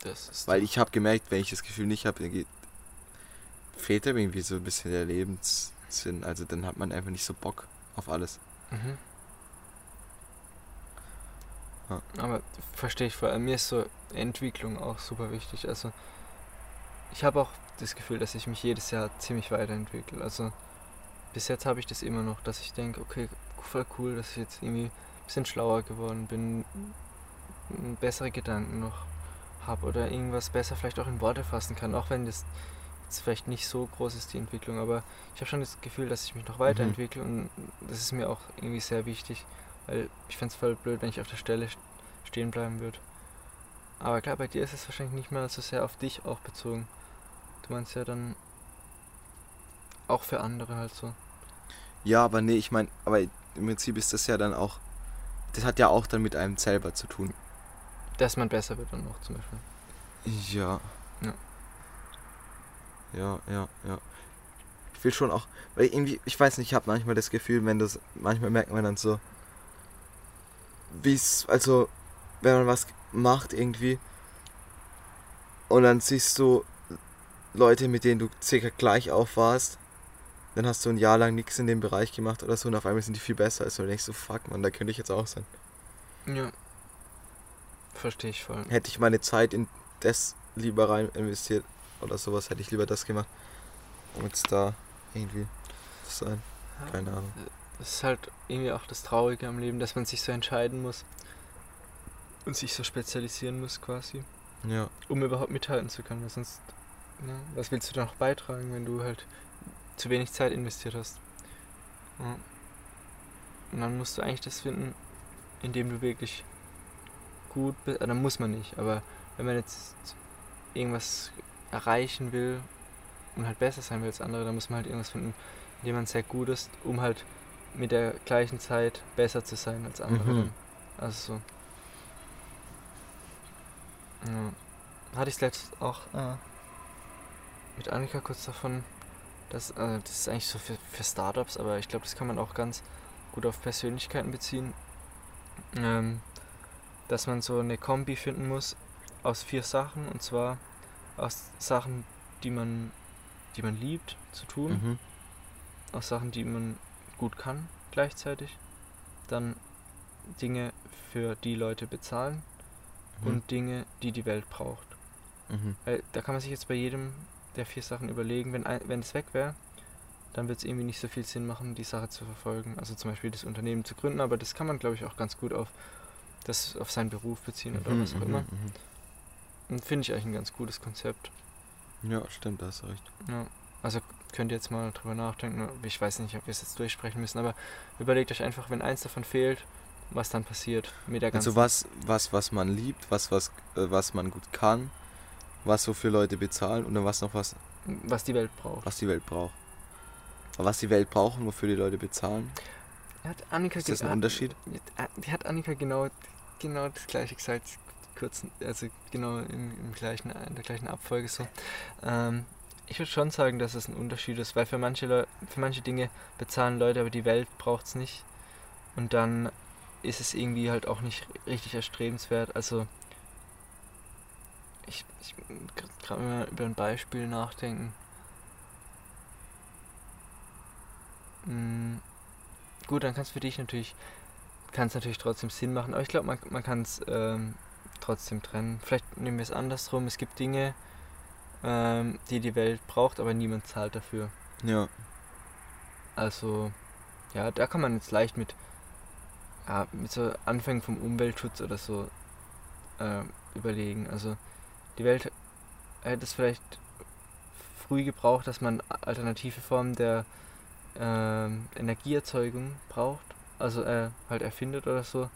Speaker 2: das ist
Speaker 1: Weil ich habe gemerkt, wenn ich das Gefühl nicht habe, dann geht, fehlt einem irgendwie so ein bisschen der Lebenssinn. Also dann hat man einfach nicht so Bock auf alles.
Speaker 2: Mhm.
Speaker 1: Ja.
Speaker 2: Aber verstehe ich vor allem. Mir ist so Entwicklung auch super wichtig. Also ich habe auch das Gefühl, dass ich mich jedes Jahr ziemlich weiterentwickle. Also bis jetzt habe ich das immer noch, dass ich denke, okay, voll cool, dass ich jetzt irgendwie ein bisschen schlauer geworden bin, bessere Gedanken noch habe oder irgendwas besser vielleicht auch in Worte fassen kann, auch wenn das jetzt vielleicht nicht so groß ist, die Entwicklung, aber ich habe schon das Gefühl, dass ich mich noch weiterentwickle und das ist mir auch irgendwie sehr wichtig, weil ich fände es voll blöd, wenn ich auf der Stelle st- stehen bleiben würde. Aber klar, bei dir ist es wahrscheinlich nicht mehr so sehr auf dich auch bezogen. Du meinst ja dann auch für andere halt so.
Speaker 1: Ja, aber nee, ich meine, aber im Prinzip ist das ja dann auch, das hat ja auch dann mit einem selber zu tun.
Speaker 2: Dass man besser wird dann auch zum Beispiel.
Speaker 1: Ja.
Speaker 2: Ja.
Speaker 1: Ja, ja, ja. Ich will schon auch, weil irgendwie, ich weiß nicht, ich habe manchmal das Gefühl, wenn das, manchmal merkt man dann so, wie es, also, wenn man was macht irgendwie und dann siehst du Leute, mit denen du circa gleich auf warst, dann hast du ein Jahr lang nichts in dem Bereich gemacht oder so und auf einmal sind die viel besser als du denkst so, fuck man, da könnte ich jetzt auch sein.
Speaker 2: Ja. Verstehe ich voll.
Speaker 1: Hätte ich meine Zeit in das lieber rein investiert oder sowas, hätte ich lieber das gemacht, um jetzt da irgendwie zu sein. Keine Ahnung.
Speaker 2: Das ist halt irgendwie auch das Traurige am Leben, dass man sich so entscheiden muss und sich so spezialisieren muss quasi,
Speaker 1: Ja.
Speaker 2: um überhaupt mithalten zu können. Weil sonst, ja, was willst du da noch beitragen, wenn du halt zu wenig Zeit investiert hast? Ja. Und dann musst du eigentlich das finden, in dem du wirklich gut bist. Äh, dann muss man nicht, aber wenn man jetzt irgendwas erreichen will und halt besser sein will als andere, dann muss man halt irgendwas finden, in dem man sehr gut ist, um halt mit der gleichen Zeit besser zu sein als andere.
Speaker 1: Mhm.
Speaker 2: Also so. Ja. Hatte ich letztens auch äh, mit Annika kurz davon, dass äh, das ist eigentlich so für, für Startups, aber ich glaube, das kann man auch ganz gut auf Persönlichkeiten beziehen. Ähm, dass man so eine Kombi finden muss aus vier Sachen und zwar aus Sachen, die man, die man liebt zu tun,
Speaker 1: Mhm.
Speaker 2: aus Sachen, die man gut kann gleichzeitig, dann Dinge, für die Leute bezahlen
Speaker 1: Mhm.
Speaker 2: und Dinge, die die Welt braucht.
Speaker 1: Mhm.
Speaker 2: Da kann man sich jetzt bei jedem der vier Sachen überlegen, wenn, ein, wenn es weg wäre, dann wird es irgendwie nicht so viel Sinn machen, die Sache zu verfolgen. Also zum Beispiel das Unternehmen zu gründen, aber das kann man, glaube ich, auch ganz gut auf, das, auf seinen Beruf beziehen oder
Speaker 1: Mhm,
Speaker 2: was auch
Speaker 1: mhm,
Speaker 2: immer.
Speaker 1: mhm.
Speaker 2: Und finde ich eigentlich ein ganz gutes Konzept.
Speaker 1: Ja, stimmt, da hast du recht.
Speaker 2: Ja. Also könnt ihr jetzt mal drüber nachdenken. Ich weiß nicht, ob wir es jetzt durchsprechen müssen, aber überlegt euch einfach, wenn eins davon fehlt, was dann passiert mit der ganzen.
Speaker 1: Also was, was, was man liebt, was, was, äh, was man gut kann, was so für Leute bezahlen und dann was noch was,
Speaker 2: was die Welt braucht.
Speaker 1: was die Welt braucht. Aber was die Welt braucht und wofür die Leute bezahlen,
Speaker 2: Hat Annika
Speaker 1: ist das ein Unterschied?
Speaker 2: Die hat Annika genau, genau das gleiche gesagt, kurz, also genau im, im gleichen, in der gleichen Abfolge so. Ähm, ich würde schon sagen, dass es ein Unterschied ist, weil für manche Leu für manche Dinge bezahlen Leute, aber die Welt braucht es nicht. Und dann ist es irgendwie halt auch nicht richtig erstrebenswert. Also ich, ich gerade mal über ein Beispiel nachdenken. Mm, gut, dann kann es für dich natürlich, kann es natürlich trotzdem Sinn machen, aber ich glaube, man, man kann es ähm, trotzdem trennen. Vielleicht nehmen wir es andersrum. Es gibt Dinge, ähm, die die Welt braucht, aber niemand zahlt dafür.
Speaker 1: Ja.
Speaker 2: Also, ja, da kann man jetzt leicht mit, ja, mit so Anfängen vom Umweltschutz oder so äh, überlegen. Also, die Welt hätte es vielleicht früh gebraucht, dass man alternative Formen der ähm, Energieerzeugung braucht. Also, äh, halt erfindet oder so.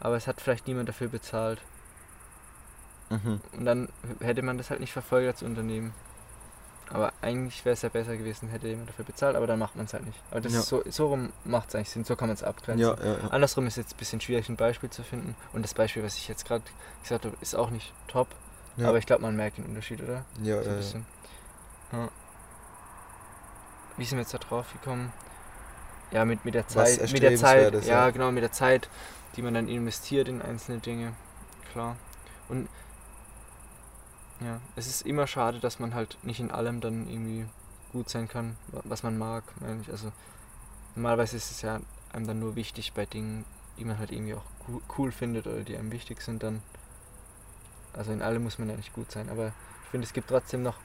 Speaker 2: Aber es hat vielleicht niemand dafür bezahlt.
Speaker 1: Mhm.
Speaker 2: Und dann hätte man das halt nicht verfolgt als Unternehmen. Aber eigentlich wäre es ja besser gewesen, hätte jemand dafür bezahlt, aber dann macht man es halt nicht. Aber das
Speaker 1: Ja.
Speaker 2: so, so rum macht es eigentlich Sinn, so kann man es abgrenzen.
Speaker 1: Ja, ja, ja.
Speaker 2: Andersrum ist jetzt ein bisschen schwierig, ein Beispiel zu finden. Und das Beispiel, was ich jetzt gerade gesagt habe, ist auch nicht top.
Speaker 1: Ja,
Speaker 2: Aber ich glaube, man merkt den Unterschied, oder?
Speaker 1: ja,
Speaker 2: So ein bisschen. Ja. Wie sind wir jetzt da drauf gekommen? Ja, mit, mit der Zeit. Mit der Zeit.
Speaker 1: ist,
Speaker 2: Ja,
Speaker 1: ja.
Speaker 2: genau, mit der Zeit, die man dann investiert in einzelne Dinge. Klar. Und ja, es ist immer schade, dass man halt nicht in allem dann irgendwie gut sein kann, wa- was man mag, meine ich. Also normalerweise ist es ja einem dann nur wichtig bei Dingen, die man halt irgendwie auch cool findet oder die einem wichtig sind, dann. Also in allem muss man ja nicht gut sein, aber ich finde, es gibt trotzdem noch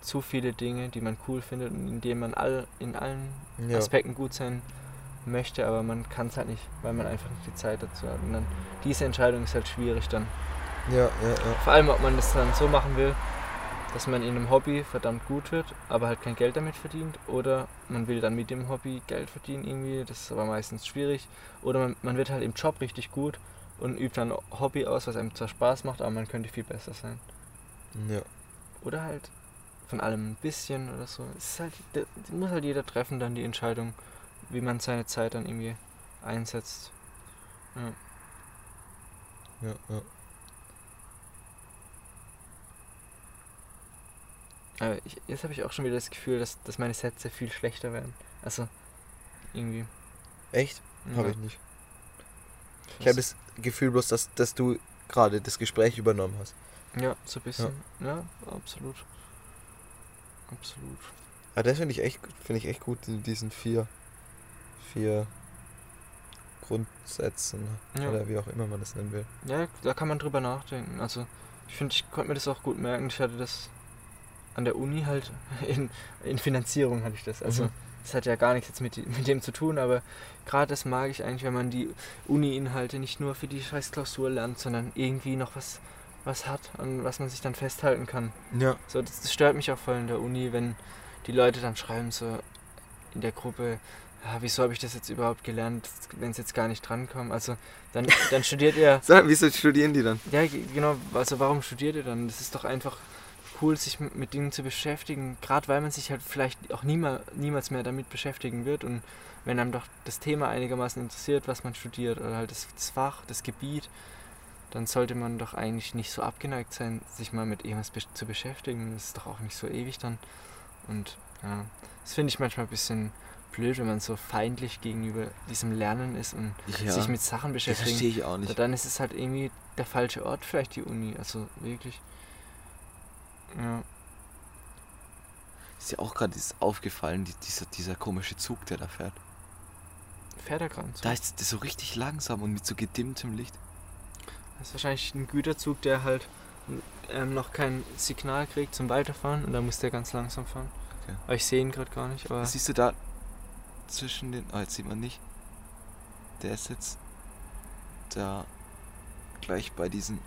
Speaker 2: zu viele Dinge, die man cool findet und in denen man all, in allen
Speaker 1: ja.
Speaker 2: Aspekten gut sein möchte, aber man kann es halt nicht, weil man einfach nicht die Zeit dazu hat. Und dann diese Entscheidung ist halt schwierig dann.
Speaker 1: Ja, ja, ja.
Speaker 2: Vor allem, ob man das dann so machen will, dass man in einem Hobby verdammt gut wird, aber halt kein Geld damit verdient, oder man will dann mit dem Hobby Geld verdienen irgendwie, das ist aber meistens schwierig, oder man, man wird halt im Job richtig gut und übt dann Hobby aus, was einem zwar Spaß macht, aber man könnte viel besser sein.
Speaker 1: ja.
Speaker 2: Oder halt von allem ein bisschen oder so. Es ist halt, muss halt jeder treffen dann die Entscheidung, wie man seine Zeit dann irgendwie einsetzt. Ja.
Speaker 1: ja, ja.
Speaker 2: Aber ich, jetzt habe ich auch schon wieder das Gefühl, dass, dass meine Sätze viel schlechter werden. Also, irgendwie.
Speaker 1: Echt? Habe
Speaker 2: ja.
Speaker 1: ich nicht. Ich habe das Gefühl bloß, dass, dass du gerade das Gespräch übernommen hast.
Speaker 2: Ja, so ein bisschen. Ja, absolut. Absolut.
Speaker 1: Aber das finde ich echt, finde ich echt gut in diesen vier, vier Grundsätzen
Speaker 2: Ja.
Speaker 1: oder wie auch immer man das nennen will.
Speaker 2: Ja, da kann man drüber nachdenken. Also, ich finde, ich konnte mir das auch gut merken. Ich hatte das an der Uni halt, in, in Finanzierung hatte ich das. Also,
Speaker 1: Mhm.
Speaker 2: Das hat ja gar nichts jetzt mit, mit dem zu tun, aber gerade das mag ich eigentlich, wenn man die Uni-Inhalte nicht nur für die scheiß Klausur lernt, sondern irgendwie noch was, was hat, an was man sich dann festhalten kann.
Speaker 1: Ja.
Speaker 2: So, das, das stört mich auch voll in der Uni, wenn die Leute dann schreiben so in der Gruppe, ja, wieso habe ich das jetzt überhaupt gelernt, wenn es jetzt gar nicht drankommt. Also dann, dann studiert ihr,
Speaker 1: Sag, wieso studieren die dann?
Speaker 2: ja ge- genau, also warum studiert ihr dann? Das ist doch einfach cool, sich mit, Dingen zu beschäftigen, gerade weil man sich halt vielleicht auch niemals, niemals mehr damit beschäftigen wird und wenn einem doch das Thema einigermaßen interessiert, was man studiert oder halt das, das Fach, das Gebiet, dann sollte man doch eigentlich nicht so abgeneigt sein, sich mal mit irgendwas besch- zu beschäftigen. Das ist doch auch nicht so ewig dann. Und ja, das finde ich manchmal ein bisschen blöd, wenn man so feindlich gegenüber diesem Lernen ist und
Speaker 1: Ja.
Speaker 2: sich mit Sachen
Speaker 1: das
Speaker 2: beschäftigt.
Speaker 1: verstehe ich auch nicht.
Speaker 2: dann ist es halt irgendwie der falsche Ort, vielleicht die Uni. Also wirklich. Ja.
Speaker 1: Ist ja auch gerade aufgefallen, die, dieser, dieser komische Zug, der da fährt.
Speaker 2: Fährt er gerade so.
Speaker 1: Da ist das so richtig langsam und mit so gedimmtem Licht.
Speaker 2: Das ist wahrscheinlich ein Güterzug, der halt ähm, noch kein Signal kriegt zum Weiterfahren und da muss der ganz langsam fahren.
Speaker 1: Okay.
Speaker 2: Aber ich sehe ihn gerade gar nicht. Aber
Speaker 1: Siehst du da zwischen den. Oh, jetzt sieht man nicht. Der ist jetzt da gleich bei diesen.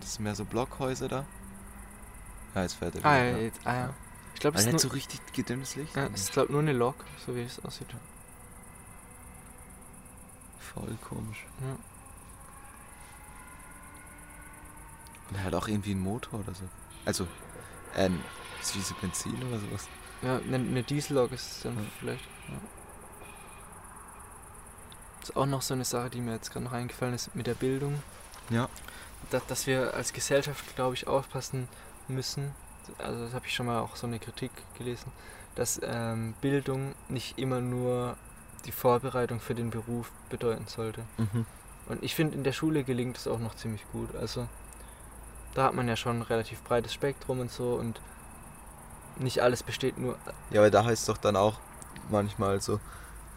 Speaker 1: Das sind mehr so Blockhäuser da. Ja, jetzt fährt er
Speaker 2: ah,
Speaker 1: wieder,
Speaker 2: ja, jetzt, ah, ja. Ich glaube, es ist, nur,
Speaker 1: so richtig gedimmtes Licht.
Speaker 2: ja, es ist glaub, nur eine Lok, so wie es aussieht.
Speaker 1: Voll komisch.
Speaker 2: Ja.
Speaker 1: Und er hat auch irgendwie einen Motor oder so. Also, ähm, ist diese Benzin oder sowas?
Speaker 2: Ja, eine, eine Diesellok ist es dann
Speaker 1: Ja.
Speaker 2: vielleicht. Ja. Das ist auch noch so eine Sache, die mir jetzt gerade noch eingefallen ist mit der Bildung.
Speaker 1: Ja.
Speaker 2: dass, dass wir als Gesellschaft, glaube ich, aufpassen müssen. Also das habe ich schon mal auch so eine Kritik gelesen, dass ähm, Bildung nicht immer nur die Vorbereitung für den Beruf bedeuten sollte.
Speaker 1: Mhm.
Speaker 2: Und ich finde, in der Schule gelingt es auch noch ziemlich gut. Also da hat man ja schon ein relativ breites Spektrum und so und nicht alles besteht nur.
Speaker 1: Ja, aber da heißt es doch dann auch manchmal so,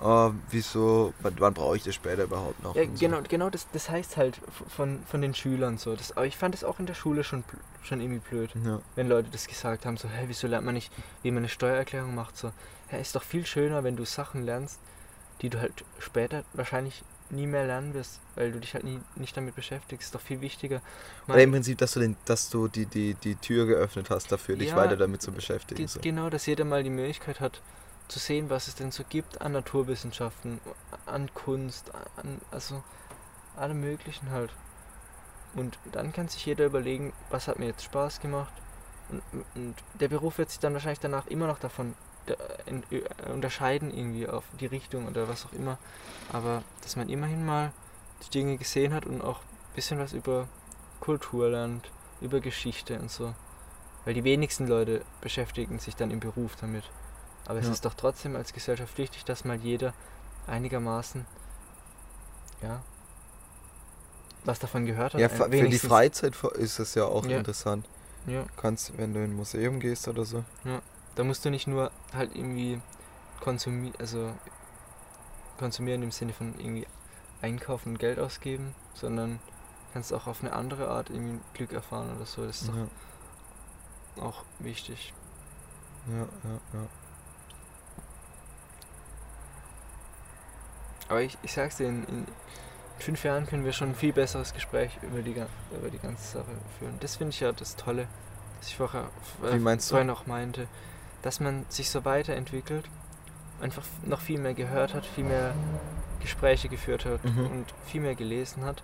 Speaker 1: oh, wieso, wann, brauche ich das später überhaupt noch?
Speaker 2: Ja,
Speaker 1: und so.
Speaker 2: genau, genau das, das heißt halt von, von den Schülern so. Das, aber ich fand es auch in der Schule schon, schon irgendwie blöd.
Speaker 1: Ja.
Speaker 2: wenn Leute das gesagt haben, so, hä, wieso lernt man nicht, wie man eine Steuererklärung macht, so, hä, ist doch viel schöner, wenn du Sachen lernst, die du halt später wahrscheinlich nie mehr lernen wirst, weil du dich halt nie, nicht damit beschäftigst, ist doch viel wichtiger.
Speaker 1: Oder im Prinzip, dass du, den, dass du die, die, die Tür geöffnet hast dafür, dich
Speaker 2: Ja,
Speaker 1: weiter damit zu beschäftigen.
Speaker 2: Ge-
Speaker 1: So.
Speaker 2: Genau, dass jeder mal die Möglichkeit hat, zu sehen, was es denn so gibt an Naturwissenschaften, an Kunst, an, also alle möglichen halt. Und dann kann sich jeder überlegen, was hat mir jetzt Spaß gemacht. Und, und der Beruf wird sich dann wahrscheinlich danach immer noch davon äh, äh, unterscheiden, irgendwie auf die Richtung oder was auch immer. Aber dass man immerhin mal die Dinge gesehen hat und auch ein bisschen was über Kultur lernt, über Geschichte und so. Weil die wenigsten Leute beschäftigen sich dann im Beruf damit. Aber es
Speaker 1: Ja.
Speaker 2: ist doch trotzdem als Gesellschaft wichtig, dass mal jeder einigermaßen, ja, was davon gehört hat.
Speaker 1: Ja, für die Freizeit ist es ja auch
Speaker 2: Ja.
Speaker 1: interessant.
Speaker 2: Ja,
Speaker 1: kannst, wenn du in ein Museum gehst oder so.
Speaker 2: da musst du nicht nur halt irgendwie konsumieren, also konsumieren im Sinne von irgendwie einkaufen und Geld ausgeben, sondern kannst auch auf eine andere Art irgendwie Glück erfahren oder so. Das ist
Speaker 1: Ja,
Speaker 2: doch auch wichtig.
Speaker 1: ja, ja, ja.
Speaker 2: Aber ich, ich sag's dir, in, in fünf Jahren können wir schon ein viel besseres Gespräch über die, über die ganze Sache führen. Das finde ich ja das Tolle, was ich vorher, äh, vorhin auch meinte, dass man sich so weiterentwickelt, einfach noch viel mehr gehört hat, viel mehr Gespräche geführt hat
Speaker 1: Mhm.
Speaker 2: und viel mehr gelesen hat.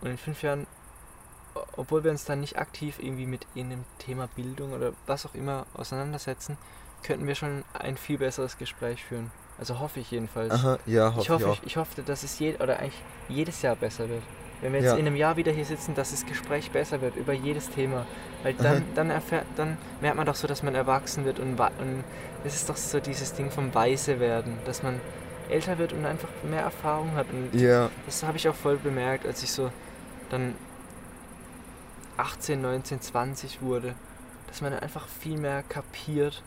Speaker 2: Und in fünf Jahren, obwohl wir uns dann nicht aktiv irgendwie mit einem Thema Bildung oder was auch immer auseinandersetzen, könnten wir schon ein viel besseres Gespräch führen. Also hoffe ich jedenfalls.
Speaker 1: Aha, ja, hoffe
Speaker 2: Ich
Speaker 1: ich,
Speaker 2: hoffe,
Speaker 1: auch.
Speaker 2: ich, ich hoffe, dass es je, oder eigentlich jedes Jahr besser wird. Wenn wir jetzt
Speaker 1: Ja.
Speaker 2: in einem Jahr wieder hier sitzen, dass das Gespräch besser wird über jedes Thema. Weil dann,
Speaker 1: Aha.
Speaker 2: dann, erfährt, dann merkt man doch so, dass man erwachsen wird und, und es ist doch so dieses Ding vom Weise werden, dass man älter wird und einfach mehr Erfahrung hat. Und
Speaker 1: Ja,
Speaker 2: das habe ich auch voll bemerkt, als ich so dann 18, 19, 20 wurde, dass man einfach viel mehr kapiert,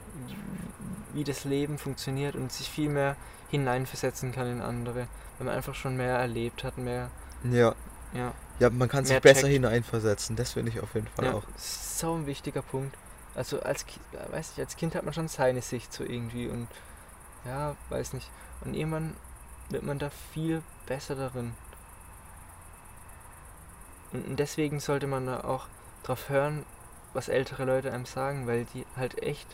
Speaker 2: wie das Leben funktioniert und sich viel mehr hineinversetzen kann in andere, wenn man einfach schon mehr erlebt hat, mehr,
Speaker 1: ja.
Speaker 2: ja,
Speaker 1: Ja, man kann sich besser
Speaker 2: checkt.
Speaker 1: hineinversetzen. Das finde ich auf jeden Fall
Speaker 2: ja
Speaker 1: auch.
Speaker 2: so ein wichtiger Punkt. Also als, äh, weiß ich, als Kind hat man schon seine Sicht so irgendwie und ja, weiß nicht. Und irgendwann wird man da viel besser darin. Und deswegen sollte man da auch drauf hören, was ältere Leute einem sagen, weil die halt echt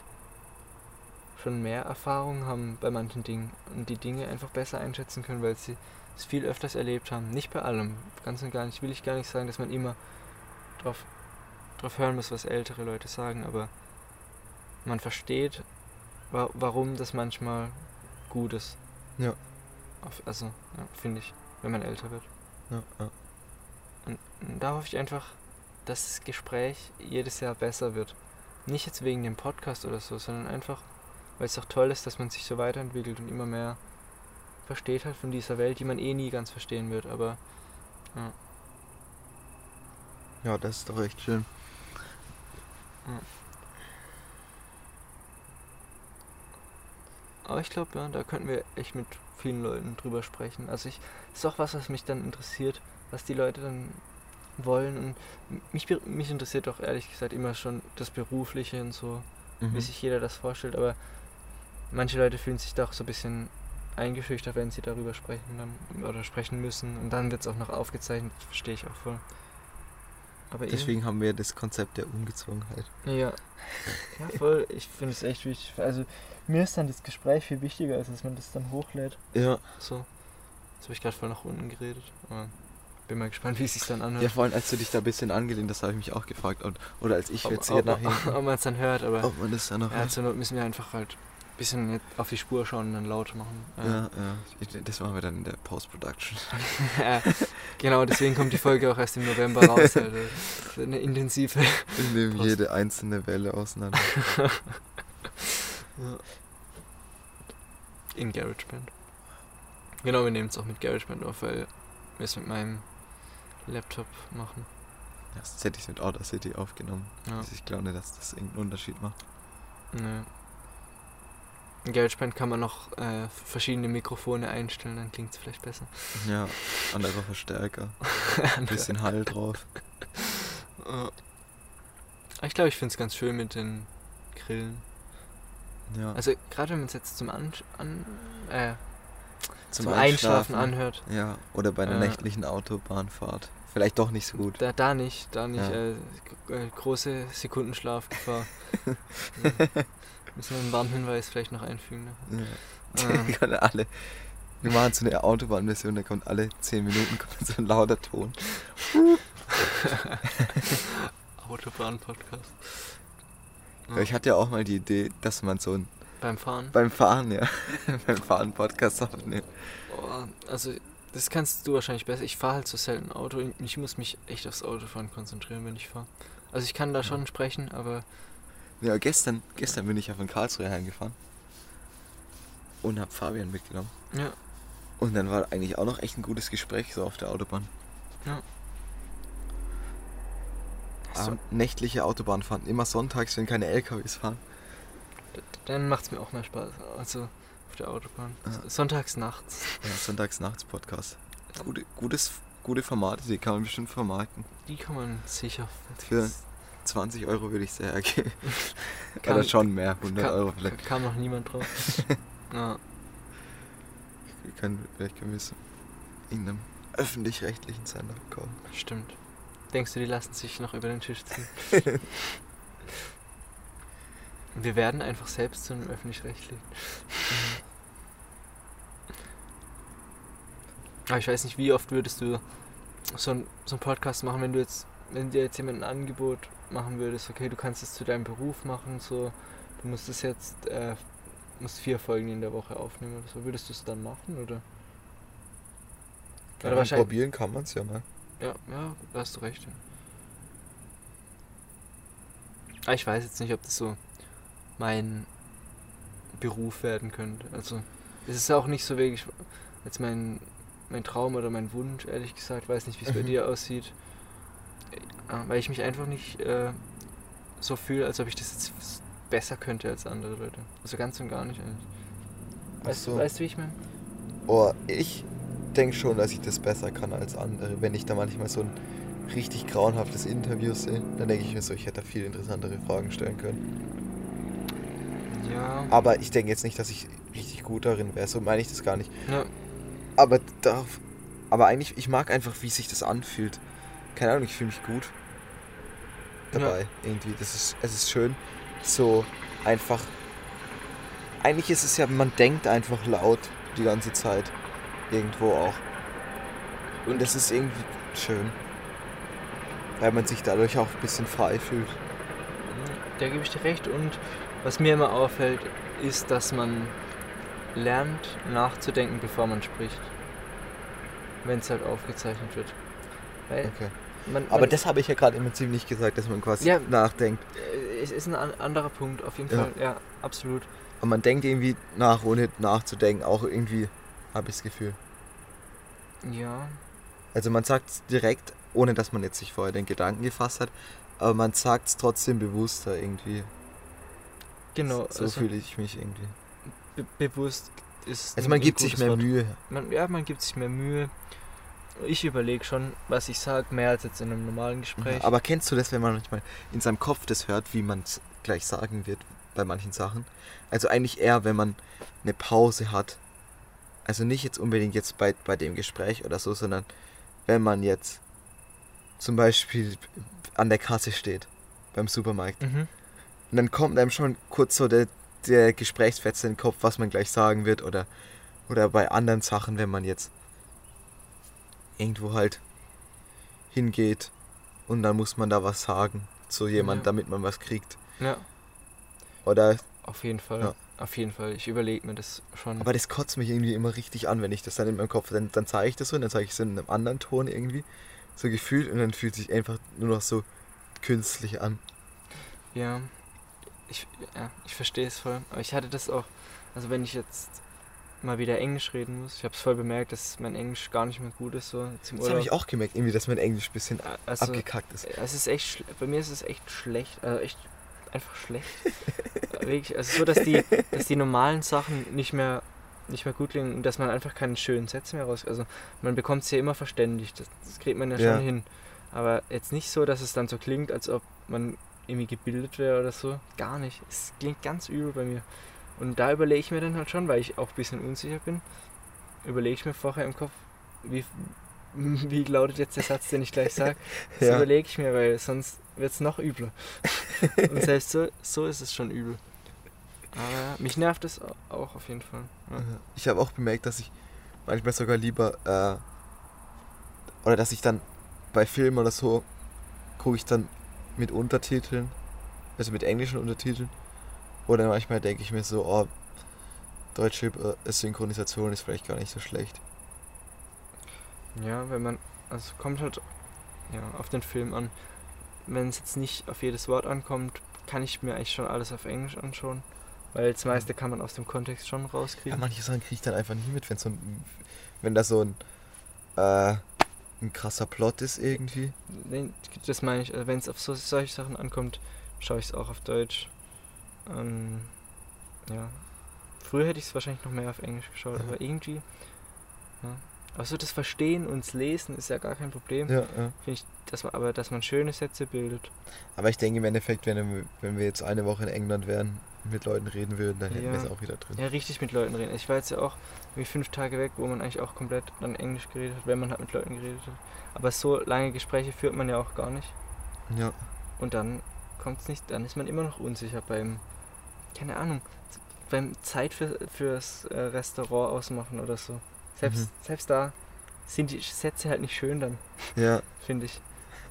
Speaker 2: schon mehr Erfahrung haben bei manchen Dingen und die Dinge einfach besser einschätzen können, weil sie es viel öfters erlebt haben. Nicht bei allem, ganz und gar nicht. Will ich gar nicht sagen, dass man immer drauf, drauf hören muss, was ältere Leute sagen, aber man versteht, wa warum das manchmal gut ist.
Speaker 1: Ja.
Speaker 2: Auf, also, ja, finde ich, wenn man älter wird.
Speaker 1: Ja, ja.
Speaker 2: Und, und da hoffe ich einfach, dass das Gespräch jedes Jahr besser wird. Nicht jetzt wegen dem Podcast oder so, sondern einfach, weil es auch toll ist, dass man sich so weiterentwickelt und immer mehr versteht halt von dieser Welt, die man eh nie ganz verstehen wird, aber
Speaker 1: ja, das ist doch echt schön.
Speaker 2: Aber ich glaube, ja, da könnten wir echt mit vielen Leuten drüber sprechen. Also ich, ist auch was, was mich dann interessiert, was die Leute dann wollen. Und mich, mich interessiert auch ehrlich gesagt immer schon das Berufliche und so,
Speaker 1: Mhm.
Speaker 2: wie sich jeder das vorstellt. Aber manche Leute fühlen sich doch so ein bisschen eingeschüchtert, wenn sie darüber sprechen dann, oder sprechen müssen. Und dann wird es auch noch aufgezeichnet, verstehe ich auch voll. Aber
Speaker 1: Deswegen haben wir das Konzept der Ungezwungenheit.
Speaker 2: Ja. Ja, voll. Ich finde es echt wichtig. Also mir ist dann das Gespräch viel wichtiger, als dass man das dann hochlädt.
Speaker 1: Ja,
Speaker 2: So. Jetzt habe ich gerade voll nach unten geredet. Aber bin mal gespannt, wie es sich dann anhört.
Speaker 1: Ja, vor allem als du dich da ein bisschen angelehnt hast, habe ich mich auch gefragt. Und, oder als ich
Speaker 2: ob,
Speaker 1: jetzt
Speaker 2: ob,
Speaker 1: hier
Speaker 2: ob,
Speaker 1: hinten.
Speaker 2: ob man es dann hört, aber
Speaker 1: Ob man das dann noch
Speaker 2: ja, zur Not müssen wir einfach halt bisschen auf die Spur schauen und dann laut machen.
Speaker 1: Ja, ja. Ich, das machen wir dann in der Post-Production.
Speaker 2: Ja, genau, deswegen kommt die Folge auch erst im November raus. Also eine intensive.
Speaker 1: Wir nehmen
Speaker 2: Post.
Speaker 1: jede einzelne Welle auseinander.
Speaker 2: In GarageBand. Genau, wir nehmen es auch mit GarageBand auf, weil wir es mit meinem Laptop machen.
Speaker 1: Ja, sonst hätte ich es mit Audacity aufgenommen.
Speaker 2: Ja.
Speaker 1: Also ich glaube nicht, dass das irgendeinen Unterschied macht.
Speaker 2: Ne. In GarageBand kann man noch äh, verschiedene Mikrofone einstellen, dann klingt es vielleicht besser.
Speaker 1: Ja, anderer Verstärker. Ein bisschen Hall drauf.
Speaker 2: Ich glaube, ich finde es ganz schön mit den Grillen.
Speaker 1: Ja,
Speaker 2: Also gerade wenn man es jetzt zum, An an äh,
Speaker 1: zum,
Speaker 2: zum, Einschlafen anhört,
Speaker 1: Ja, oder bei einer
Speaker 2: Äh.
Speaker 1: nächtlichen Autobahnfahrt. Vielleicht doch nicht so gut.
Speaker 2: da, da nicht, da nicht.
Speaker 1: Ja.
Speaker 2: Äh, äh, große Sekundenschlafgefahr. ja. Müssen wir einen Warnhinweis vielleicht noch einfügen. Ne?
Speaker 1: Ja.
Speaker 2: Ah.
Speaker 1: Können alle. Wir machen so eine Autobahnmission, da kommt alle 10 Minuten kommt so ein lauter Ton.
Speaker 2: Autobahn-Podcast.
Speaker 1: Ja. Ich hatte ja auch mal die Idee, dass man so ein,
Speaker 2: Beim Fahren.
Speaker 1: beim Fahren, ja, beim Fahren Podcast aufnimmt.
Speaker 2: Oh, also, das kannst du wahrscheinlich besser. Ich fahre halt so selten Auto. Ich muss mich echt aufs Autofahren konzentrieren, wenn ich fahre. Also, ich kann da schon sprechen, aber
Speaker 1: Ja, gestern, gestern bin ich ja von Karlsruhe heimgefahren und hab Fabian mitgenommen.
Speaker 2: ja.
Speaker 1: Und dann war eigentlich auch noch echt ein gutes Gespräch so auf der Autobahn.
Speaker 2: Ja.
Speaker 1: Aber nächtliche Autobahnfahren, immer sonntags, wenn keine LKWs fahren.
Speaker 2: D- Dann macht es mir auch mehr Spaß. Also auf der Autobahn.
Speaker 1: Ja.
Speaker 2: Sonntags nachts.
Speaker 1: Ja, sonntags nachts Podcast. Gute, gutes, gute Formate, die kann man bestimmt vermarkten.
Speaker 2: Die kann man sicher.
Speaker 1: Für 20 Euro würde ich sehr ergeben.
Speaker 2: Kann-
Speaker 1: Oder schon mehr, 100
Speaker 2: Ka-
Speaker 1: Euro vielleicht.
Speaker 2: Kam noch niemand drauf. ja.
Speaker 1: Können, vielleicht können wir es in einem öffentlich-rechtlichen Sender kaufen.
Speaker 2: Stimmt. Denkst du, die lassen sich noch über den Tisch ziehen? Wir werden einfach selbst zu einem öffentlich-rechtlichen. Aber ich weiß nicht, wie oft würdest du so, ein, so einen Podcast machen, wenn du jetzt, wenn dir jetzt jemand ein Angebot machen würdest, okay, du kannst es zu deinem Beruf machen, so, du musst es jetzt, äh, musst vier Folgen in der Woche aufnehmen oder so, würdest du es dann machen, oder? Oder wahrscheinlich-
Speaker 1: probieren kann man es ja mal.
Speaker 2: Ja, ja, da hast du recht. Ja. Aber ich weiß jetzt nicht, ob das so mein Beruf werden könnte. Also, es ist auch nicht so wirklich jetzt mein, mein Traum oder mein Wunsch, ehrlich gesagt. Weiß nicht, wie es bei
Speaker 1: Mhm.
Speaker 2: dir aussieht. Ja, weil ich mich einfach nicht äh, so fühle, als ob ich das jetzt besser könnte als andere Leute. Also ganz und gar nicht eigentlich. Weißt,
Speaker 1: so.
Speaker 2: du, weißt du, wie ich meine?
Speaker 1: Oh, ich denke schon, dass ich das besser kann als andere. Wenn ich da manchmal so ein richtig grauenhaftes Interview sehe, dann denke ich mir so, ich hätte da viel interessantere Fragen stellen können.
Speaker 2: Ja.
Speaker 1: Aber ich denke jetzt nicht, dass ich richtig gut darin wäre. So meine ich das gar nicht.
Speaker 2: ja.
Speaker 1: Aber darauf, aber eigentlich, ich mag einfach, wie sich das anfühlt. Keine Ahnung, ich fühle mich gut dabei. Irgendwie, das ist, es ist schön. So einfach. Eigentlich ist es ja, man denkt einfach laut die ganze Zeit. Irgendwo auch. Und das ist irgendwie schön. Weil man sich dadurch auch ein bisschen frei fühlt.
Speaker 2: Da gebe ich dir recht. Und was mir immer auffällt, ist, dass man lernt nachzudenken, bevor man spricht. Wenn es halt aufgezeichnet wird. Weil
Speaker 1: Okay.
Speaker 2: Man,
Speaker 1: Aber
Speaker 2: man,
Speaker 1: das habe ich ja gerade immer ziemlich gesagt, dass man quasi
Speaker 2: Ja.
Speaker 1: nachdenkt.
Speaker 2: äh, es ist ein an- anderer Punkt, auf jeden
Speaker 1: Ja.
Speaker 2: Fall. Ja, absolut.
Speaker 1: Und man denkt irgendwie nach, ohne nachzudenken. Auch irgendwie, habe ich das Gefühl.
Speaker 2: Ja.
Speaker 1: Also man sagt es direkt, ohne dass man jetzt sich vorher den Gedanken gefasst hat, aber man sagt es trotzdem bewusster irgendwie.
Speaker 2: Genau.
Speaker 1: So
Speaker 2: also
Speaker 1: fühle ich mich irgendwie.
Speaker 2: be bewusst ist.
Speaker 1: Also man gibt sich mehr
Speaker 2: Wort.
Speaker 1: Mühe.
Speaker 2: Man, ja, man gibt sich mehr Mühe. Ich überlege schon, was ich sage, mehr als jetzt in einem normalen Gespräch.
Speaker 1: Aber kennst du das, wenn man manchmal in seinem Kopf das hört, wie man es gleich sagen wird bei manchen Sachen? Also eigentlich eher, wenn man eine Pause hat. Also nicht jetzt unbedingt jetzt bei, bei dem Gespräch oder so, sondern wenn man jetzt zum Beispiel an der Kasse steht beim Supermarkt.
Speaker 2: mhm.
Speaker 1: Und dann kommt einem schon kurz so der, der Gesprächsfetzer in den Kopf, was man gleich sagen wird. Oder, oder bei anderen Sachen, wenn man jetzt irgendwo halt hingeht und dann muss man da was sagen zu jemand,
Speaker 2: Ja.
Speaker 1: damit man was kriegt.
Speaker 2: Ja,
Speaker 1: Oder,
Speaker 2: auf jeden Fall.
Speaker 1: Ja.
Speaker 2: Auf jeden Fall. Ich überlege mir das schon.
Speaker 1: aber das kotzt mich irgendwie immer richtig an, wenn ich das dann in meinem Kopf, dann, dann zeige ich das so und dann zeige ich es in einem anderen Ton irgendwie, so gefühlt und dann fühlt sich einfach nur noch so künstlich an.
Speaker 2: Ja, ich, ja, ich verstehe es voll. Aber ich hatte das auch, also wenn ich jetzt mal wieder Englisch reden muss, ich habe es voll bemerkt, dass mein Englisch gar nicht mehr gut ist, so jetzt
Speaker 1: Das habe ich auch gemerkt, irgendwie, dass mein Englisch ein bisschen
Speaker 2: also,
Speaker 1: abgekackt ist.
Speaker 2: es ist echt, bei mir ist es echt schlecht, also echt einfach schlecht. Wirklich, also so, dass die, dass die normalen Sachen nicht mehr, nicht mehr gut klingen und dass man einfach keine schönen Sätze mehr raus, also man bekommt es ja immer verständigt, das, das kriegt man ja,
Speaker 1: Ja.
Speaker 2: schon hin. Aber jetzt nicht so, dass es dann so klingt, als ob man irgendwie gebildet wäre oder so. Gar nicht. Es klingt ganz übel bei mir. Und da überlege ich mir dann halt schon, weil ich auch ein bisschen unsicher bin, überlege ich mir vorher im Kopf, wie, wie lautet jetzt der Satz, den ich gleich sage. Das
Speaker 1: Ja.
Speaker 2: überlege ich mir, weil sonst wird es noch übler. Und selbst so, so ist es schon übel. Aber mich nervt es au- auch auf jeden Fall. Ja.
Speaker 1: Ich habe auch bemerkt, dass ich manchmal sogar lieber, äh, oder dass ich dann bei Filmen oder so, gucke ich dann mit Untertiteln, also mit englischen Untertiteln. Oder manchmal denke ich mir so, oh, deutsche äh, Synchronisation ist vielleicht gar nicht so schlecht.
Speaker 2: Ja, wenn man, also kommt halt ja, auf den Film an. Wenn es jetzt nicht auf jedes Wort ankommt, kann ich mir eigentlich schon alles auf Englisch anschauen. Weil das meiste kann man aus dem Kontext schon
Speaker 1: Ja,
Speaker 2: rauskriegen.
Speaker 1: manche Sachen kriege ich dann einfach nicht mit, wenn so ein, wenn da so ein, äh, ein krasser Plot ist irgendwie.
Speaker 2: Nee, das meine ich, wenn es auf so, solche Sachen ankommt, schaue ich es auch auf Deutsch. Ähm, ja. Früher hätte ich es wahrscheinlich noch mehr auf Englisch geschaut,
Speaker 1: Ja.
Speaker 2: aber irgendwie. Ja. Aber so das Verstehen und das Lesen ist ja gar kein Problem.
Speaker 1: Ja, ja.
Speaker 2: Finde ich, dass man, aber dass man schöne Sätze bildet.
Speaker 1: Aber ich denke im Endeffekt, wenn, wir- wenn wir jetzt eine Woche in England wären, mit Leuten reden würden, dann hätten
Speaker 2: Ja.
Speaker 1: wir es auch wieder drin.
Speaker 2: Ja, richtig mit Leuten reden. Ich war jetzt ja auch wie fünf Tage weg, wo man eigentlich auch komplett dann Englisch geredet hat, wenn man halt mit Leuten geredet hat. Aber so lange Gespräche führt man ja auch gar nicht.
Speaker 1: Ja.
Speaker 2: Und dann kommt es nicht, dann ist man immer noch unsicher beim, keine Ahnung, beim Zeit für, fürs äh, Restaurant ausmachen oder so. Selbst,
Speaker 1: Mhm.
Speaker 2: selbst da sind die Sätze halt nicht schön dann,
Speaker 1: Ja.
Speaker 2: finde ich.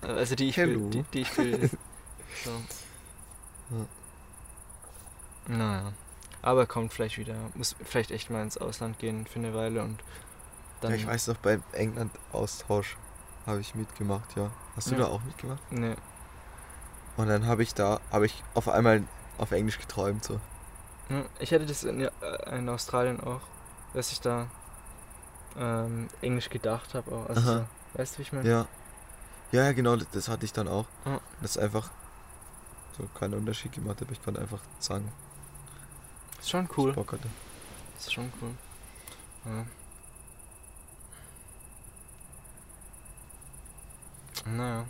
Speaker 2: Also die ich
Speaker 1: Hello.
Speaker 2: will, die, die ich will. so. Naja. Aber kommt vielleicht wieder. Muss vielleicht echt mal ins Ausland gehen für eine Weile und dann.
Speaker 1: ja. Ich weiß noch, beim England-Austausch habe ich mitgemacht, ja. Hast du
Speaker 2: Ja.
Speaker 1: da auch mitgemacht?
Speaker 2: Nee.
Speaker 1: Und dann habe ich da, habe ich auf einmal auf Englisch geträumt, so.
Speaker 2: Ja, Ich hatte das in, äh, in Australien auch, dass ich da ähm, Englisch gedacht habe. Also so, weißt du, wie ich meine?
Speaker 1: Ja. Ja, ja, genau, das, das hatte ich dann auch.
Speaker 2: Ja.
Speaker 1: Das ist einfach so keinen Unterschied gemacht, aber ich konnte einfach sagen,
Speaker 2: Ist schon cool.
Speaker 1: hatte.
Speaker 2: Ist schon cool. Ja. Naja.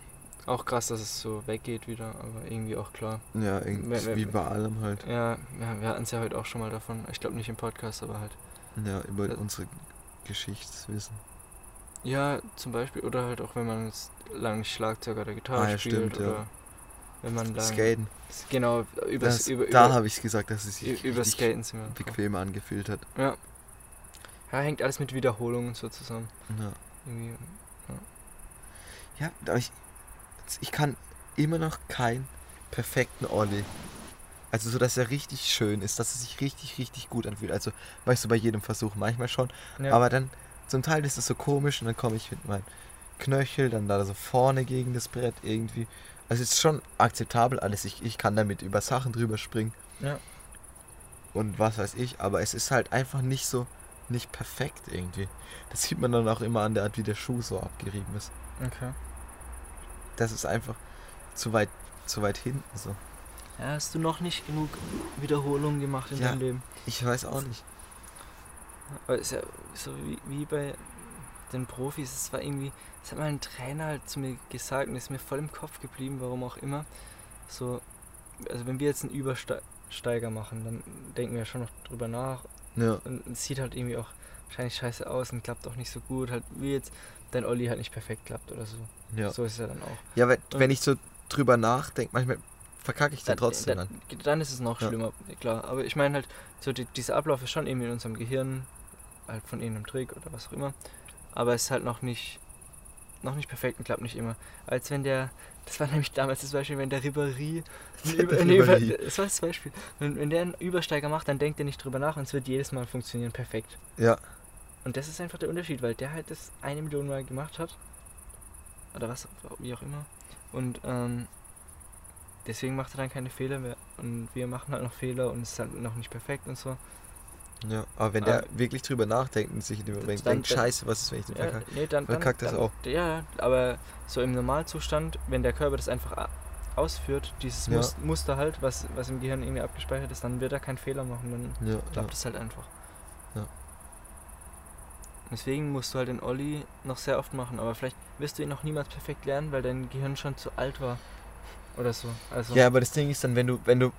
Speaker 2: Auch krass, dass es so weggeht wieder, aber irgendwie auch klar.
Speaker 1: Ja, irgendwie wie bei allem halt.
Speaker 2: Ja, ja wir hatten es ja heute auch schon mal davon. Ich glaube nicht im Podcast, aber halt.
Speaker 1: Ja, über
Speaker 2: Äh,
Speaker 1: unsere Geschichtswissen.
Speaker 2: Ja, zum Beispiel, oder halt auch wenn man nicht Schlagzeug oder Gitarre
Speaker 1: Ah, ja,
Speaker 2: spielt
Speaker 1: stimmt, ja.
Speaker 2: oder wenn man lang.
Speaker 1: Skaten.
Speaker 2: Genau, über,
Speaker 1: Das,
Speaker 2: über,
Speaker 1: da
Speaker 2: über,
Speaker 1: habe ich gesagt, dass es sich
Speaker 2: über Skaten
Speaker 1: bequem angefühlt hat.
Speaker 2: Ja. Ja, hängt alles mit Wiederholungen so zusammen.
Speaker 1: Ja,
Speaker 2: Irgendwie.
Speaker 1: ja aber ich, ich kann immer noch keinen perfekten Ollie. Also so, dass er richtig schön ist, dass er sich richtig, richtig gut anfühlt. Also, weißt du, bei jedem Versuch manchmal schon.
Speaker 2: Ja.
Speaker 1: Aber dann, zum Teil ist es so komisch und dann komme ich mit meinem Knöchel dann da so vorne gegen das Brett irgendwie. Also es ist schon akzeptabel alles. Ich, ich kann damit über Sachen drüber springen
Speaker 2: Ja.
Speaker 1: und was weiß ich. Aber es ist halt einfach nicht so, nicht perfekt irgendwie. Das sieht man dann auch immer an der Art, wie der Schuh so abgerieben ist.
Speaker 2: Okay.
Speaker 1: Das ist einfach zu weit, zu weit hinten so.
Speaker 2: Ja, hast du noch nicht genug Wiederholungen gemacht in
Speaker 1: Ja.
Speaker 2: deinem Leben?
Speaker 1: Ich weiß auch nicht.
Speaker 2: Aber ist ja so wie, wie bei den Profis, es war irgendwie, das hat mal ein Trainer halt zu mir gesagt und ist mir voll im Kopf geblieben, warum auch immer. So, also wenn wir jetzt einen Übersteiger machen, dann denken wir schon noch drüber nach
Speaker 1: Ja,
Speaker 2: und es sieht halt irgendwie auch wahrscheinlich scheiße aus und klappt auch nicht so gut, halt wie jetzt dein Olli halt nicht perfekt klappt oder so.
Speaker 1: Ja.
Speaker 2: So ist es ja dann auch.
Speaker 1: Ja, wenn, wenn ich so drüber nachdenke, manchmal verkacke ich dann trotzdem
Speaker 2: dann,
Speaker 1: dann.
Speaker 2: ist es noch
Speaker 1: Ja.
Speaker 2: schlimmer, klar. Aber ich meine halt, so die, dieser Ablauf ist schon irgendwie in unserem Gehirn, halt von irgendeinem Trick oder was auch immer. Aber es ist halt noch nicht noch nicht perfekt und klappt nicht immer. Als wenn der, das war nämlich damals das Beispiel, wenn der Ribéry, über, nee,
Speaker 1: Ribéry.
Speaker 2: das war das Beispiel, wenn, wenn der einen Übersteiger macht, dann denkt er nicht drüber nach und es wird jedes Mal funktionieren perfekt.
Speaker 1: Ja,
Speaker 2: Und das ist einfach der Unterschied, weil der halt das eine Million Mal gemacht hat. Oder was, wie auch immer. Und ähm, deswegen macht er dann keine Fehler mehr. Und wir machen halt noch Fehler und es ist halt noch nicht perfekt und so.
Speaker 1: ja. Aber wenn der wirklich drüber nachdenkt und sich
Speaker 2: dann-
Speaker 1: denkt,
Speaker 2: dann-
Speaker 1: scheiße, was ist, wenn ich den
Speaker 2: Ja,
Speaker 1: verkacke?
Speaker 2: nee, dann, dann,
Speaker 1: Verkackt das
Speaker 2: dann,
Speaker 1: auch.
Speaker 2: Ja, aber so im Normalzustand, wenn der Körper das einfach ausführt, dieses
Speaker 1: Ja.
Speaker 2: Mus Muster halt, was, was im Gehirn irgendwie abgespeichert ist, dann wird er keinen Fehler machen, dann
Speaker 1: Ja, ja.
Speaker 2: klappt es halt einfach.
Speaker 1: Ja.
Speaker 2: Deswegen musst du halt den Olli noch sehr oft machen, aber vielleicht wirst du ihn noch niemals perfekt lernen, weil dein Gehirn schon zu alt war. Oder so. Also,
Speaker 1: Ja, aber das Ding ist dann, wenn du, wenn du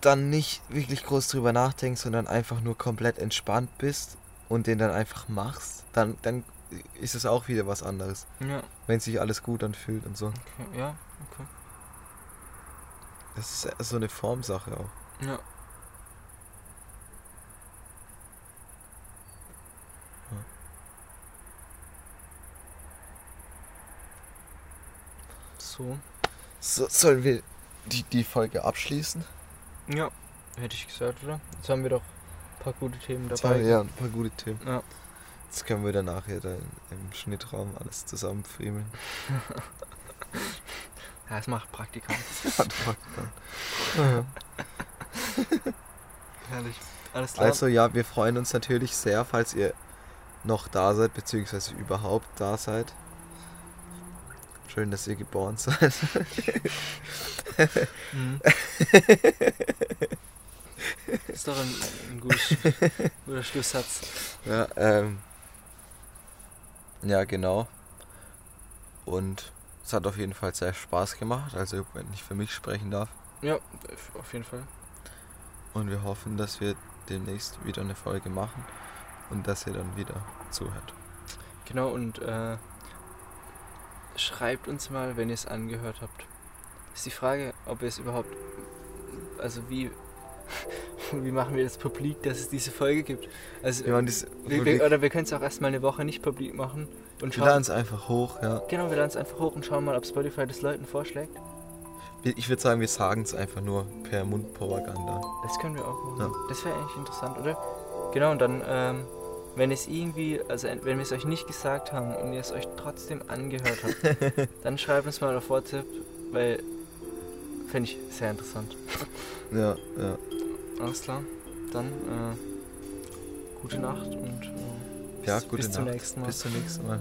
Speaker 1: dann nicht wirklich groß drüber nachdenkst, sondern einfach nur komplett entspannt bist und den dann einfach machst, dann, dann ist es auch wieder was anderes.
Speaker 2: ja,
Speaker 1: Wenn sich alles gut anfühlt und so.
Speaker 2: okay, ja, okay.
Speaker 1: Das ist so eine Formsache auch.
Speaker 2: Ja. So.
Speaker 1: So, sollen wir die, die Folge abschließen?
Speaker 2: Ja, hätte ich gesagt, oder? Jetzt haben wir doch ein paar gute Themen dabei.
Speaker 1: ja ein paar gute Themen.
Speaker 2: Ja.
Speaker 1: Jetzt können wir dann nachher da im Schnittraum alles zusammenfriemeln.
Speaker 2: Ja, es macht Praktikant. Herrlich. Alles klar.
Speaker 1: Also ja, wir freuen uns natürlich sehr, falls ihr noch da seid, beziehungsweise überhaupt da seid. Schön, dass ihr geboren seid.
Speaker 2: Mhm. ist doch ein, ein gutes, guter Schlusssatz.
Speaker 1: ja, ähm, ja, genau. Und es hat auf jeden Fall sehr Spaß gemacht, also wenn ich für mich sprechen darf.
Speaker 2: Ja, auf jeden Fall.
Speaker 1: Und wir hoffen, dass wir demnächst wieder eine Folge machen und dass ihr dann wieder zuhört.
Speaker 2: Genau, und äh, schreibt uns mal, wenn ihr es angehört habt. Ist die Frage, ob wir es überhaupt. Also, wie. Wie machen wir das publik, dass es diese Folge gibt? Also,
Speaker 1: Wir,
Speaker 2: wir, wir, oder wir können es auch erstmal eine Woche nicht publik machen und
Speaker 1: wir laden es einfach hoch, ja.
Speaker 2: Genau, wir laden es einfach hoch und schauen mal, ob Spotify das Leuten vorschlägt.
Speaker 1: Ich würde sagen, wir sagen es einfach nur per Mundpropaganda.
Speaker 2: Das können wir auch machen.
Speaker 1: Ja.
Speaker 2: Das wäre eigentlich interessant, oder? Genau, und dann, ähm, wenn es irgendwie, also wenn wir es euch nicht gesagt haben und ihr es euch trotzdem angehört habt, dann schreibt uns mal auf WhatsApp, weil fände ich sehr interessant.
Speaker 1: Ja, ja.
Speaker 2: Alles klar, dann äh, gute Nacht und äh,
Speaker 1: Ja,
Speaker 2: bis,
Speaker 1: gute
Speaker 2: bis zum
Speaker 1: Nacht.
Speaker 2: nächsten Mal.
Speaker 1: Bis zum nächsten Mal.